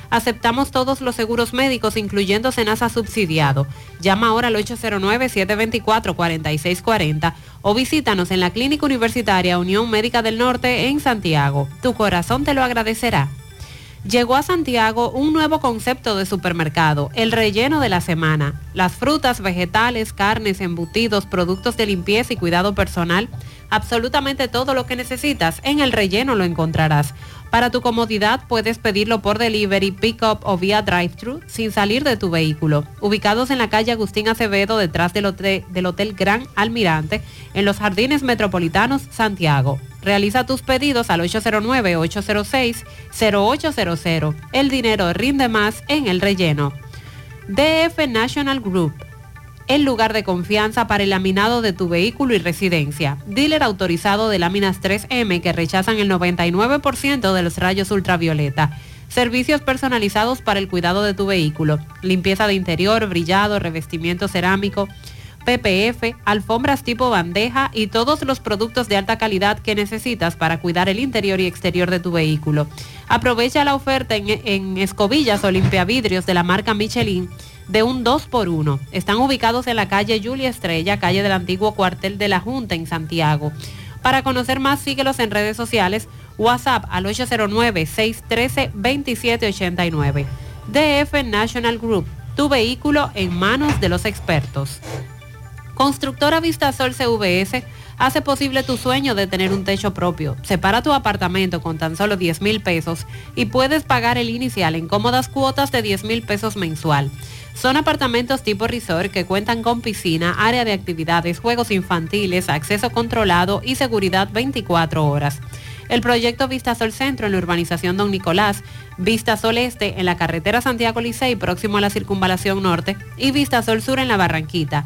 Aceptamos todos los seguros médicos, incluyendo Senasa subsidiado. Llama ahora al 809-724-4640 o visítanos en la Clínica Universitaria Unión Médica del Norte en Santiago. Tu corazón te lo agradecerá. Llegó a Santiago un nuevo concepto de supermercado, el relleno de la semana. Las frutas, vegetales, carnes, embutidos, productos de limpieza y cuidado personal, absolutamente todo lo que necesitas en el relleno lo encontrarás. Para tu comodidad puedes pedirlo por delivery, pick-up o vía drive-thru sin salir de tu vehículo. Ubicados en la calle Agustín Acevedo detrás del hotel, Gran Almirante en los Jardines Metropolitanos Santiago. Realiza tus pedidos al 809-806-0800. El dinero rinde más en el relleno. DF National Group. El lugar de confianza para el laminado de tu vehículo y residencia. Dealer autorizado de láminas 3M que rechazan el 99% de los rayos ultravioleta. Servicios personalizados para el cuidado de tu vehículo. Limpieza de interior, brillado, revestimiento cerámico. PPF, alfombras tipo bandeja y todos los productos de alta calidad que necesitas para cuidar el interior y exterior de tu vehículo. Aprovecha la oferta en, escobillas o limpiavidrios de la marca Michelin de un 2x1. Están ubicados en la calle Julia Estrella, calle del antiguo cuartel de la Junta en Santiago. Para conocer más, síguelos en redes sociales, WhatsApp al 809-613-2789. DF National Group, tu vehículo en manos de los expertos. Constructora Vistasol CVS hace posible tu sueño de tener un techo propio. Separa tu apartamento con tan solo 10 mil pesos y puedes pagar el inicial en cómodas cuotas de 10 mil pesos mensual. Son apartamentos tipo resort que cuentan con piscina, área de actividades, juegos infantiles, acceso controlado y seguridad 24 horas. El proyecto Vistasol Centro en la urbanización Don Nicolás, Vistasol Este en la carretera Santiago Licey próximo a la circunvalación norte y Vistasol Sur en la Barranquita.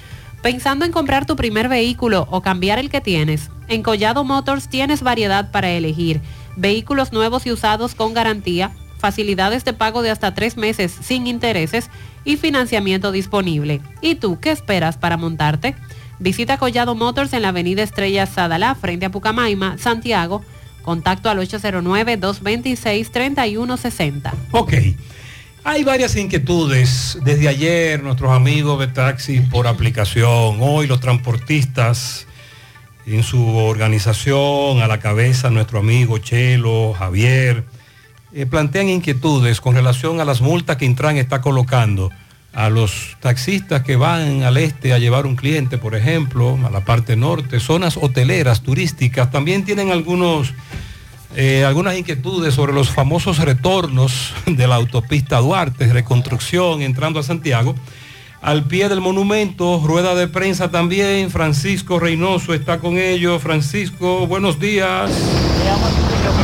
Pensando en comprar tu primer vehículo o cambiar el que tienes, en Collado Motors tienes variedad para elegir. Vehículos nuevos y usados con garantía, facilidades de pago de hasta tres meses sin intereses y financiamiento disponible. ¿Y tú qué esperas para montarte? Visita Collado Motors en la avenida Estrella Sadalá, frente a Pucamaima, Santiago. Contacto al 809-226-3160. Ok. Hay varias inquietudes. Desde ayer nuestros amigos de taxi por aplicación, hoy los transportistas en su organización, a la cabeza nuestro amigo Chelo, Javier, eh, plantean inquietudes con relación a las multas que Intran está colocando a los taxistas que van al este a llevar un cliente, por ejemplo, a la parte norte, zonas hoteleras, turísticas, también tienen algunos, eh, algunas inquietudes sobre los famosos retornos de la autopista Duarte, reconstrucción entrando a Santiago. Al pie del monumento, rueda de prensa también, Francisco Reynoso está con ellos. Francisco, buenos días.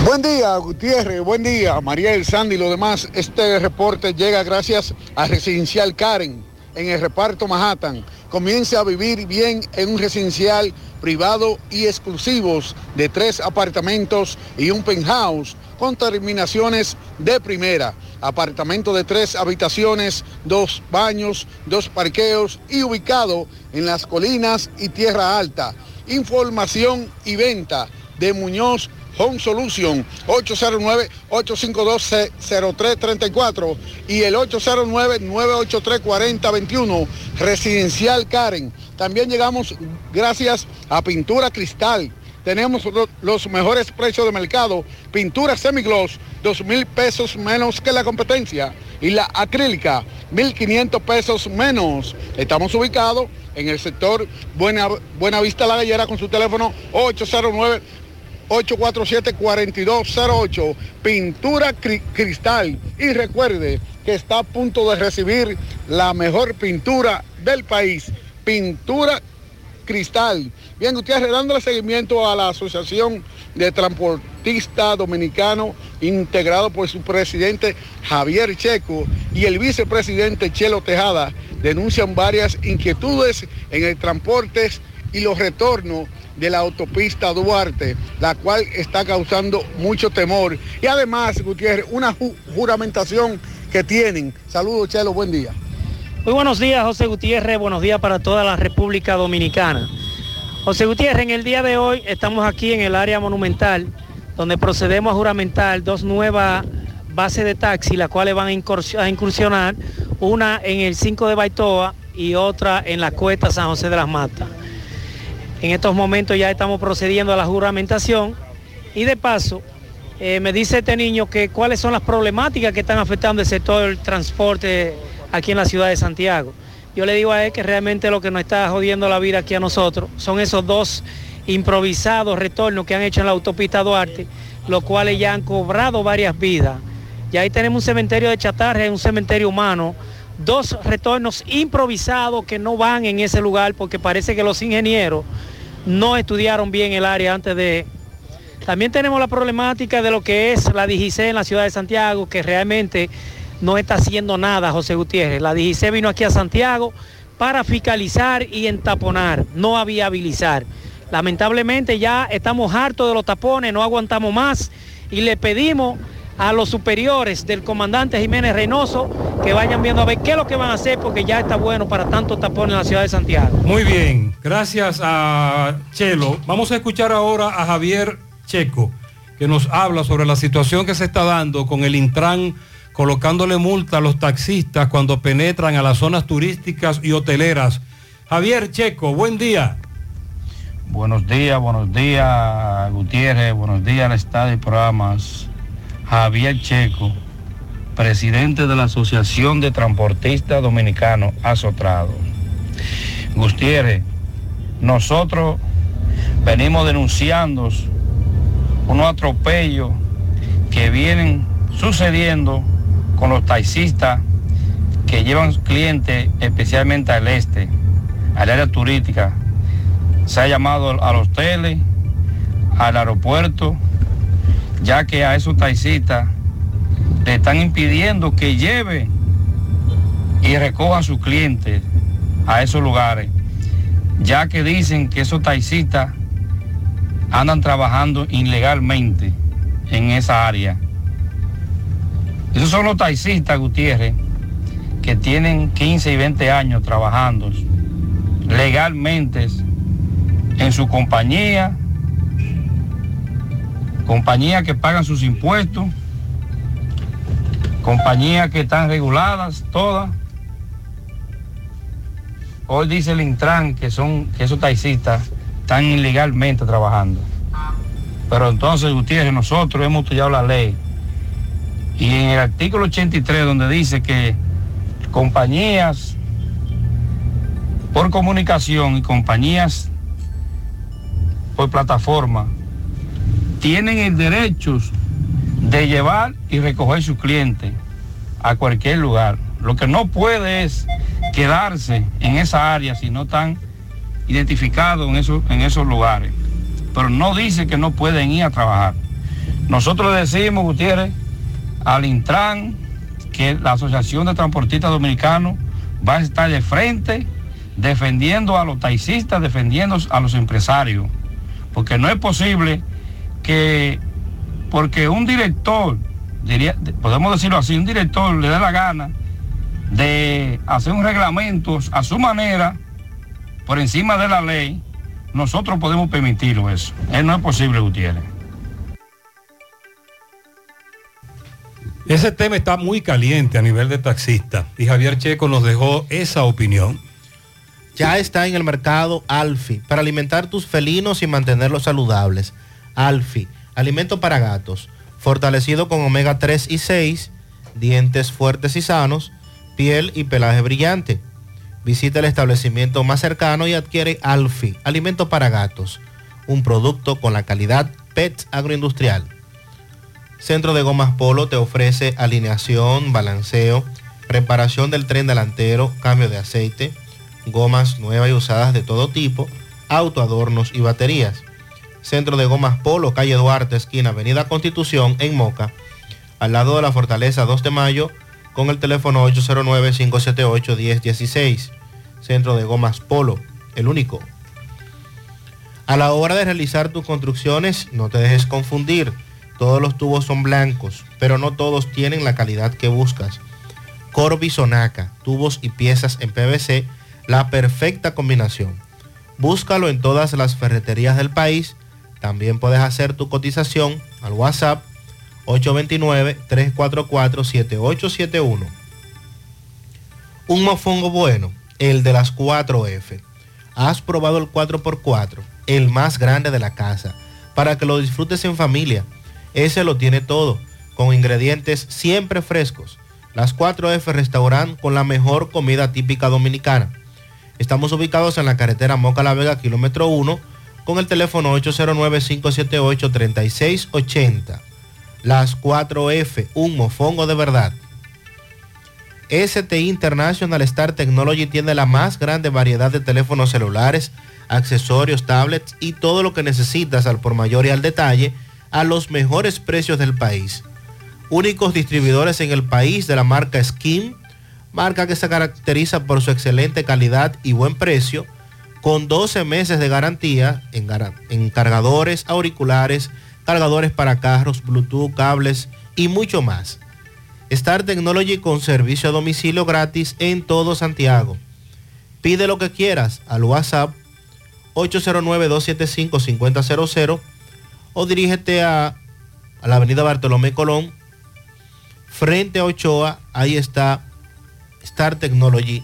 Buen día, Gutiérrez, buen día, Mariel, Sandy y lo demás. Este reporte llega gracias a Residencial Karen en el reparto Manhattan. Comience a vivir bien en un residencial privado y exclusivos de tres apartamentos y un penthouse con terminaciones de primera. Apartamento de tres habitaciones, dos baños, dos parqueos y ubicado en las colinas y tierra alta. Información y venta de Muñoz Home Solution 809-852-0334 y el 809-983-4021 Residencial Karen. También llegamos gracias a Pintura Cristal. Tenemos lo- los mejores precios de mercado. Pintura semigloss, dos mil pesos menos que la competencia. Y la acrílica, 1.500 pesos menos. Estamos ubicados en el sector Buena, Buena Vista La Gallera con su teléfono 809 847-4208, Pintura Cri- Cristal. Y recuerde que está a punto de recibir la mejor pintura del país, Pintura Cristal. Bien, Gutiérrez, dándole seguimiento a la Asociación de Transportistas Dominicanos, integrado por su presidente Javier Checo y el vicepresidente Chelo Tejada, denuncian varias inquietudes en el transporte y los retornos de la autopista Duarte, la cual está causando mucho temor. Y además, Gutiérrez, una ju- juramentación que tienen. Saludos, Chelo, buen día. Muy buenos días, José Gutiérrez. Buenos días para toda la República Dominicana. José Gutiérrez, en el día de hoy estamos aquí en el área monumental, donde procedemos a juramentar dos nuevas bases de taxi, las cuales van a incursionar, una en el 5 de Baitoa y otra en la cuesta San José de las Matas. En estos momentos ya estamos procediendo a la juramentación y de paso eh, me dice este niño que cuáles son las problemáticas que están afectando el sector del transporte aquí en la ciudad de Santiago. Yo le digo a él que realmente lo que nos está jodiendo la vida aquí a nosotros son esos dos improvisados retornos que han hecho en la autopista Duarte, los cuales ya han cobrado varias vidas. Y ahí tenemos un cementerio de chatarra un cementerio humano, dos retornos improvisados que no van en ese lugar porque parece que los ingenieros no estudiaron bien el área antes de... También tenemos la problemática de lo que es la DGC en la ciudad de Santiago, que realmente no está haciendo nada, José Gutiérrez. La DGC vino aquí a Santiago para fiscalizar y entaponar, no a viabilizar. Lamentablemente ya estamos hartos de los tapones, no aguantamos más y le pedimos a los superiores del comandante Jiménez Reynoso que vayan viendo a ver qué es lo que van a hacer porque ya está bueno para tantos tapones en la ciudad de Santiago. Muy bien, gracias a Chelo. Vamos a escuchar ahora a Javier Checo, que nos habla sobre la situación que se está dando con el Intran colocándole multa a los taxistas cuando penetran a las zonas turísticas y hoteleras. Javier Checo, buen día. Buenos días, buenos días Gutiérrez, buenos días al Estado y programas. Javier Checo, presidente de la Asociación de Transportistas Dominicanos, Asotrado. Gutiérrez, nosotros venimos denunciando unos atropellos que vienen sucediendo con los taxistas que llevan clientes especialmente al este, al área turística. Se ha llamado a los hoteles, al aeropuerto, ya que a esos taxistas le están impidiendo que lleve y recojan sus clientes a esos lugares, ya que dicen que esos taxistas andan trabajando ilegalmente en esa área. Esos son los taxistas, Gutiérrez, que tienen 15 y 20 años trabajando legalmente en su compañía, compañías que pagan sus impuestos, compañías que están reguladas, todas. Hoy dice el Intran que son que esos taxistas están ilegalmente trabajando. Pero entonces, Gutiérrez, nosotros hemos estudiado la ley. Y en el artículo 83, donde dice que compañías por comunicación y compañías por plataforma tienen el derecho de llevar y recoger sus clientes a cualquier lugar. Lo que no puede es quedarse en esa área si no están identificados en esos, en esos lugares. Pero no dice que no pueden ir a trabajar. Nosotros decimos, Gutiérrez, al Intran que la Asociación de Transportistas Dominicanos va a estar de frente defendiendo a los taxistas, defendiendo a los empresarios. Porque no es posible que porque un director, diría, podemos decirlo así, un director le dé la gana de hacer un reglamento a su manera, por encima de la ley, nosotros podemos permitirlo eso. Eso no es posible, Gutiérrez. Ese tema está muy caliente a nivel de taxista y Javier Checo nos dejó esa opinión. Ya está en el mercado Alfi para alimentar tus felinos y mantenerlos saludables. Alfi, alimento para gatos, fortalecido con omega 3 y 6, dientes fuertes y sanos, piel y pelaje brillante. Visita el establecimiento más cercano y adquiere Alfi, alimento para gatos, un producto con la calidad PET agroindustrial. Centro de Gomas Polo te ofrece alineación, balanceo, reparación del tren delantero, cambio de aceite, gomas nuevas y usadas de todo tipo, autoadornos y baterías. Centro de Gomas Polo, calle Duarte, esquina Avenida Constitución, en Moca, al lado de la Fortaleza 2 de Mayo, con el teléfono 809-578-1016. Centro de Gomas Polo, el único. A la hora de realizar tus construcciones, no te dejes confundir. Todos los tubos son blancos, pero no todos tienen la calidad que buscas. Corby Sonaca, tubos y piezas en PVC, la perfecta combinación. Búscalo en todas las ferreterías del país. También puedes hacer tu cotización al WhatsApp 829-344-7871. Un mofongo bueno, el de las 4F. Has probado el 4x4, el más grande de la casa, para que lo disfrutes en familia. Ese lo tiene todo, con ingredientes siempre frescos. Las 4F Restaurant con la mejor comida típica dominicana. Estamos ubicados en la carretera Moca La Vega, kilómetro 1, con el teléfono 809-578-3680. Las 4F, un mofongo de verdad. STI International Star Technology tiene la más grande variedad de teléfonos celulares, accesorios, tablets y todo lo que necesitas al por mayor y al detalle a los mejores precios del país. Únicos distribuidores en el país de la marca Skin, marca que se caracteriza por su excelente calidad y buen precio, con 12 meses de garantía en, cargadores, auriculares, cargadores para carros, Bluetooth, cables y mucho más. Star Technology con servicio a domicilio gratis en todo Santiago. Pide lo que quieras al WhatsApp 809-275-5000 o dirígete a, a la avenida Bartolomé Colón, frente a Ochoa, ahí está Star Technology.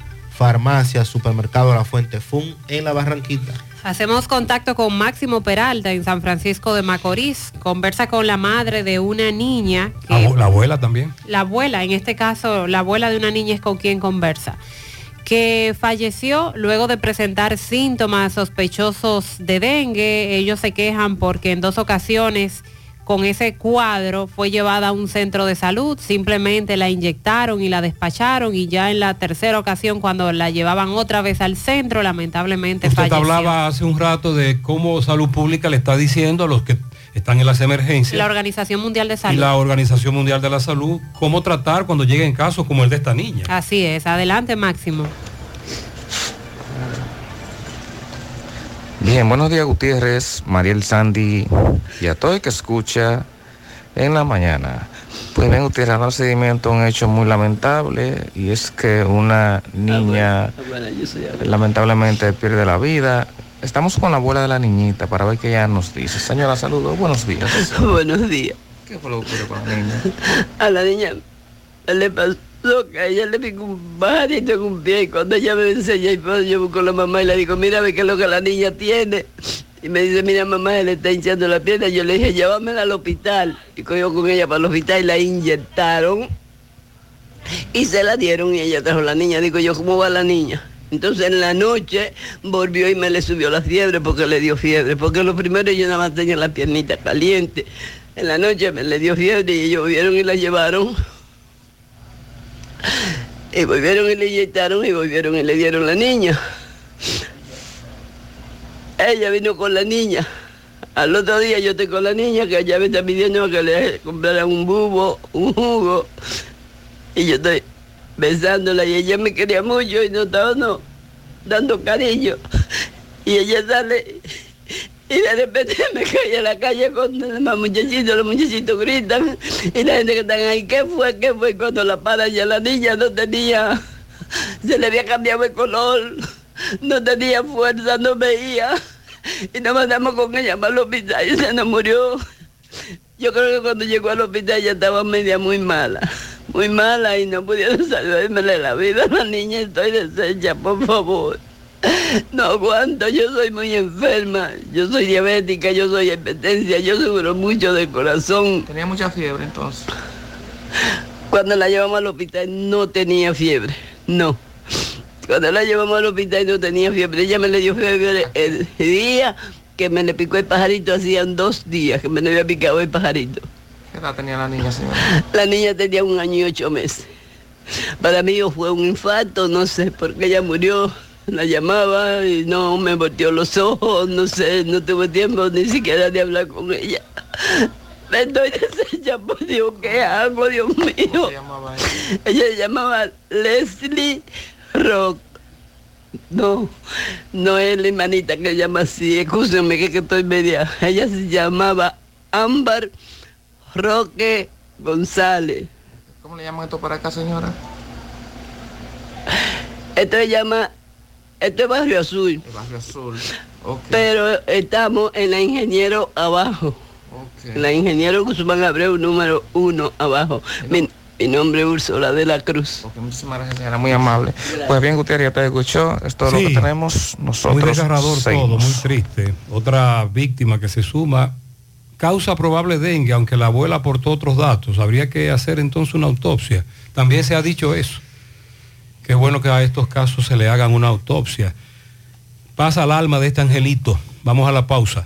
Farmacia, Supermercado La Fuente Fun en La Barranquita. Hacemos contacto con Máximo Peralta en San Francisco de Macorís. Conversa con la madre de una niña. La, la abuela también. La abuela, en este caso, la abuela de una niña es con quien conversa. Que falleció luego de presentar síntomas sospechosos de dengue. Ellos se quejan porque en dos ocasiones con ese cuadro fue llevada a un centro de salud, simplemente la inyectaron y la despacharon y ya en la tercera ocasión cuando la llevaban otra vez al centro, lamentablemente Usted falleció. hablaba hace un rato de cómo Salud Pública le está diciendo a los que están en las emergencias. La Organización Mundial de y Salud. la Organización Mundial de la Salud, cómo tratar cuando lleguen casos como el de esta niña. Así es, adelante Máximo. Bien, buenos días Gutiérrez, Mariel Sandy y a todo el que escucha en la mañana. Pues bien, Gutiérrez, dando seguimiento a un hecho muy lamentable y es que una niña lamentablemente pierde la vida. Estamos con la abuela de la niñita para ver qué ella nos dice. Señora, saludos, buenos días. Buenos días. ¿Qué fue lo que ocurrió con la niña? A la niña le pasó que a ella le picó un pajarito en un pie y cuando ella me enseña y yo busco a la mamá y le digo, mira, ve qué es lo que la niña tiene. Y me dice, mira mamá, le está hinchando la pierna. Yo le dije, llévamela al hospital. Y cogió con ella para el hospital y la inyectaron. Y se la dieron y ella trajo la niña. Digo yo, ¿cómo va la niña? Entonces en la noche volvió y me le subió la fiebre porque le dio fiebre. Porque lo primero yo nada más tenía la piernita caliente. En la noche me le dio fiebre y ellos vieron y la llevaron. Y volvieron y le inyectaron y volvieron y le dieron la niña. Ella vino con la niña. Al otro día yo estoy con la niña que ella me está pidiendo que le comprara un bubo, un jugo. Y yo estoy besándola y ella me quería mucho y no estaba no, dando cariño. Y ella sale y de repente me caí en la calle con los muchachitos, los muchachitos gritan y la gente que están ahí, ¿qué fue? ¿Qué fue? Cuando la paran ya la niña no tenía, se le había cambiado el color, no tenía fuerza, no veía. Y nos mandamos con ella para el hospital y se nos murió. Yo creo que cuando llegó al hospital ella estaba media muy mala, muy mala y no pudieron salvarme la vida. La niña estoy deshecha, por favor. No aguanto, yo soy muy enferma, yo soy diabética, yo soy hipertensia, yo sufro mucho del corazón. Tenía mucha fiebre entonces. Cuando la llevamos al hospital no tenía fiebre, no. Cuando la llevamos al hospital no tenía fiebre, ella me le dio fiebre el día que me le picó el pajarito, hacían dos días que me le había picado el pajarito. ¿Qué edad tenía la niña, señora? La niña tenía un año y ocho meses. Para mí fue un infarto, no sé por qué ella murió. La llamaba y no me volteó los ojos, no sé, no tuve tiempo ni siquiera de hablar con ella. Estoy deshecha, por Dios, ¿qué hago, Dios mío? Ella se llamaba Leslie Rock. No, no es la hermanita que llama así, escúchame que, que estoy media. Ella se llamaba Ámbar Roque González. ¿Cómo le llaman esto para acá, señora? Esto se llama, esto es Barrio Azul, El barrio azul. Ok. pero estamos en la Ingeniero abajo. La Ingeniero Guzmán Abreu número uno abajo. Mi, mi nombre es Úrsula de la Cruz. Muchísimas gracias, señora, muy amable. Pues bien, Gutiérrez, ya te escuchó. Es todo Sí. lo que tenemos nosotros. Muy desgarrador seguimos. todo, muy triste. Otra víctima que se suma. Causa probable dengue, aunque la abuela aportó otros datos. Habría que hacer entonces una autopsia. También se ha dicho eso. Qué bueno que a estos casos se le hagan una autopsia. Pasa al alma de este angelito. Vamos a la pausa.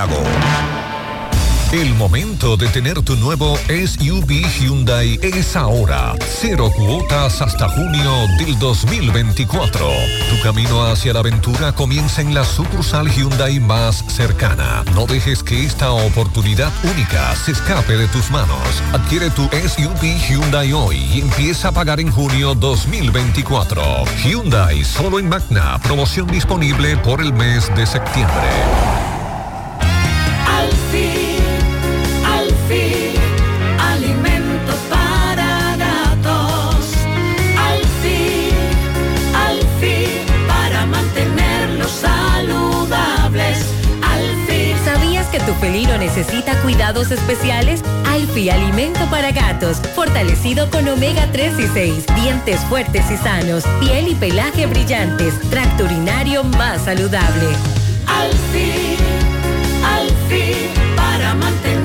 El momento de tener tu nuevo SUV Hyundai es ahora. Cero cuotas hasta junio del 2024. Tu camino hacia la aventura comienza en la sucursal Hyundai más cercana. No dejes que esta oportunidad única se escape de tus manos. Adquiere tu SUV Hyundai hoy y empieza a pagar en junio 2024. Hyundai solo en Magna. Promoción disponible por el mes de septiembre. Tu felino necesita cuidados especiales? Alfi Alimento para Gatos, fortalecido con omega 3 y 6, dientes fuertes y sanos, piel y pelaje brillantes, tracto urinario más saludable. Al fin, al fin, para mantenerlos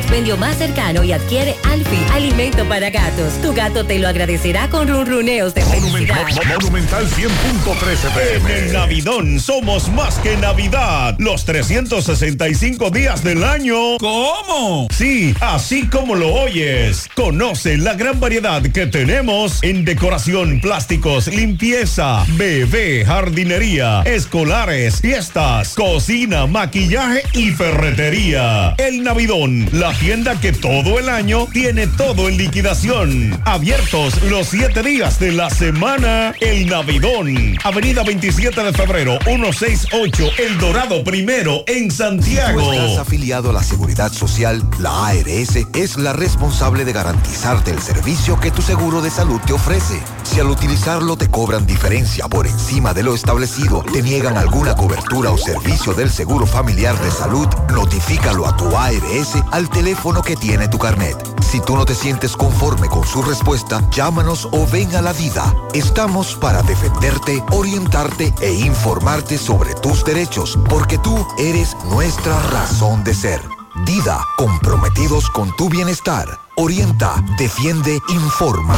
expendio más cercano y adquiere Alfi, alimento para gatos. Tu gato te lo agradecerá con ronroneos de felicidad. Monumental 100.13 pm. En el Navidón somos más que Navidad. Los 365 días del año. ¿Cómo? Sí, así como lo oyes. Conoce la gran variedad que tenemos en decoración, plásticos, limpieza, bebé, jardinería, escolares, fiestas, cocina, maquillaje y ferretería. El Navidón, la tienda que todo el año tiene todo en liquidación. Abiertos los 7 días de la semana. El Navidón. Avenida 27 de febrero, 168, El Dorado Primero, en Santiago. Tú estás afiliado a la Seguridad Social, la ARS es la responsable de garantizarte el servicio que tu seguro de salud te ofrece. Si al utilizarlo te cobran diferencia por encima de lo establecido, te niegan alguna cobertura o servicio del seguro familiar de salud, notifícalo a tu ARS al teléfono que tiene tu carnet. Si tú no te sientes conforme con su respuesta, llámanos o ven a la vida. Estamos para defenderte, orientarte e informarte sobre tus derechos, porque tú eres nuestra razón de ser. Dida, comprometidos con tu bienestar. Orienta, defiende, informa.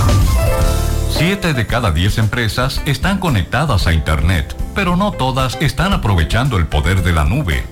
Siete de cada diez empresas están conectadas a Internet, pero no todas están aprovechando el poder de la nube.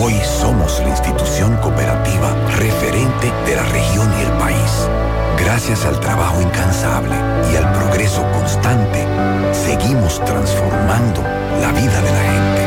hoy somos la institución cooperativa referente de la región y el país. Gracias al trabajo incansable y al progreso constante, seguimos transformando la vida de la gente.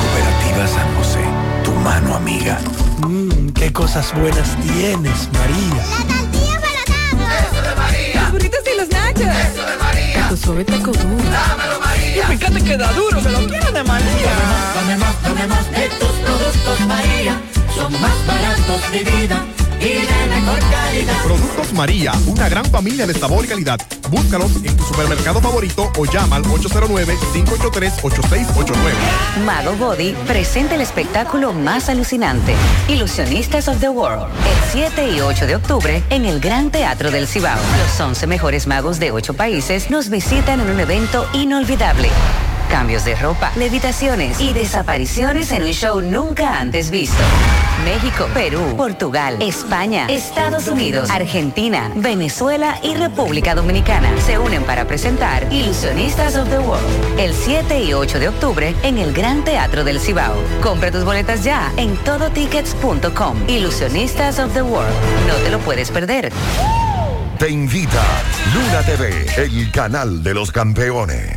Cooperativa San José, tu mano amiga. Mmm, qué cosas buenas tienes, María. La tortilla para Eso de María. Los burritos y los nachos. Eso de María. Tu suave taco duro. Dámelo, María. Y fíjate que da duro, que lo quiero de María. Dame más, dame más de tus productos María. Son más baratos de vida Productos María, una gran familia de sabor y calidad. Búscalos en tu supermercado favorito o llama al 809-583-8689. Mago Body presenta el espectáculo más alucinante, Ilusionistas of the World, el 7 y 8 de octubre en el Gran Teatro del Cibao. Los 11 mejores magos de 8 países nos visitan en un evento inolvidable. Cambios de ropa, levitaciones y desapariciones en un show nunca antes visto. México, Perú, Portugal, España, Estados Unidos, Argentina, Venezuela y República Dominicana se unen para presentar Ilusionistas of the World el 7 y 8 de octubre en el Gran Teatro del Cibao. Compra tus boletas ya en todotickets.com. Ilusionistas of the World. No te lo puedes perder. Te invita Luna TV, el canal de los campeones.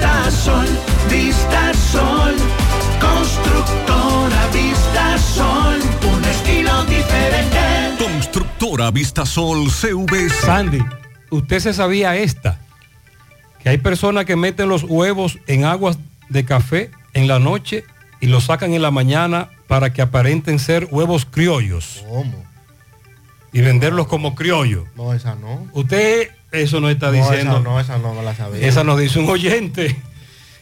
Vista Sol, Vista Sol, constructora Vista Sol, un estilo diferente. Constructora Vistasol CV. Sandy, ¿usted se sabía esta? Que hay personas que meten los huevos en aguas de café en la noche y los sacan en la mañana para que aparenten ser huevos criollos. ¿Cómo? Y venderlos como criollos. No, esa no. Usted eso no está No, diciendo. esa no, esa no me la sabía. Esa nos dice un oyente.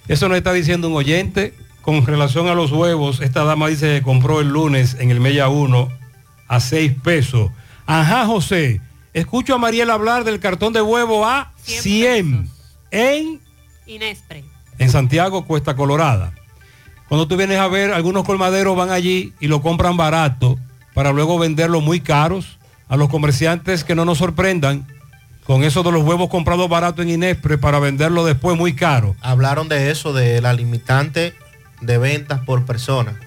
Eso nos está diciendo un oyente. Con relación a los huevos, esta dama dice que compró el lunes en el Mella 1 a 6 pesos. Ajá, José. Escucho a Mariela hablar del cartón de huevo a 100 en, Inespre. en Santiago, Cuesta Colorada. Cuando tú vienes a ver, algunos colmaderos van allí y lo compran barato para luego venderlo muy caros a los comerciantes que no nos sorprendan con eso de los huevos comprados barato en Inespre para venderlo después muy caro. Hablaron de eso, de la limitante de ventas por persona,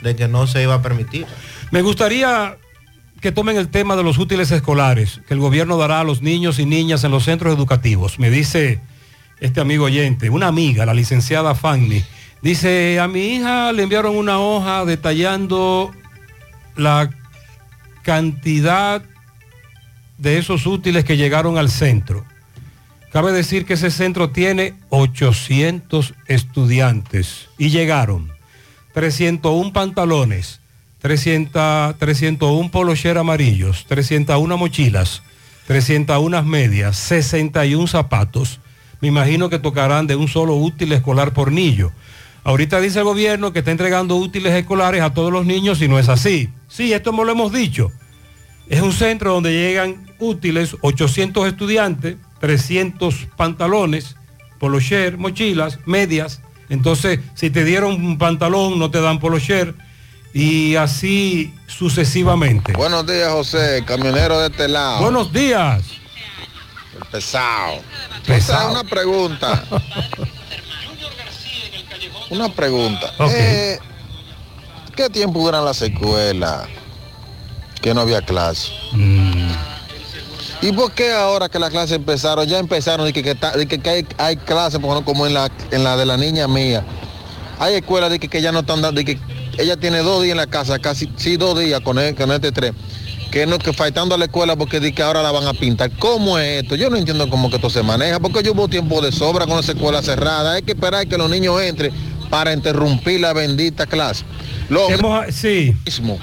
de que no se iba a permitir. Me gustaría que tomen el tema de los útiles escolares que el gobierno dará a los niños y niñas en los centros educativos. Me dice este amigo oyente, una amiga, la licenciada Fanny, dice, a mi hija le enviaron una hoja detallando la cantidad de esos útiles que llegaron al centro. Cabe decir que ese centro tiene 800 estudiantes y llegaron 301 pantalones, 300, 301 polocher amarillos, 301 mochilas, 301 medias, 61 zapatos. Me imagino que tocarán de un solo útil escolar por niño. Ahorita dice el gobierno que está entregando útiles escolares a todos los niños y no es así. Sí, esto me lo hemos dicho. Es un centro donde llegan útiles 800 estudiantes, 300 pantalones, polocher, mochilas, medias. Entonces, si te dieron un pantalón, no te dan polocher. Y así sucesivamente. Buenos días, José, camionero de este lado. Buenos días. Pesado. Pesado. O sea, una pregunta. una pregunta. Eh, ¿Qué tiempo duran las escuelas? Que no había clase. Mm. ¿Y por qué ahora que las clases empezaron, ya empezaron, y que, que, de que- que hay, hay clases, por ejemplo, como en la, en la de la niña mía? Hay escuelas de que, que ya no están dando, de que ella tiene dos días en la casa, casi, sí, dos días con, el- con este tres. Que no, que faltando a la escuela porque di que ahora la van a pintar. ¿Cómo es esto? Yo no entiendo cómo que esto se maneja, porque yo hubo tiempo de sobra con esa escuela cerrada. Hay que esperar que los niños entren para interrumpir la bendita clase. Lo sí. mismo.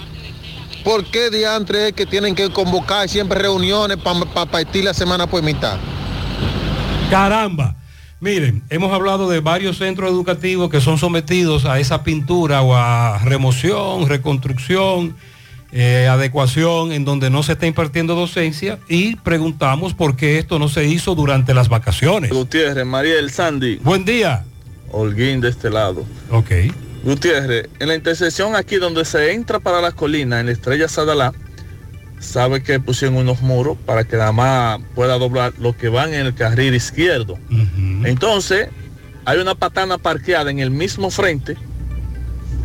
¿Por qué diantre es que tienen que convocar siempre reuniones para partir la semana por mitad? Caramba. Miren, hemos hablado de varios centros educativos que son sometidos a esa pintura o a remoción, reconstrucción, eh, adecuación, en donde no se está impartiendo docencia y preguntamos por qué esto no se hizo durante las vacaciones. Gutiérrez, Mariel, Sandy. Buen día. Holguín de este lado. Ok. Gutiérrez, en la intersección aquí donde se entra para la colina, en la estrella Sadalá, sabe que pusieron unos muros para que nada más pueda doblar los que van en el carril izquierdo. Entonces, hay una patana parqueada en el mismo frente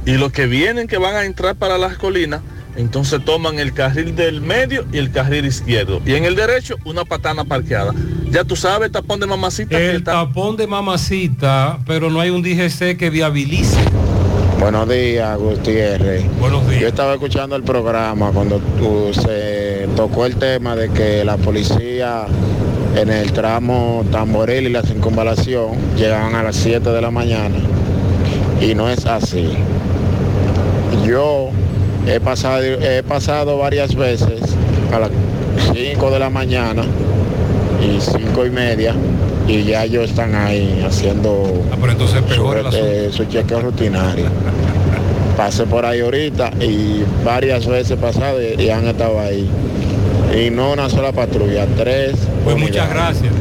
y los que vienen que van a entrar para las colinas, entonces toman el carril del medio y el carril izquierdo. Y en el derecho, una patana parqueada. Ya tú sabes, tapón de mamacita. El está- tapón de mamacita, pero no hay un DGC que viabilice. Buenos días, Gutiérrez. Buenos días. Yo estaba escuchando el programa cuando se tocó el tema de que la policía en el tramo Tamboril y la circunvalación llegaban a las 7 de la mañana. Y no es así. Yo he pasado, he pasado varias veces a las 5 de la mañana y 5 y media y ya ellos están ahí haciendo su, eh, su chequeo rutinario. Pasé por ahí ahorita y varias veces pasado y, y han estado ahí. Y no una sola patrulla, tres. Pues muchas gracias.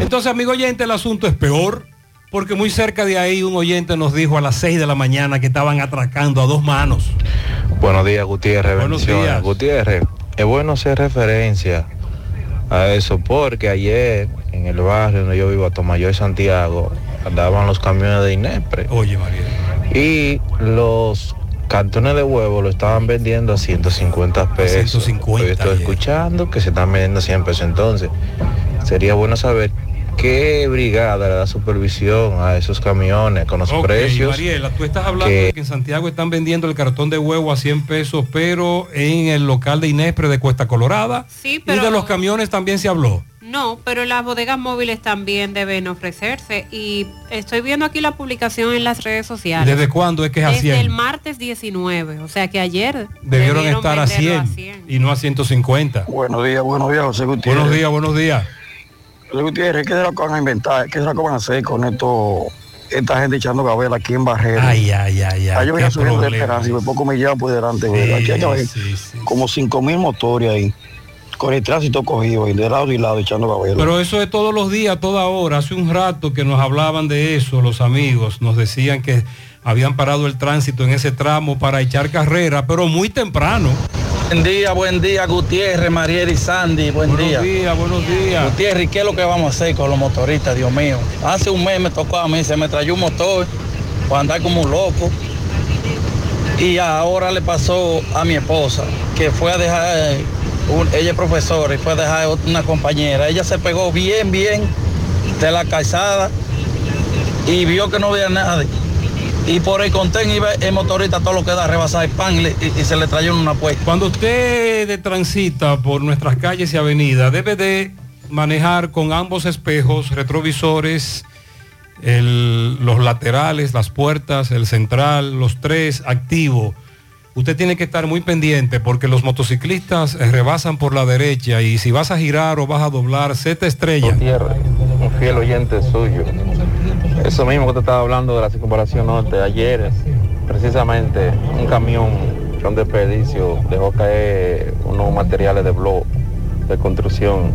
Entonces, amigo oyente, el asunto es peor, porque muy cerca de ahí un oyente nos dijo a las 6 de la mañana que estaban atracando a dos manos. Buenos días, Gutiérrez. Buenos días. Gutiérrez, es bueno hacer referencia a eso porque ayer en el barrio donde yo vivo, a Tomayor Santiago, andaban los camiones de Inepre. Oye, María. Y los cartones de huevo lo estaban vendiendo a 150 pesos. 150 Hoy estoy escuchando que se están vendiendo a 100 pesos. Entonces, sería bueno saber qué brigada le da supervisión a esos camiones con los precios. Mariela, tú estás hablando que- de que en Santiago están vendiendo el cartón de huevo a 100 pesos, pero en el local de Inespre de Cuesta Colorada. Sí, Y pero- de los camiones también se habló. No, pero las bodegas móviles también deben ofrecerse y estoy viendo aquí la publicación en las redes sociales. ¿Desde cuándo es que es a Desde 100? el martes 19, o sea que ayer Debieron estar a venderlo 100, y no a 150. Buenos días, buenos días, José Gutiérrez. Buenos días, buenos días. José Gutiérrez, ¿qué es lo que van a inventar? ¿Qué es lo que van a hacer con estos esta gente echando gabela aquí en Barrera. Ay, ay, ay, ay. yo venía subiendo de. Esperanza y por poco me llevan por delante, güey. Aquí hay que ver como cinco mil motores ahí. Con el tránsito cogido ahí, de lado y lado, echando gabela. Pero eso es todos los días, toda hora. Hace un rato que nos hablaban de eso los amigos. Nos decían que habían parado el tránsito en ese tramo para echar carrera, pero muy temprano. Buen día, buen día, Gutiérrez, Mariel y Sandy, buen Buenos día. días, buenos días. Gutiérrez, ¿y ¿qué es lo que vamos a hacer con los motoristas, Dios mío? Hace un mes me tocó a mí, se me trayó un motor para andar como un loco. Y ahora le pasó a mi esposa, que fue a dejar, un- ella es profesora y fue a dejar una compañera. Ella se pegó bien, bien de la calzada y vio que no había nadie. Y por el contén iba el motorista todo lo que da, rebasar el pan y, le- y- y se le trayó en una puerta. Cuando usted transita por nuestras calles y avenidas, debe de manejar con ambos espejos, retrovisores, el- los laterales, las puertas, el central, los tres activos. Usted tiene que estar muy pendiente porque los motociclistas rebasan por la derecha y si vas a girar o vas a doblar, se te estrella. un fiel oyente suyo. Eso mismo que te estaba hablando de la circunvalación norte, ayer precisamente un camión con desperdicio dejó caer unos materiales de blog de construcción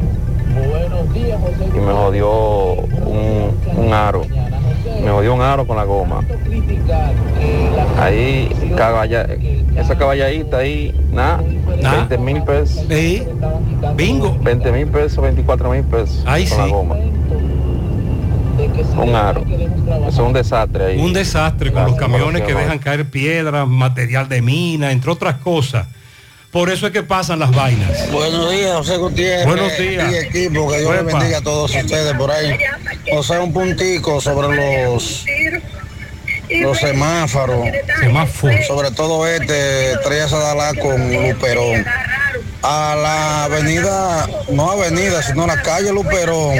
y me jodió un, un aro. Me jodió un aro con la goma. Ahí, caballa, esa caballadita ahí, nada, 20 mil pesos. Bingo. 20 mil pesos, 24 mil pesos Ahí con la goma. Un aro. Eso es un desastre ahí. Un desastre con los camiones que dejan caer piedras, material de mina, entre otras cosas. Por eso es que pasan las vainas. Buenos días, José Gutiérrez. Buenos días. Y equipo, que Dios les bendiga a todos ustedes por ahí. O sea, un puntico sobre los los semáforos. Semáforos. Sobre todo este, Estrella Sadalá con Luperón. A la avenida, no avenida, sino la calle Luperón.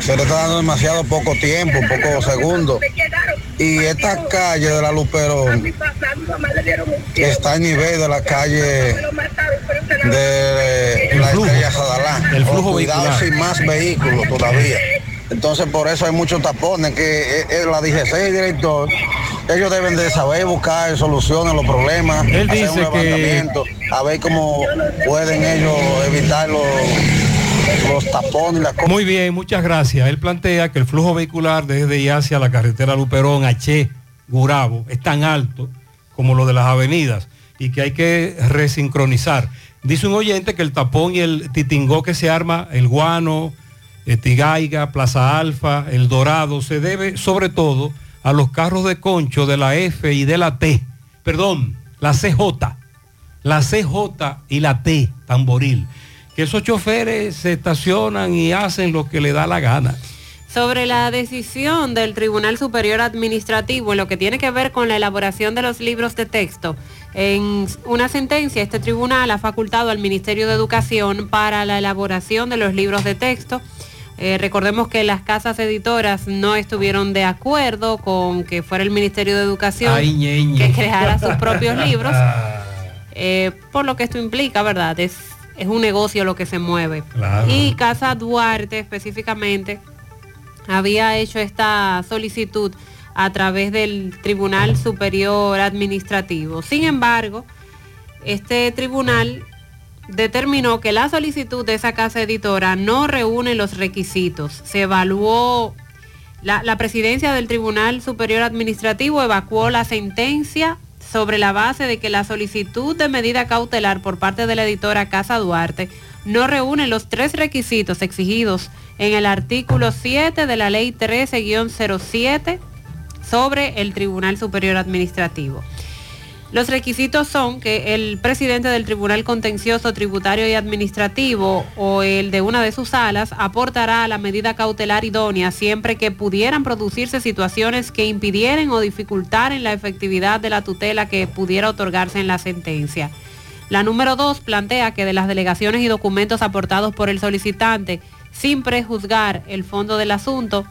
Se le está dando demasiado poco tiempo, poco segundos. Y esta calle de la Luperón está a nivel de la calle de la Estrella Sadalá. el flujo Cuidado sin más vehículos todavía. Entonces por eso hay muchos tapones que eh, eh, la DGC y director, ellos deben de saber buscar soluciones a los problemas, Él hacer un dice que- levantamiento, a ver cómo pueden ellos evitar los, los tapones las cosas. Muy bien, muchas gracias. Él plantea que el flujo vehicular desde y hacia la carretera Luperón, H, Gurabo, es tan alto como lo de las avenidas y que hay que resincronizar. Dice un oyente que el tapón y el titingó que se arma, el guano, eh, Tigaiga, Plaza Alfa, el Dorado, se debe sobre todo a los carros de concho de la F y de la T, perdón, la CJ, la CJ y la T, tamboril, que esos choferes se estacionan y hacen lo que le da la gana. Sobre la decisión del Tribunal Superior Administrativo en lo que tiene que ver con la elaboración de los libros de texto, en una sentencia este tribunal ha facultado al Ministerio de Educación para la elaboración de los libros de texto. Eh, recordemos que las casas editoras no estuvieron de acuerdo con que fuera el Ministerio de Educación Ay, ñe, ñe. que creara sus propios libros, eh, por lo que esto implica, ¿verdad? Es, es un negocio lo que se mueve. Claro. Y Casa Duarte específicamente había hecho esta solicitud a través del Tribunal Superior Administrativo. Sin embargo, este tribunal determinó que la solicitud de esa casa editora no reúne los requisitos. Se evaluó, la, la presidencia del Tribunal Superior Administrativo evacuó la sentencia sobre la base de que la solicitud de medida cautelar por parte de la editora Casa Duarte no reúne los tres requisitos exigidos en el artículo 7 de la ley 13-07 sobre el Tribunal Superior Administrativo. Los requisitos son que el presidente del Tribunal Contencioso Tributario y Administrativo o el de una de sus salas aportará la medida cautelar idónea siempre que pudieran producirse situaciones que impidieran o dificultaran la efectividad de la tutela que pudiera otorgarse en la sentencia. La número dos plantea que de las delegaciones y documentos aportados por el solicitante, sin prejuzgar el fondo del asunto,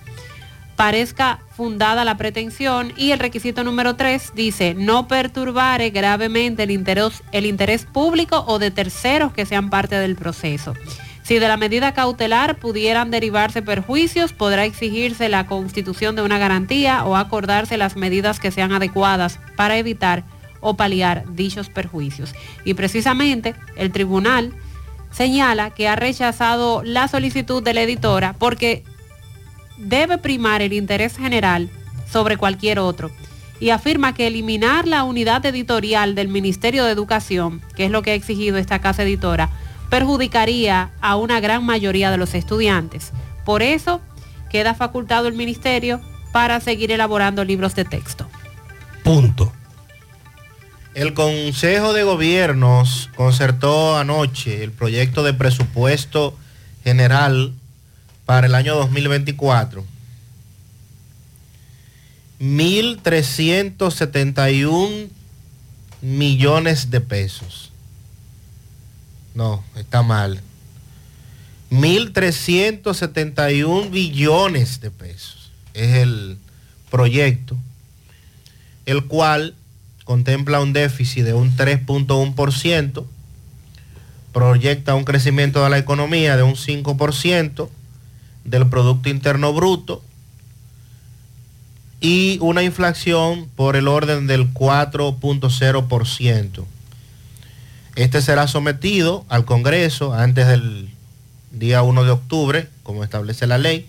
parezca fundada la pretensión y el requisito número 3 dice no perturbare gravemente el interés, el interés público o de terceros que sean parte del proceso. Si de la medida cautelar pudieran derivarse perjuicios, podrá exigirse la constitución de una garantía o acordarse las medidas que sean adecuadas para evitar o paliar dichos perjuicios. Y precisamente el tribunal señala que ha rechazado la solicitud de la editora porque debe primar el interés general sobre cualquier otro y afirma que eliminar la unidad editorial del Ministerio de Educación, que es lo que ha exigido esta casa editora, perjudicaría a una gran mayoría de los estudiantes. Por eso queda facultado el ministerio para seguir elaborando libros de texto. Punto. El Consejo de Gobiernos concertó anoche el proyecto de presupuesto general para el año 2024. 1.371 millones de pesos. No, está mal. 1.371 billones de pesos es el proyecto, el cual contempla un déficit de un 3.1%, proyecta un crecimiento de la economía de un 5% del Producto Interno Bruto y una inflación por el orden del 4.0%. Este será sometido al Congreso antes del día 1 de octubre, como establece la ley.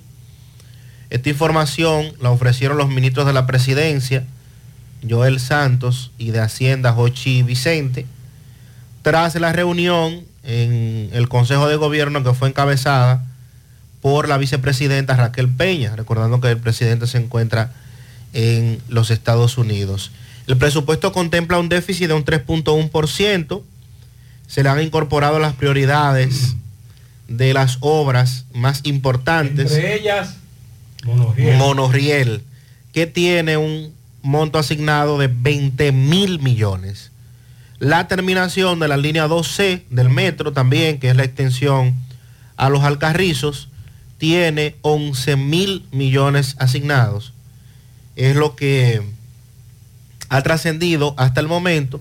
Esta información la ofrecieron los ministros de la Presidencia, Joel Santos, y de Hacienda, Jochi Vicente, tras la reunión en el Consejo de Gobierno que fue encabezada por la vicepresidenta Raquel Peña, recordando que el presidente se encuentra en los Estados Unidos. El presupuesto contempla un déficit de un 3.1%, se le han incorporado las prioridades de las obras más importantes. Entre ellas, Monorriel. Monorriel, que tiene un monto asignado de 20 mil millones. La terminación de la línea 2C del metro también, que es la extensión a los Alcarrizos, tiene 11 mil millones asignados. Es lo que ha trascendido hasta el momento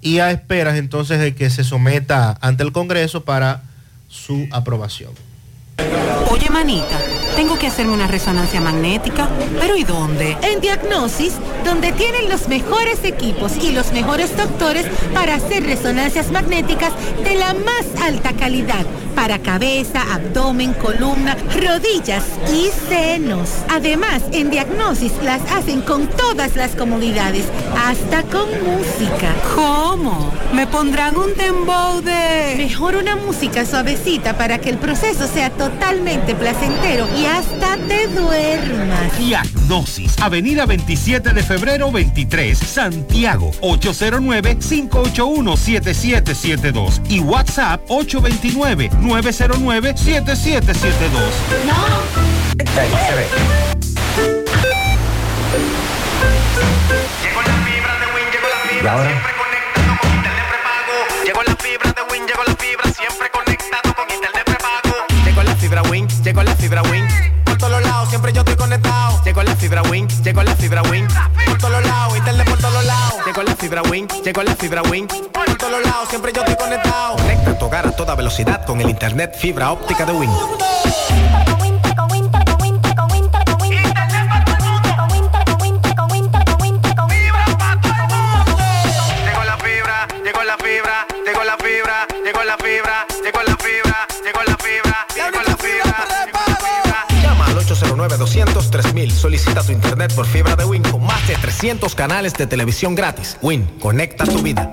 y a esperas entonces de que se someta ante el Congreso para su aprobación. Oye, manita, tengo que hacerme una resonancia magnética, pero ¿y dónde? En Diagnosis, donde tienen los mejores equipos y los mejores doctores para hacer resonancias magnéticas de la más alta calidad para cabeza, abdomen, columna, rodillas y senos. Además, en Diagnosis las hacen con todas las comodidades, hasta con música. ¿Cómo? ¿Me pondrán un dembow de...? Mejor una música suavecita para que el proceso sea totalmente placentero y hasta te duermas. Diagnosis, Avenida 27 de febrero 23, Santiago, 809-581-7772 y WhatsApp 829-909-7772. ¿Y ahora? Llegó la fibra de Win, llegó la fibra, siempre conectado fibra Win, llegó la fibra Win. Por todos lados, siempre yo estoy conectado. Llegó la fibra Win, llegó la fibra Win. Por todos lados, internet por todos lados. Llegó la fibra Win, llegó la fibra Win. Por todos lados, siempre yo estoy conectado. Conecta tu hogar a toda velocidad con el internet fibra óptica de Win. Llegó la fibra, llegó la fibra, llegó la fibra, llegó la fibra, llegó la fibra, 809-200-3000. Solicita tu internet por fibra de Win con más de 300 canales de televisión gratis. Win, conecta tu vida.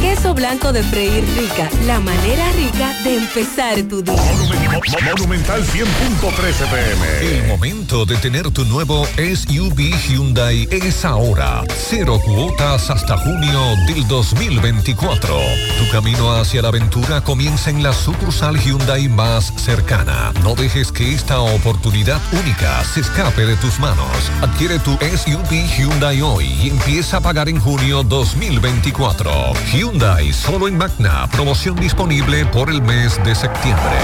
Queso blanco de freír rica, la manera rica de empezar tu día. Monumental 100.13 pm. El momento de tener tu nuevo SUV Hyundai es ahora. Cero cuotas hasta junio del 2024. Tu camino hacia la aventura comienza en la sucursal Hyundai más cercana. No dejes que esta oportunidad única se escape de tus manos. Adquiere tu SUV Hyundai hoy y empieza a pagar en junio 2024. Hyundai solo en Magna. Promoción disponible por el mes de septiembre.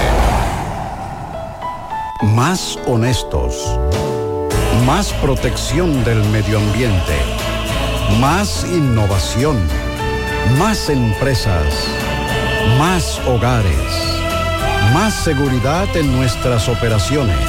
Más honestos. Más protección del medio ambiente. Más innovación. Más empresas. Más hogares. Más seguridad en nuestras operaciones.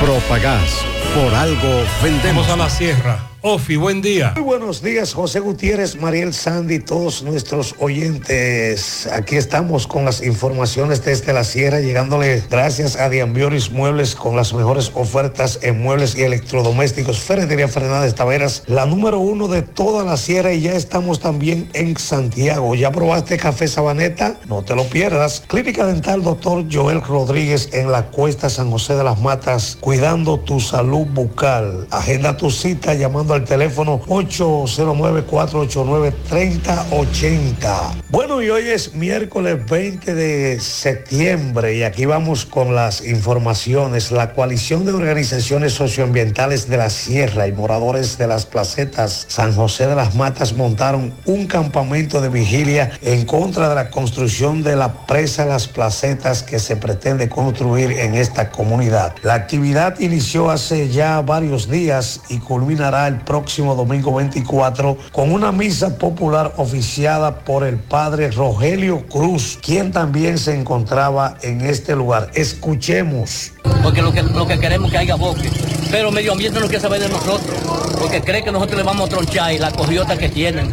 Propagás. Por algo vendemos. Vamos a la sierra. Ofi, buen día. Muy buenos días, José Gutiérrez, Mariel Sandy, todos nuestros oyentes. Aquí estamos con las informaciones desde la sierra, llegándole gracias a Diambioris Muebles con las mejores ofertas en muebles y electrodomésticos. Ferretería Fernández Taveras, la número uno de toda la sierra y ya estamos también en Santiago. ¿Ya probaste café Sabaneta? No te lo pierdas. Clínica Dental Doctor Joel Rodríguez en la Cuesta San José de las Matas, cuidando tu salud bucal. Agenda tu cita llamando al teléfono 809-489-3080. Bueno, y hoy es miércoles 20 de septiembre y aquí vamos con las informaciones. La coalición de organizaciones socioambientales de la Sierra y moradores de las placetas San José de las Matas montaron un campamento de vigilia en contra de la construcción de la presa Las Placetas que se pretende construir en esta comunidad. La actividad inició hace ya varios días y culminará el próximo domingo 24 con una misa popular oficiada por el padre Rogelio Cruz, quien también se encontraba en este lugar. Escuchemos. Porque lo que, lo que queremos es que haya bosque. Pero medio ambiente no quiere saber de nosotros. Porque cree que nosotros le vamos a tronchar y la cogiota que tienen.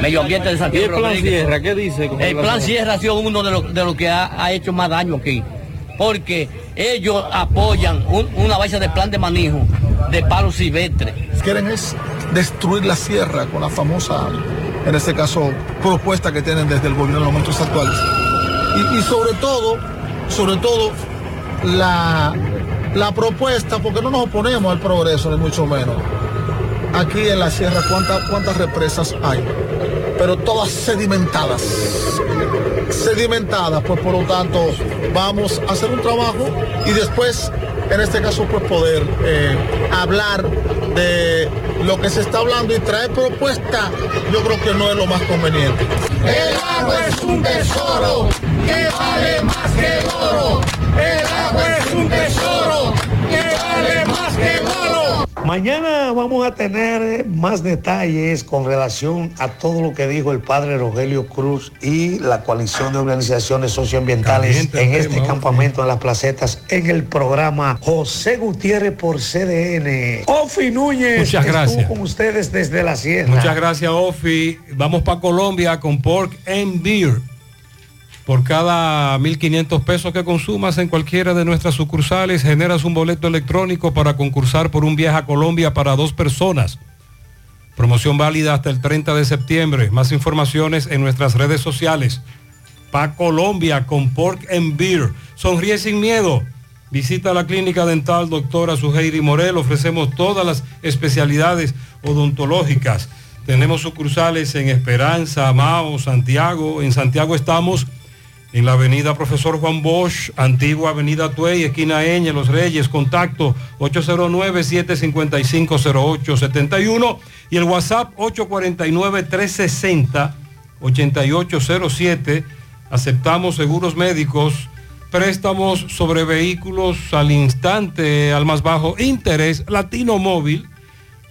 Medio ambiente de Santiago. ¿Y el plan Rodríguez. Sierra qué dice? El plan? Sierra ha sido uno de los de lo que ha, ha hecho más daño aquí. Porque ellos apoyan un- una base de plan de manejo de palos silvestres. quieren es destruir la sierra con la famosa, en este caso, propuesta que tienen desde el gobierno en los momentos actuales. Y, y sobre todo, sobre todo, la, la propuesta, porque no nos oponemos al progreso, ni mucho menos. Aquí en la sierra, ¿cuántas, cuántas represas hay? Pero todas sedimentadas. Sedimentadas, pues por lo tanto, vamos a hacer un trabajo y después, en este caso, pues poder eh, hablar de lo que se está hablando y traer propuestas, yo creo que no es lo más conveniente. El agua es un tesoro que vale más que el oro. El agua es un tesoro Mañana vamos a tener eh, más detalles con relación a todo lo que dijo el padre Rogelio Cruz y la coalición de organizaciones socioambientales Caliente en este campamento en las placetas en el programa José Gutiérrez por CDN. Ofi Núñez Muchas estuvo con ustedes desde la sierra. Muchas gracias, Ofi. Vamos para Colombia con Pork and Beer. Por cada 1.500 pesos que consumas en cualquiera de nuestras sucursales, generas un boleto electrónico para concursar por un viaje a Colombia para dos personas. Promoción válida hasta el 30 de septiembre. Más informaciones en nuestras redes sociales. Pa Colombia con Pork and Beer. Sonríe sin miedo. Visita la clínica dental doctora Suheiri Morel. Ofrecemos todas las especialidades odontológicas. Tenemos sucursales en Esperanza, Mao, Santiago. En Santiago estamos en la avenida Profesor Juan Bosch, antigua avenida Tuey, esquina Eñe, Los Reyes, contacto 809-755-0871 y el WhatsApp 849-360-8807. Aceptamos seguros médicos préstamos sobre vehículos al instante, al más bajo interés, Latino Móvil,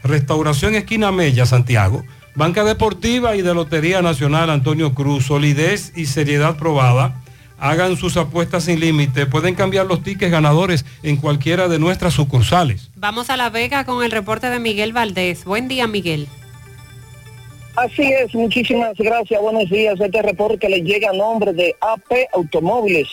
Restauración Esquina Mella, Santiago, Banca Deportiva y de Lotería Nacional Antonio Cruz, solidez y seriedad probada. Hagan sus apuestas sin límite, pueden cambiar los tickets ganadores en cualquiera de nuestras sucursales. Vamos a La Vega con el reporte de Miguel Valdés. Buen día, Miguel. Así es, muchísimas gracias, buenos días. Este reporte le llega a nombre de AP Automóviles.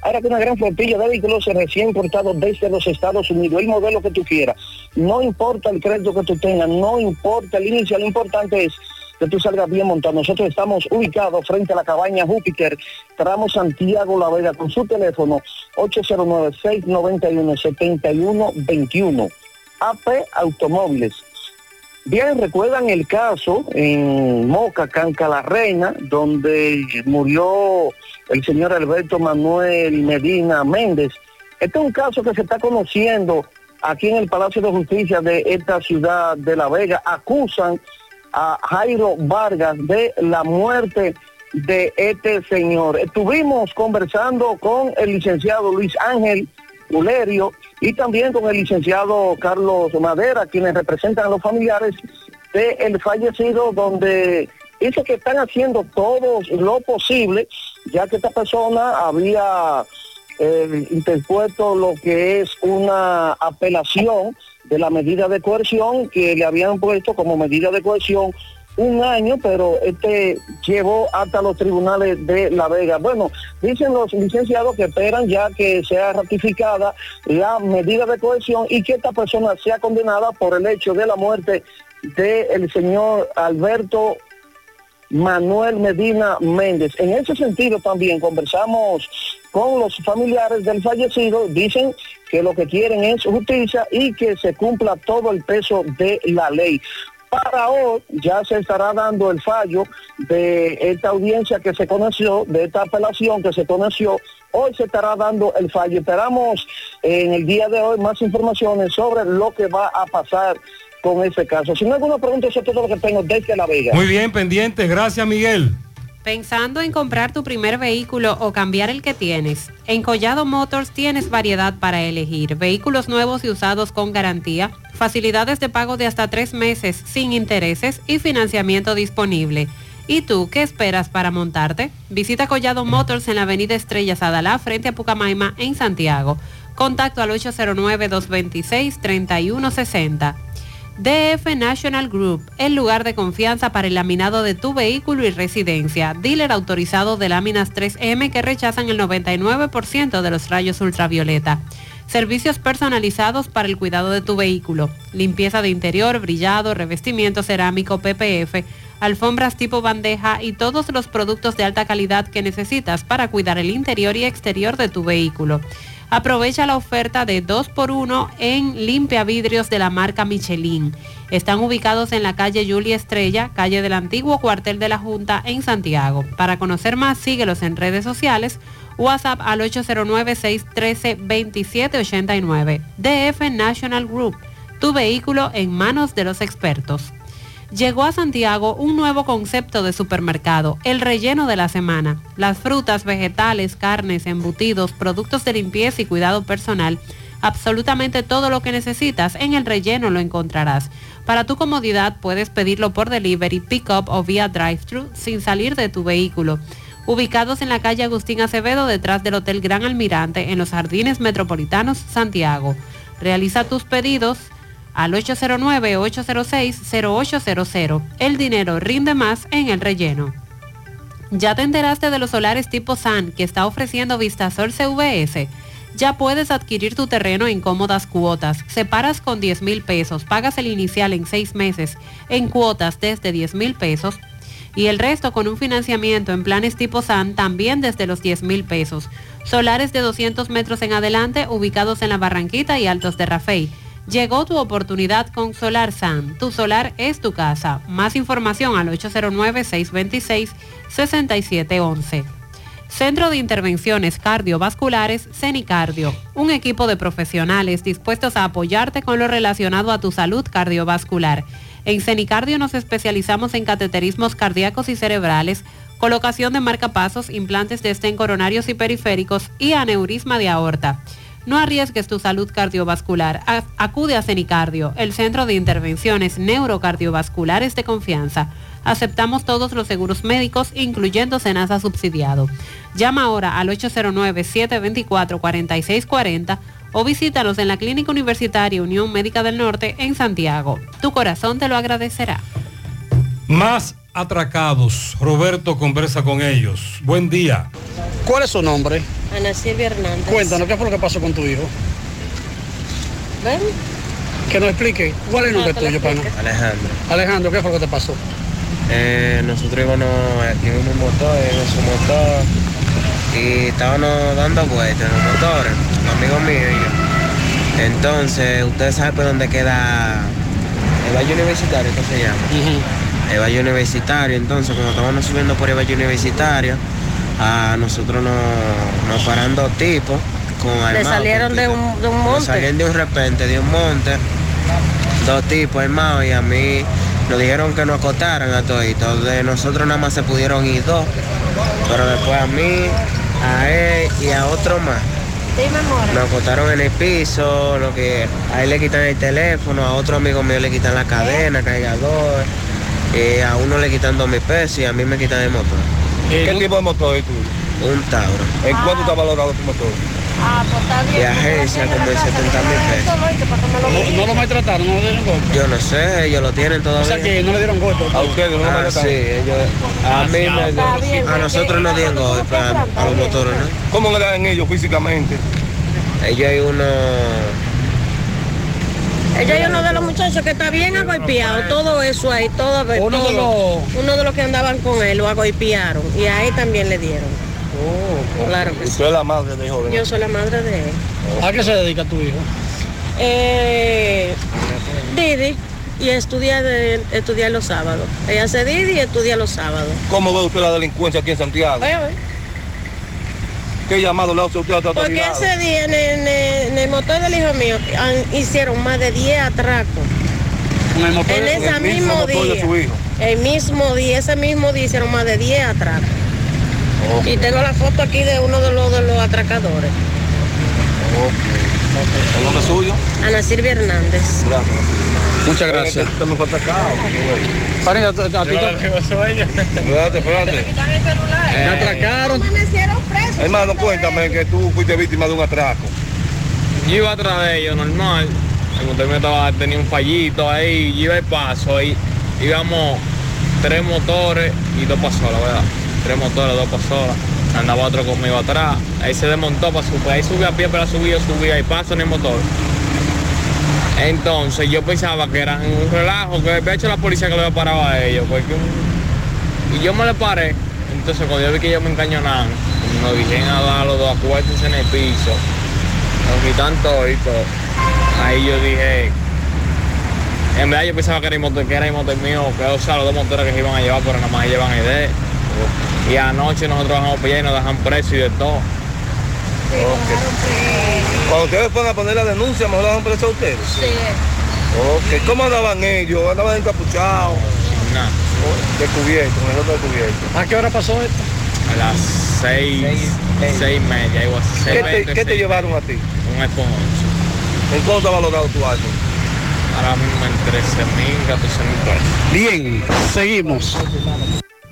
Ahora que una gran flotilla de vehículos recién importados desde los Estados Unidos, el modelo que tú quieras. No importa el crédito que tú tengas, no importa el inicio, lo importante es que tú salgas bien montado. Nosotros estamos ubicados frente a la cabaña Júpiter, tramo Santiago La Vega, con su teléfono 809-691-7121. AP Automóviles. Bien, recuerdan el caso en Moca, Canca la Reina, donde murió el señor Alberto Manuel Medina Méndez. Este es un caso que se está conociendo aquí en el Palacio de Justicia de esta ciudad de La Vega. Acusan a Jairo Vargas de la muerte de este señor. Estuvimos conversando con el licenciado Luis Ángel Ulerio y también con el licenciado Carlos Madera, quienes representan a los familiares del fallecido, donde dice que están haciendo todo lo posible, ya que esta persona había eh, interpuesto lo que es una apelación de la medida de coerción que le habían puesto como medida de coerción un año, pero este llevó hasta los tribunales de La Vega. Bueno, dicen los licenciados que esperan ya que sea ratificada la medida de cohesión y que esta persona sea condenada por el hecho de la muerte del señor Alberto Manuel Medina Méndez. En ese sentido también conversamos con los familiares del fallecido, dicen que lo que quieren es justicia y que se cumpla todo el peso de la ley. Para hoy ya se estará dando el fallo de esta audiencia que se conoció, de esta apelación que se conoció. Hoy se estará dando el fallo. Esperamos en el día de hoy más informaciones sobre lo que va a pasar con ese caso. Si no hay alguna pregunta, eso es todo lo que tengo desde La Vega. Muy bien, pendiente. Gracias, Miguel. Pensando en comprar tu primer vehículo o cambiar el que tienes, en Collado Motors tienes variedad para elegir. Vehículos nuevos y usados con garantía, facilidades de pago de hasta tres meses sin intereses y financiamiento disponible. ¿Y tú qué esperas para montarte? Visita Collado Motors en la avenida Estrellas Adalá frente a Pucamaima en Santiago. Contacto al 809-226-3160. DF National Group, el lugar de confianza para el laminado de tu vehículo y residencia. Dealer autorizado de láminas 3M que rechazan el 99% de los rayos ultravioleta. Servicios personalizados para el cuidado de tu vehículo. Limpieza de interior, brillado, revestimiento cerámico, PPF, alfombras tipo bandeja y todos los productos de alta calidad que necesitas para cuidar el interior y exterior de tu vehículo. Aprovecha la oferta de 2x1 en limpia vidrios de la marca Michelin. Están ubicados en la calle Julia Estrella, calle del antiguo cuartel de la Junta en Santiago. Para conocer más, síguelos en redes sociales. WhatsApp al 809-613-2789. DF National Group, tu vehículo en manos de los expertos llegó a Santiago un nuevo concepto de supermercado, el relleno de la semana. Las frutas, vegetales, carnes, embutidos, productos de limpieza y cuidado personal, absolutamente todo lo que necesitas en el relleno lo encontrarás. Para tu comodidad puedes pedirlo por delivery, pick-up o vía drive-thru sin salir de tu vehículo. Ubicados en la calle Agustín Acevedo detrás del Hotel Gran Almirante en los Jardines Metropolitanos Santiago. Realiza tus pedidos al 809-806-0800. El dinero rinde más en el relleno. ¿Ya te enteraste de los solares tipo SAN que está ofreciendo Vistasol CVS? Ya puedes adquirir tu terreno en cómodas cuotas. Separas con 10 mil pesos, pagas el inicial en seis meses en cuotas desde 10 mil pesos y el resto con un financiamiento en planes tipo SAN también desde los 10 mil pesos. Solares de 200 metros en adelante ubicados en la Barranquita y Altos de Rafey Llegó tu oportunidad con Solar San. Tu solar es tu casa. Más información al 809-626-6711. Centro de Intervenciones Cardiovasculares, CENICARDIO. Un equipo de profesionales dispuestos a apoyarte con lo relacionado a tu salud cardiovascular. En CENICARDIO nos especializamos en cateterismos cardíacos y cerebrales colocación de marcapasos, implantes de estén coronarios y periféricos y aneurisma de aorta. No arriesgues tu salud cardiovascular. Acude a Cenicardio, el centro de intervenciones neurocardiovasculares de confianza. Aceptamos todos los seguros médicos, incluyendo Senasa subsidiado. Llama ahora al 809-724-4640 o visítanos en la Clínica Universitaria Unión Médica del Norte en Santiago. Tu corazón te lo agradecerá. Más atracados. Roberto conversa con ellos. Buen día. ¿Cuál es su nombre? Ana Silvia Hernández. Cuéntanos, ¿qué fue lo que pasó con tu hijo? ¿Ven? Que nos explique. ¿Cuál es el nombre Ah, tuyo, pana? Alejandro, Alejandro, ¿qué fue lo que te pasó? eh, nosotros íbamos aquí en un motor, en su motor, y estábamos dando vueltas en los motores, los amigos míos y yo. Entonces, ustedes saben por dónde queda el Valle Universitario, ¿qué se llama? Valle Universitario, entonces cuando estábamos subiendo por Valle Universitario, a nosotros nos, nos paran dos tipos con Le armados, salieron de un, de un nos monte. salieron de un repente, de un monte, dos tipos armados y a mí nos dijeron que nos acotaran a todos. De nosotros nada más se pudieron ir dos, pero después a mí, a él y a otro más. Nos acotaron en el piso, lo que a él le quitan el teléfono, a otro amigo mío le quitan la cadena, cargador, y a uno le quitan dos mil pesos y a mí me quitan el motor. ¿Qué tipo de motor es tuyo? Un Tauro. ¿En cuánto está valorado tu motor? Ah, pues está bien. De agencia como en 70 mil pesos. ¿No, no lo maltrataron? ¿No le dieron golpe? Yo no sé, ellos lo tienen todavía. O sea que no le dieron golpe. ¿A ustedes no lo Ah, maltrataron? sí, ellos, a mí me, a nosotros nos dieron golpe, a, a los motores, ¿no? ¿Cómo le dan ellos físicamente? Ellos hay uno, Ella es uno de los muchachos que está bien agolpeado, todo eso ahí, todo, Uno de todo. Uno de los que andaban con él lo agolpearon y a él también le dieron. Claro que sí. Usted es la madre de joven. Yo soy la madre de él. ¿A qué se dedica tu hijo? Eh, Didi y estudia, de, estudia los sábados. Ella hace Didi y estudia los sábados. ¿Cómo ve usted la delincuencia aquí en Santiago? Oye, oye. ¿Qué llamado le hace usted a esta Porque ese día en, el- en en el motor del hijo mío han- hicieron más de 10 atracos. En el motor En ese el mismo mismo motor de día. su hijo. El mismo día, ese mismo día hicieron más de 10 atracos. Y tengo la foto aquí de uno de los, de los atracadores. ¿El nombre suyo? Ana Silvia Hernández. Muchas gracias. Usted me fue atacado. A ti te- Espérate, espérate. me atracaron. Hermano, cuéntame que tú fuiste víctima de un atraco. Yo iba atrás de ellos, normal. El motor mío estaba, tenía un fallito ahí, yo iba el paso ahí. Íbamos tres motores y dos pasolas, ¿verdad? Tres motores, dos pasolas. Andaba otro conmigo atrás. Ahí se desmontó para subir. Ahí subí a pie para subir, yo subía y paso en el motor. Entonces yo pensaba que eran un relajo, que había hecho la policía que lo había parado a ellos. Porque un- Y yo me le paré. Entonces cuando yo vi que ellos me encañonaban, nos dijeron a dar los dos acuérdense en el piso. Nos quitan todo y todo. Ahí yo dije, en verdad yo pensaba que era el motor, que era el motor mío, que o sea, los dos motores que se iban a llevar, pero nada más llevan ID. Y anoche nosotros bajamos para allá y nos dejan preso y de todo. Cuando ustedes fueron a poner la denuncia, ¿mejor la han preso a ustedes? Sí. Ok, ¿cómo andaban ellos? ¿Andaban encapuchados? Nada. Descubierto, mejor descubierto. ¿A qué hora pasó esto? A las seis, seis, y media, así. ¿Qué seis te, qué te seis. llevaron a ti? Un iPhone 11. ¿En cuánto ha valorado tu auto? Ahora mismo en 13 mil, 14 mil pesos. Bien, seguimos.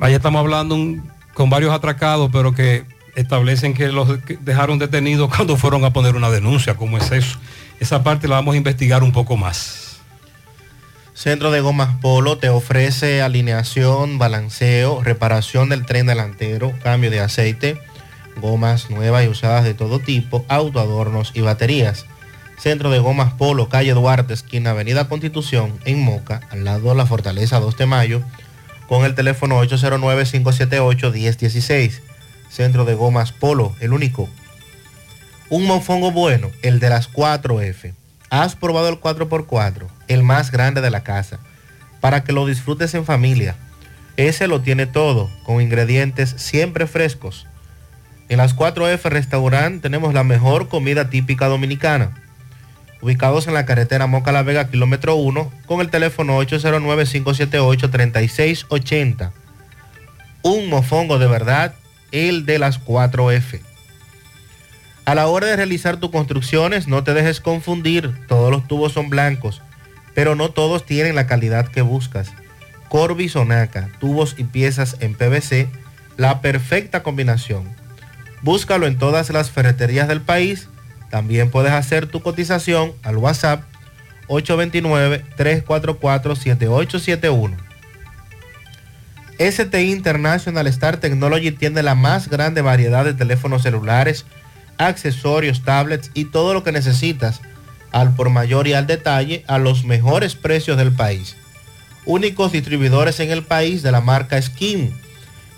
Allá estamos hablando un- con varios atracados, pero que establecen que los dejaron detenidos cuando fueron a poner una denuncia. ¿Cómo es eso? Esa parte la vamos a investigar un poco más. Centro de Gomas Polo te ofrece alineación, balanceo, reparación del tren delantero, cambio de aceite, gomas nuevas y usadas de todo tipo, autoadornos y baterías. Centro de Gomas Polo, calle Duarte, esquina Avenida Constitución, en Moca, al lado de la Fortaleza 2 de Mayo, con el teléfono 809-578-1016. Centro de Gomas Polo, el único. Un mofongo bueno, el de las 4F. ¿Has probado el 4x4? El más grande de la casa. Para que lo disfrutes en familia. Ese lo tiene todo, con ingredientes siempre frescos. En las 4F Restaurant tenemos la mejor comida típica dominicana. Ubicados en la carretera Moca La Vega, kilómetro 1, con el teléfono 809-578-3680. un mofongo de verdad, el de las 4F. A la hora de realizar tus construcciones, no te dejes confundir, todos los tubos son blancos, pero no todos tienen la calidad que buscas. Corby Sonaca, tubos y piezas en PVC, la perfecta combinación. Búscalo en todas las ferreterías del país. También puedes hacer tu cotización al WhatsApp 829-344-7871. STI International Star Technology tiene la más grande variedad de teléfonos celulares, accesorios, tablets y todo lo que necesitas al por mayor y al detalle a los mejores precios del país. Únicos distribuidores en el país de la marca Skin.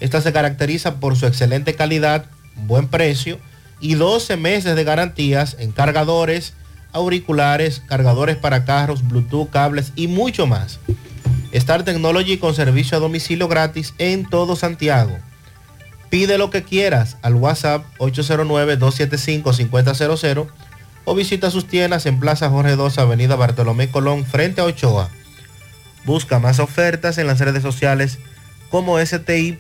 Esta se caracteriza por su excelente calidad, buen precio y 12 meses de garantías en cargadores, auriculares, cargadores para carros, Bluetooth, cables y mucho más. Star Technology con servicio a domicilio gratis en todo Santiago. Pide lo que quieras al WhatsApp 809-275-5000 o visita sus tiendas en Plaza Jorge II, Avenida Bartolomé Colón, frente a Ochoa. Busca más ofertas en las redes sociales como sti.rd.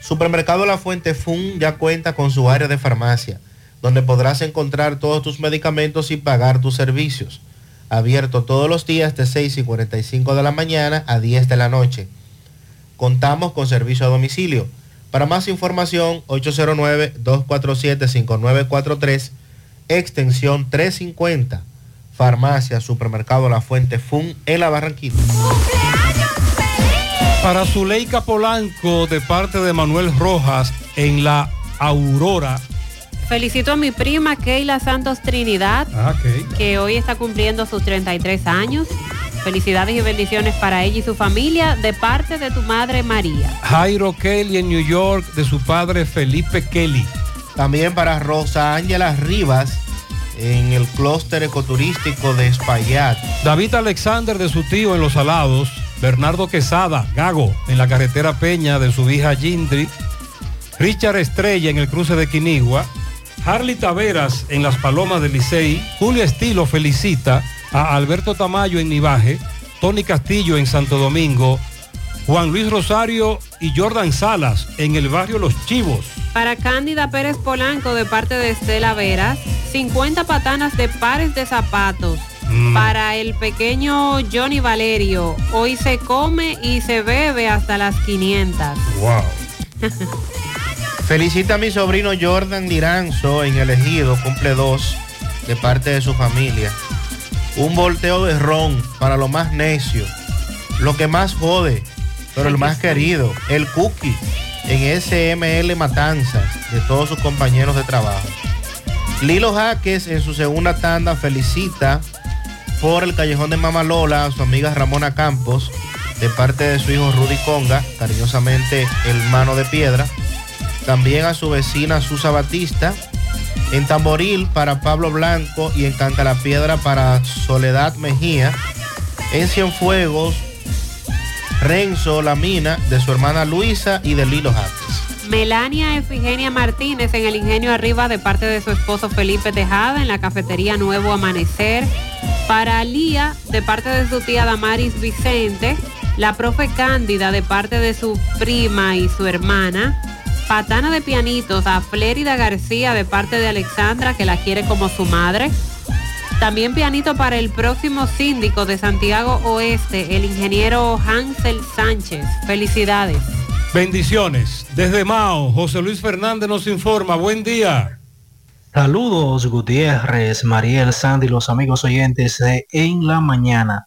Supermercado La Fuente Fun ya cuenta con su área de farmacia, donde podrás encontrar todos tus medicamentos y pagar tus servicios. Abierto todos los días de 6 y 45 de la mañana a 10 de la noche. Contamos con servicio a domicilio. Para más información, 809-247-5943, extensión 350. Farmacia, Supermercado La Fuente Fun en la Barranquita. Para Zuleika Polanco, de parte de Manuel Rojas, en la Aurora. Felicito a mi prima Keila Santos Trinidad, Ah, que hoy está cumpliendo sus 33 años. Felicidades y bendiciones para ella y su familia de parte de tu madre María. Jairo Kelly en New York, de su padre Felipe Kelly. También para Rosa Ángela Rivas, en el clúster ecoturístico de Espaillat. David Alexander de su tío en Los Alados, Bernardo Quesada, Gago, en la carretera Peña de su hija Gindri, Richard Estrella en el cruce de Quinigua, Harley Taveras en Las Palomas del Licey, Julio Estilo felicita a Alberto Tamayo en Nivaje, Tony Castillo en Santo Domingo, Juan Luis Rosario y Jordan Salas en el barrio Los Chivos. Para Cándida Pérez Polanco de parte de Estela Veras, 50 patanas de pares de zapatos. Mm. Para el pequeño Johnny Valerio, hoy se come y se bebe hasta las 500. Wow. Felicita a mi sobrino Jordan Diranzo en el ejido, cumple dos, de parte de su familia. Un volteo de ron para lo más necio, lo que más jode, pero el más querido, el cookie en SML Matanzas de todos sus compañeros de trabajo. Lilo Jaques en su segunda tanda felicita por el callejón de Mama Lola a su amiga Ramona Campos de parte de su hijo Rudy Conga, cariñosamente el mano de piedra. También a su vecina Susa Batista. En Tamboril para Pablo Blanco y en Piedra para Soledad Mejía. En Cienfuegos, Renzo Lamina de su hermana Luisa y de Lilo Jaques. Melania Efigenia Martínez en el Ingenio Arriba de parte de su esposo Felipe Tejada en la cafetería Nuevo Amanecer. Para Lía de parte de su tía Damaris Vicente. La profe Cándida de parte de su prima y su hermana. Patana de pianitos a Flérida García de parte de Alexandra que la quiere como su madre. También pianito para el próximo síndico de Santiago Oeste, el ingeniero Hansel Sánchez. Felicidades. Bendiciones. Desde Mao, José Luis Fernández nos informa. Buen día. Saludos Gutiérrez, Mariel, Sandy, los amigos oyentes de En la Mañana.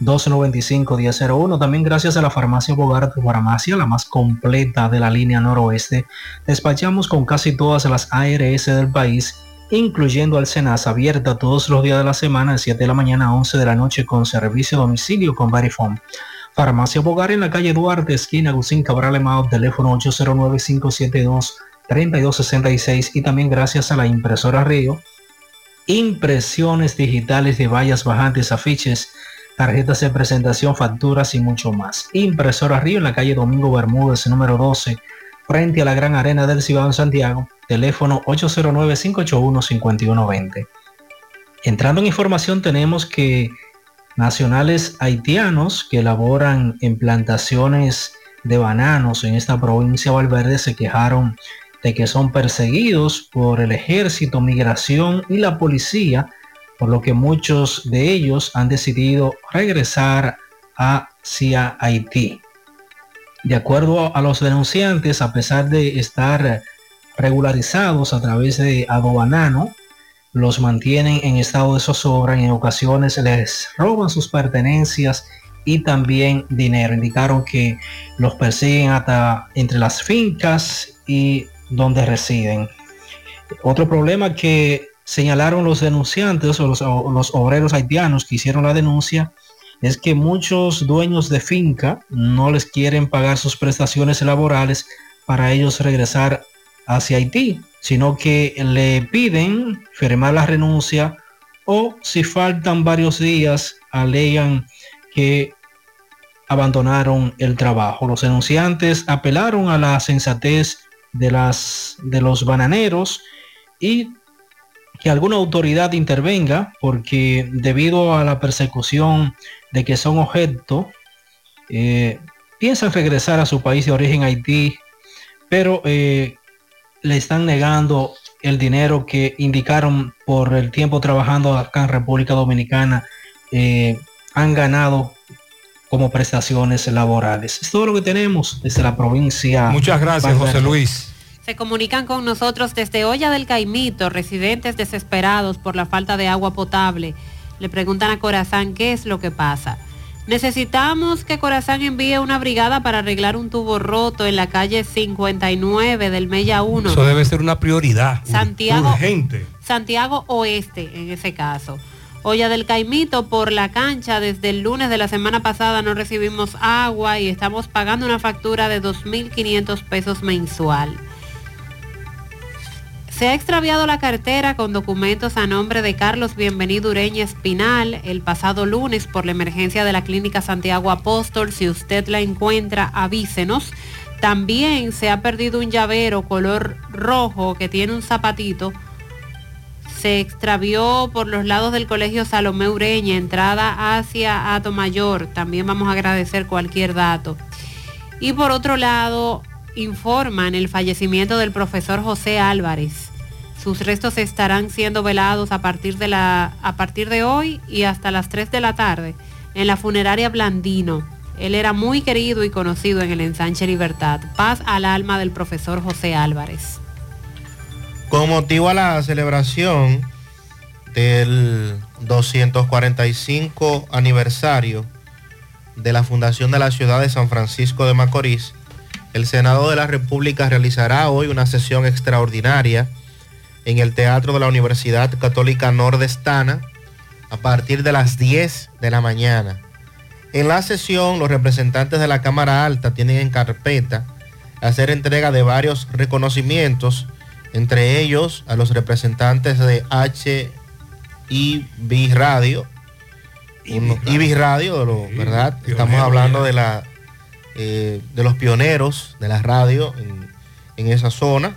295-1001. También gracias a la farmacia Bogart, farmacia la más completa de la línea noroeste. Despachamos con casi todas las ARS del país, incluyendo al Senas, abierta todos los días de la semana, de 7 de la mañana a 11 de la noche, con servicio a domicilio con Verifone. Farmacia Bogar en la calle Duarte, esquina Gusín Cabral Emao, teléfono 809-572-3266 y también gracias a la impresora Río impresiones digitales de vallas bajantes, afiches, tarjetas de presentación, facturas y mucho más. Impresora Río en la calle Domingo Bermúdez, número 12, frente a la Gran Arena del Cibao en Santiago. Teléfono 809-581-5120. Entrando en información tenemos que nacionales haitianos que elaboran en plantaciones de bananos en esta provincia de Valverde se quejaron de que son perseguidos por el ejército, migración y la policía, por lo que muchos de ellos han decidido regresar hacia Haití. De acuerdo a los denunciantes, a pesar de estar regularizados a través de Adobanano, los mantienen en estado de zozobra y en ocasiones les roban sus pertenencias y también dinero. Indicaron que los persiguen hasta entre las fincas y donde residen. Otro problema que señalaron los denunciantes o los, obreros haitianos que hicieron la denuncia es que muchos dueños de finca no les quieren pagar sus prestaciones laborales para ellos regresar hacia Haití, sino que le piden firmar la renuncia o si faltan varios días alegan que abandonaron el trabajo. Los denunciantes apelaron a la sensatez de, las, de los bananeros y que alguna autoridad intervenga porque debido a la persecución de que son objeto, eh, piensan regresar a su país de origen Haití, pero eh, le están negando el dinero que indicaron por el tiempo trabajando acá en República Dominicana, eh, han ganado como prestaciones laborales. Es todo lo que tenemos desde la provincia. Muchas gracias, José Luis. Se comunican con nosotros desde Olla del Caimito, residentes desesperados por la falta de agua potable. Le preguntan a Corazán qué es lo que pasa. Necesitamos que Corazán envíe una brigada para arreglar un tubo roto en la calle 59 del Mella 1. Eso debe ser una prioridad. Santiago, urgente. Santiago Oeste, en ese caso. Olla del Caimito por la cancha desde el lunes de la semana pasada no recibimos agua y estamos pagando una factura de 2.500 pesos mensual. Se ha extraviado la cartera con documentos a nombre de Carlos Bienvenido Ureña Espinal el pasado lunes por la emergencia de la Clínica Santiago Apóstol. Si usted la encuentra, avísenos. También se ha perdido un llavero color rojo que tiene un zapatito. Se extravió por los lados del Colegio Salomé Ureña, entrada hacia Ato Mayor. También vamos a agradecer cualquier dato. Y por otro lado, informan el fallecimiento del profesor José Álvarez. Sus restos estarán siendo velados a partir de, la, a partir de hoy y hasta las 3 de la tarde en la funeraria Blandino. Él era muy querido y conocido en el ensanche Libertad. Paz al alma del profesor José Álvarez. Con motivo a la celebración del 245 aniversario de la fundación de la ciudad de San Francisco de Macorís, el Senado de la República realizará hoy una sesión extraordinaria en el Teatro de la Universidad Católica Nordestana a partir de las 10 de la mañana. En la sesión, los representantes de la Cámara Alta tienen en carpeta hacer entrega de varios reconocimientos, entre ellos a los representantes de HIB Radio, IBI Radio, ¿verdad? Estamos hablando de, la, eh, de los pioneros de la radio en, en esa zona.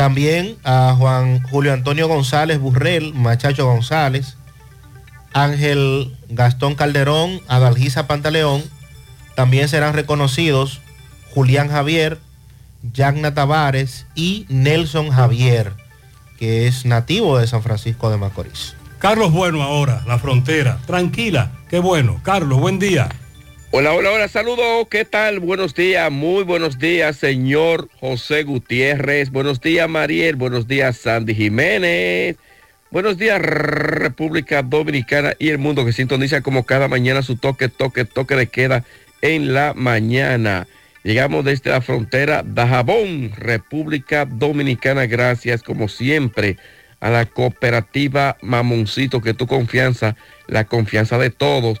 También a Juan Julio Antonio González Burrell, Machacho González, Ángel Gastón Calderón, Adalgisa Pantaleón. También serán reconocidos Julián Javier, Yagna Tavares y Nelson Javier, que es nativo de San Francisco de Macorís. Carlos Bueno ahora, la frontera. Tranquila, qué bueno. Carlos, buen día. Hola, hola, hola, saludos, ¿qué tal? Buenos días, muy buenos días, señor José Gutiérrez, buenos días, Mariel, buenos días, Sandy Jiménez, buenos días, República Dominicana y el mundo que sintoniza como cada mañana su toque, toque, toque de queda en la mañana. Llegamos desde la frontera de Jabón, República Dominicana, gracias como siempre a la cooperativa Mamoncito, que tu confianza, la confianza de todos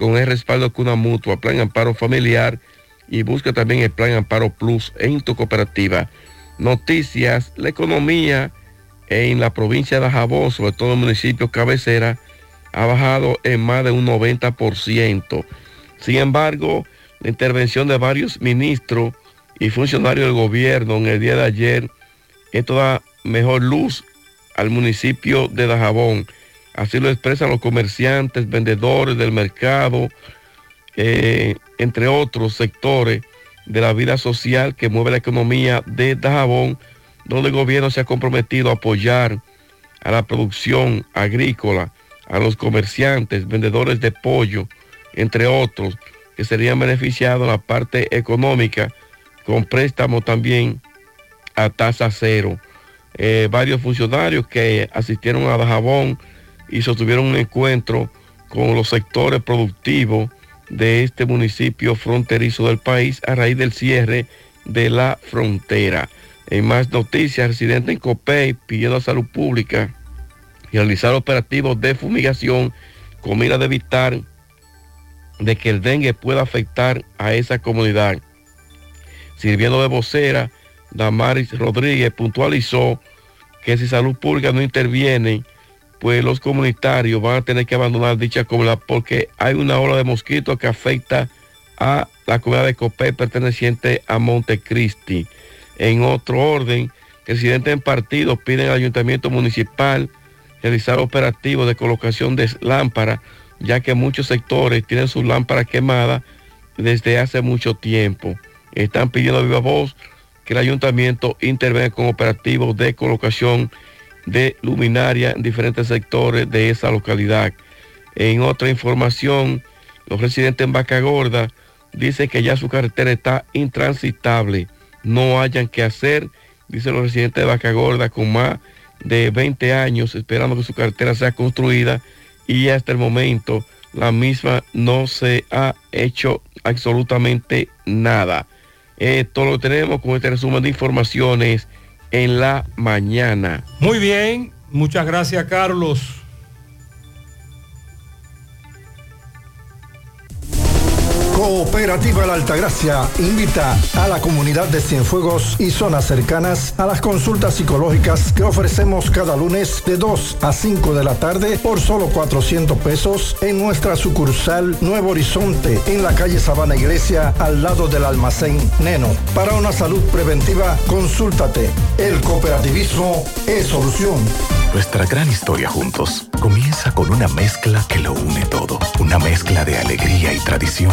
con el respaldo Cuna Mutua, Plan Amparo Familiar y busca también el Plan Amparo Plus en tu cooperativa. Noticias, la economía en la provincia de Ajabón, sobre todo en el municipio cabecera, ha bajado en más de un 90%. Sin embargo, la intervención de varios ministros y funcionarios del gobierno en el día de ayer, esto da mejor luz al municipio de Dajabón. Así lo expresan los comerciantes, vendedores del mercado, eh, entre otros sectores de la vida social que mueve la economía de Dajabón, donde el gobierno se ha comprometido a apoyar a la producción agrícola, a los comerciantes, vendedores de pollo, entre otros, que serían beneficiados en la parte económica con préstamo también a tasa cero. Eh, varios funcionarios que asistieron a Dajabón y sostuvieron un encuentro con los sectores productivos de este municipio fronterizo del país a raíz del cierre de la frontera. En más noticias, residente en Copey pidiendo a Salud Pública realizar operativos de fumigación con mira de evitar de que el dengue pueda afectar a esa comunidad. Sirviendo de vocera, Damaris Rodríguez puntualizó que si salud pública no interviene, pues los comunitarios van a tener que abandonar dicha comunidad porque hay una ola de mosquitos que afecta a la comunidad de Copé perteneciente a Montecristi. En otro orden, residentes en partidos piden al ayuntamiento municipal realizar operativos de colocación de lámparas, ya que muchos sectores tienen sus lámparas quemadas desde hace mucho tiempo. Están pidiendo a viva voz que el ayuntamiento intervenga con operativos de colocación de luminaria en diferentes sectores de esa localidad. En otra información, los residentes en Vaca Gorda dicen que ya su carretera está intransitable, no hayan que hacer, dicen los residentes de Vaca Gorda con más de 20 años esperando que su carretera sea construida y hasta el momento la misma no se ha hecho absolutamente nada. Esto lo tenemos con este resumen de informaciones en la mañana. Muy bien, muchas gracias Carlos. Cooperativa La Altagracia invita a la comunidad de Cienfuegos y zonas cercanas a las consultas psicológicas que ofrecemos cada lunes de 2 a 5 de la tarde por solo 400 pesos en nuestra sucursal Nuevo Horizonte en la calle Sabana Iglesia al lado del almacén Neno. Para una salud preventiva, consúltate. El cooperativismo es solución. Nuestra gran historia juntos comienza con una mezcla que lo une todo, una mezcla de alegría y tradición,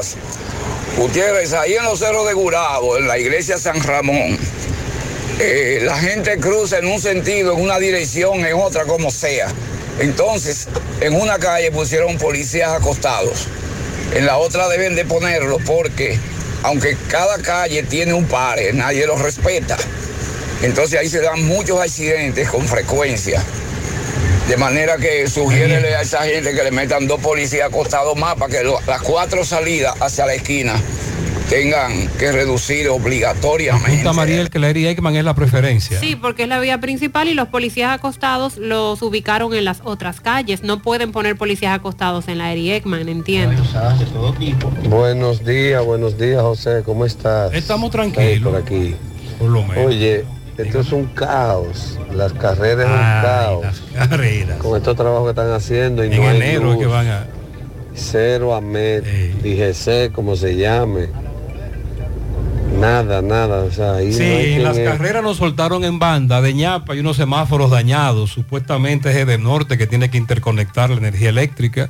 Gutiérrez, ahí en los cerros de Gurabo, en la iglesia San Ramón, eh, la gente cruza en un sentido, en una dirección, en otra, como sea. Entonces, en una calle pusieron policías acostados. En la otra deben de ponerlo porque, aunque cada calle tiene un pare, nadie los respeta. Entonces ahí se dan muchos accidentes con frecuencia. De manera que sugiérele a esa gente que le metan dos policías acostados más para que lo- las cuatro salidas hacia la esquina tengan que reducir obligatoriamente. Apunta Mariel que la Eri Ekman es la preferencia. Sí, porque es la vía principal y los policías acostados los ubicaron en las otras calles. No pueden poner policías acostados en la Eri Ekman, entiendo. Buenos días, buenos días, José, ¿cómo estás? Estamos tranquilos. por aquí. Oye, esto es un caos. Las carreras es un caos. Carreras. Con estos trabajos que están haciendo y En no enero luz. que van a... Cero AMET, DGC, como se llame. Nada, nada. O sea, ahí Sí, no en las es- carreras nos soltaron en banda de ñapa y unos semáforos dañados. Supuestamente es del norte que tiene que interconectar la energía eléctrica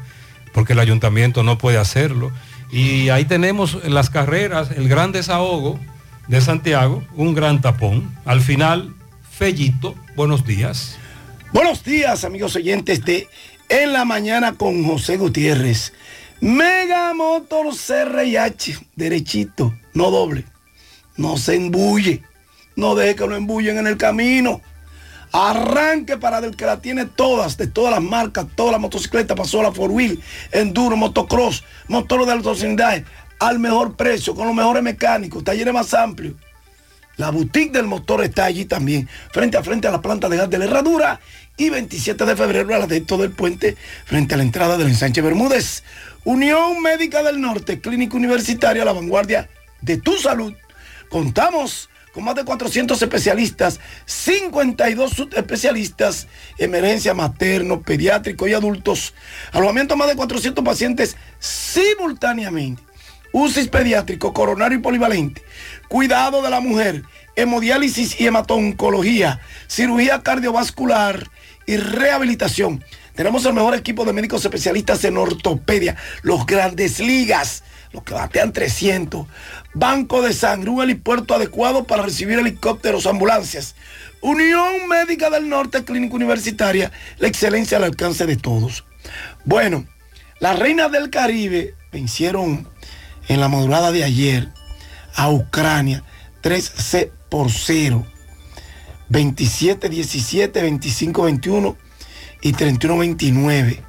porque el ayuntamiento no puede hacerlo. Y ahí tenemos las carreras, el gran desahogo de Santiago, un gran tapón. Al final, Fellito, buenos días. Buenos días, amigos oyentes de En la Mañana con José Gutiérrez. Mega Motor CRIH, derechito, no doble. No se embulle. No deje que lo embullen en el camino. Arranque para del que la tiene todas, de todas las marcas, todas las motocicletas, pasó la four wheel, enduro, motocross, motores de alta cilindraje, al mejor precio, con los mejores mecánicos, talleres más amplios. La boutique del motor está allí también, frente a frente a la planta de gas de la Herradura y 27 de febrero a la de todo el puente, frente a la entrada del ensanche Bermúdez. Unión Médica del Norte, Clínica Universitaria, la vanguardia de tu salud. Contamos con más de 400 especialistas, 52 subespecialistas, emergencia materno, pediátrico y adultos. Alojamiento a más de 400 pacientes simultáneamente. UCI pediátrico, coronario y polivalente. Cuidado de la mujer, hemodiálisis y hematoncología, cirugía cardiovascular y rehabilitación. Tenemos el mejor equipo de médicos especialistas en ortopedia, los grandes ligas, los que batean 300. Banco de sangre, un helipuerto adecuado para recibir helicópteros, ambulancias. Unión Médica del Norte, Clínica Universitaria, la excelencia al alcance de todos. Bueno, las reinas del Caribe vencieron en la madrugada de ayer a Ucrania 3C por 0. 27-17, 25-21 y 31-29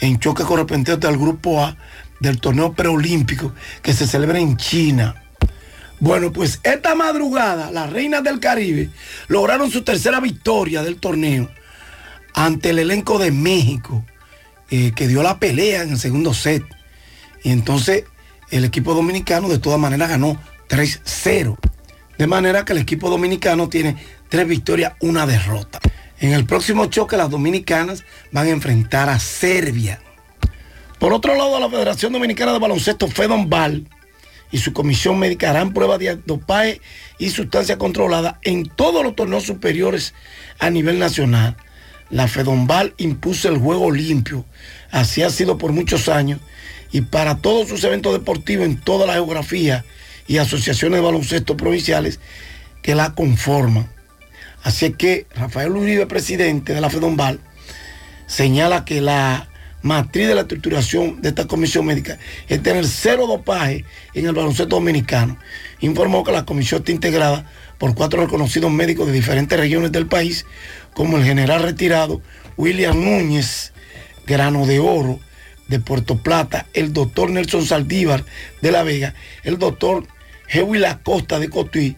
en choque correspondiente al grupo A del torneo preolímpico que se celebra en China. Bueno, pues esta madrugada las reinas del Caribe lograron su tercera victoria del torneo ante el elenco de México, eh, que dio la pelea en el segundo set. Y entonces el equipo dominicano de todas maneras ganó 3-0. De manera que el equipo dominicano tiene tres victorias, una derrota. En el próximo choque las dominicanas van a enfrentar a Serbia. Por otro lado, la Federación Dominicana de Baloncesto FEDONBAL y su comisión médica harán pruebas de dopaje y sustancia controlada en todos los torneos superiores a nivel nacional. La FEDONBAL impuso el juego limpio. Así ha sido por muchos años y para todos sus eventos deportivos en toda la geografía y asociaciones de baloncesto provinciales que la conforman. Así que Rafael Uribe, presidente de la FEDONBAL, señala que la matriz de la estructuración de esta comisión médica es tener cero dopaje en el baloncesto dominicano. Informó que la comisión está integrada por cuatro reconocidos médicos de diferentes regiones del país, como el general retirado William Núñez, grano de oro de Puerto Plata, el doctor Nelson Saldívar de La Vega, el doctor Hewi Costa de Cotuí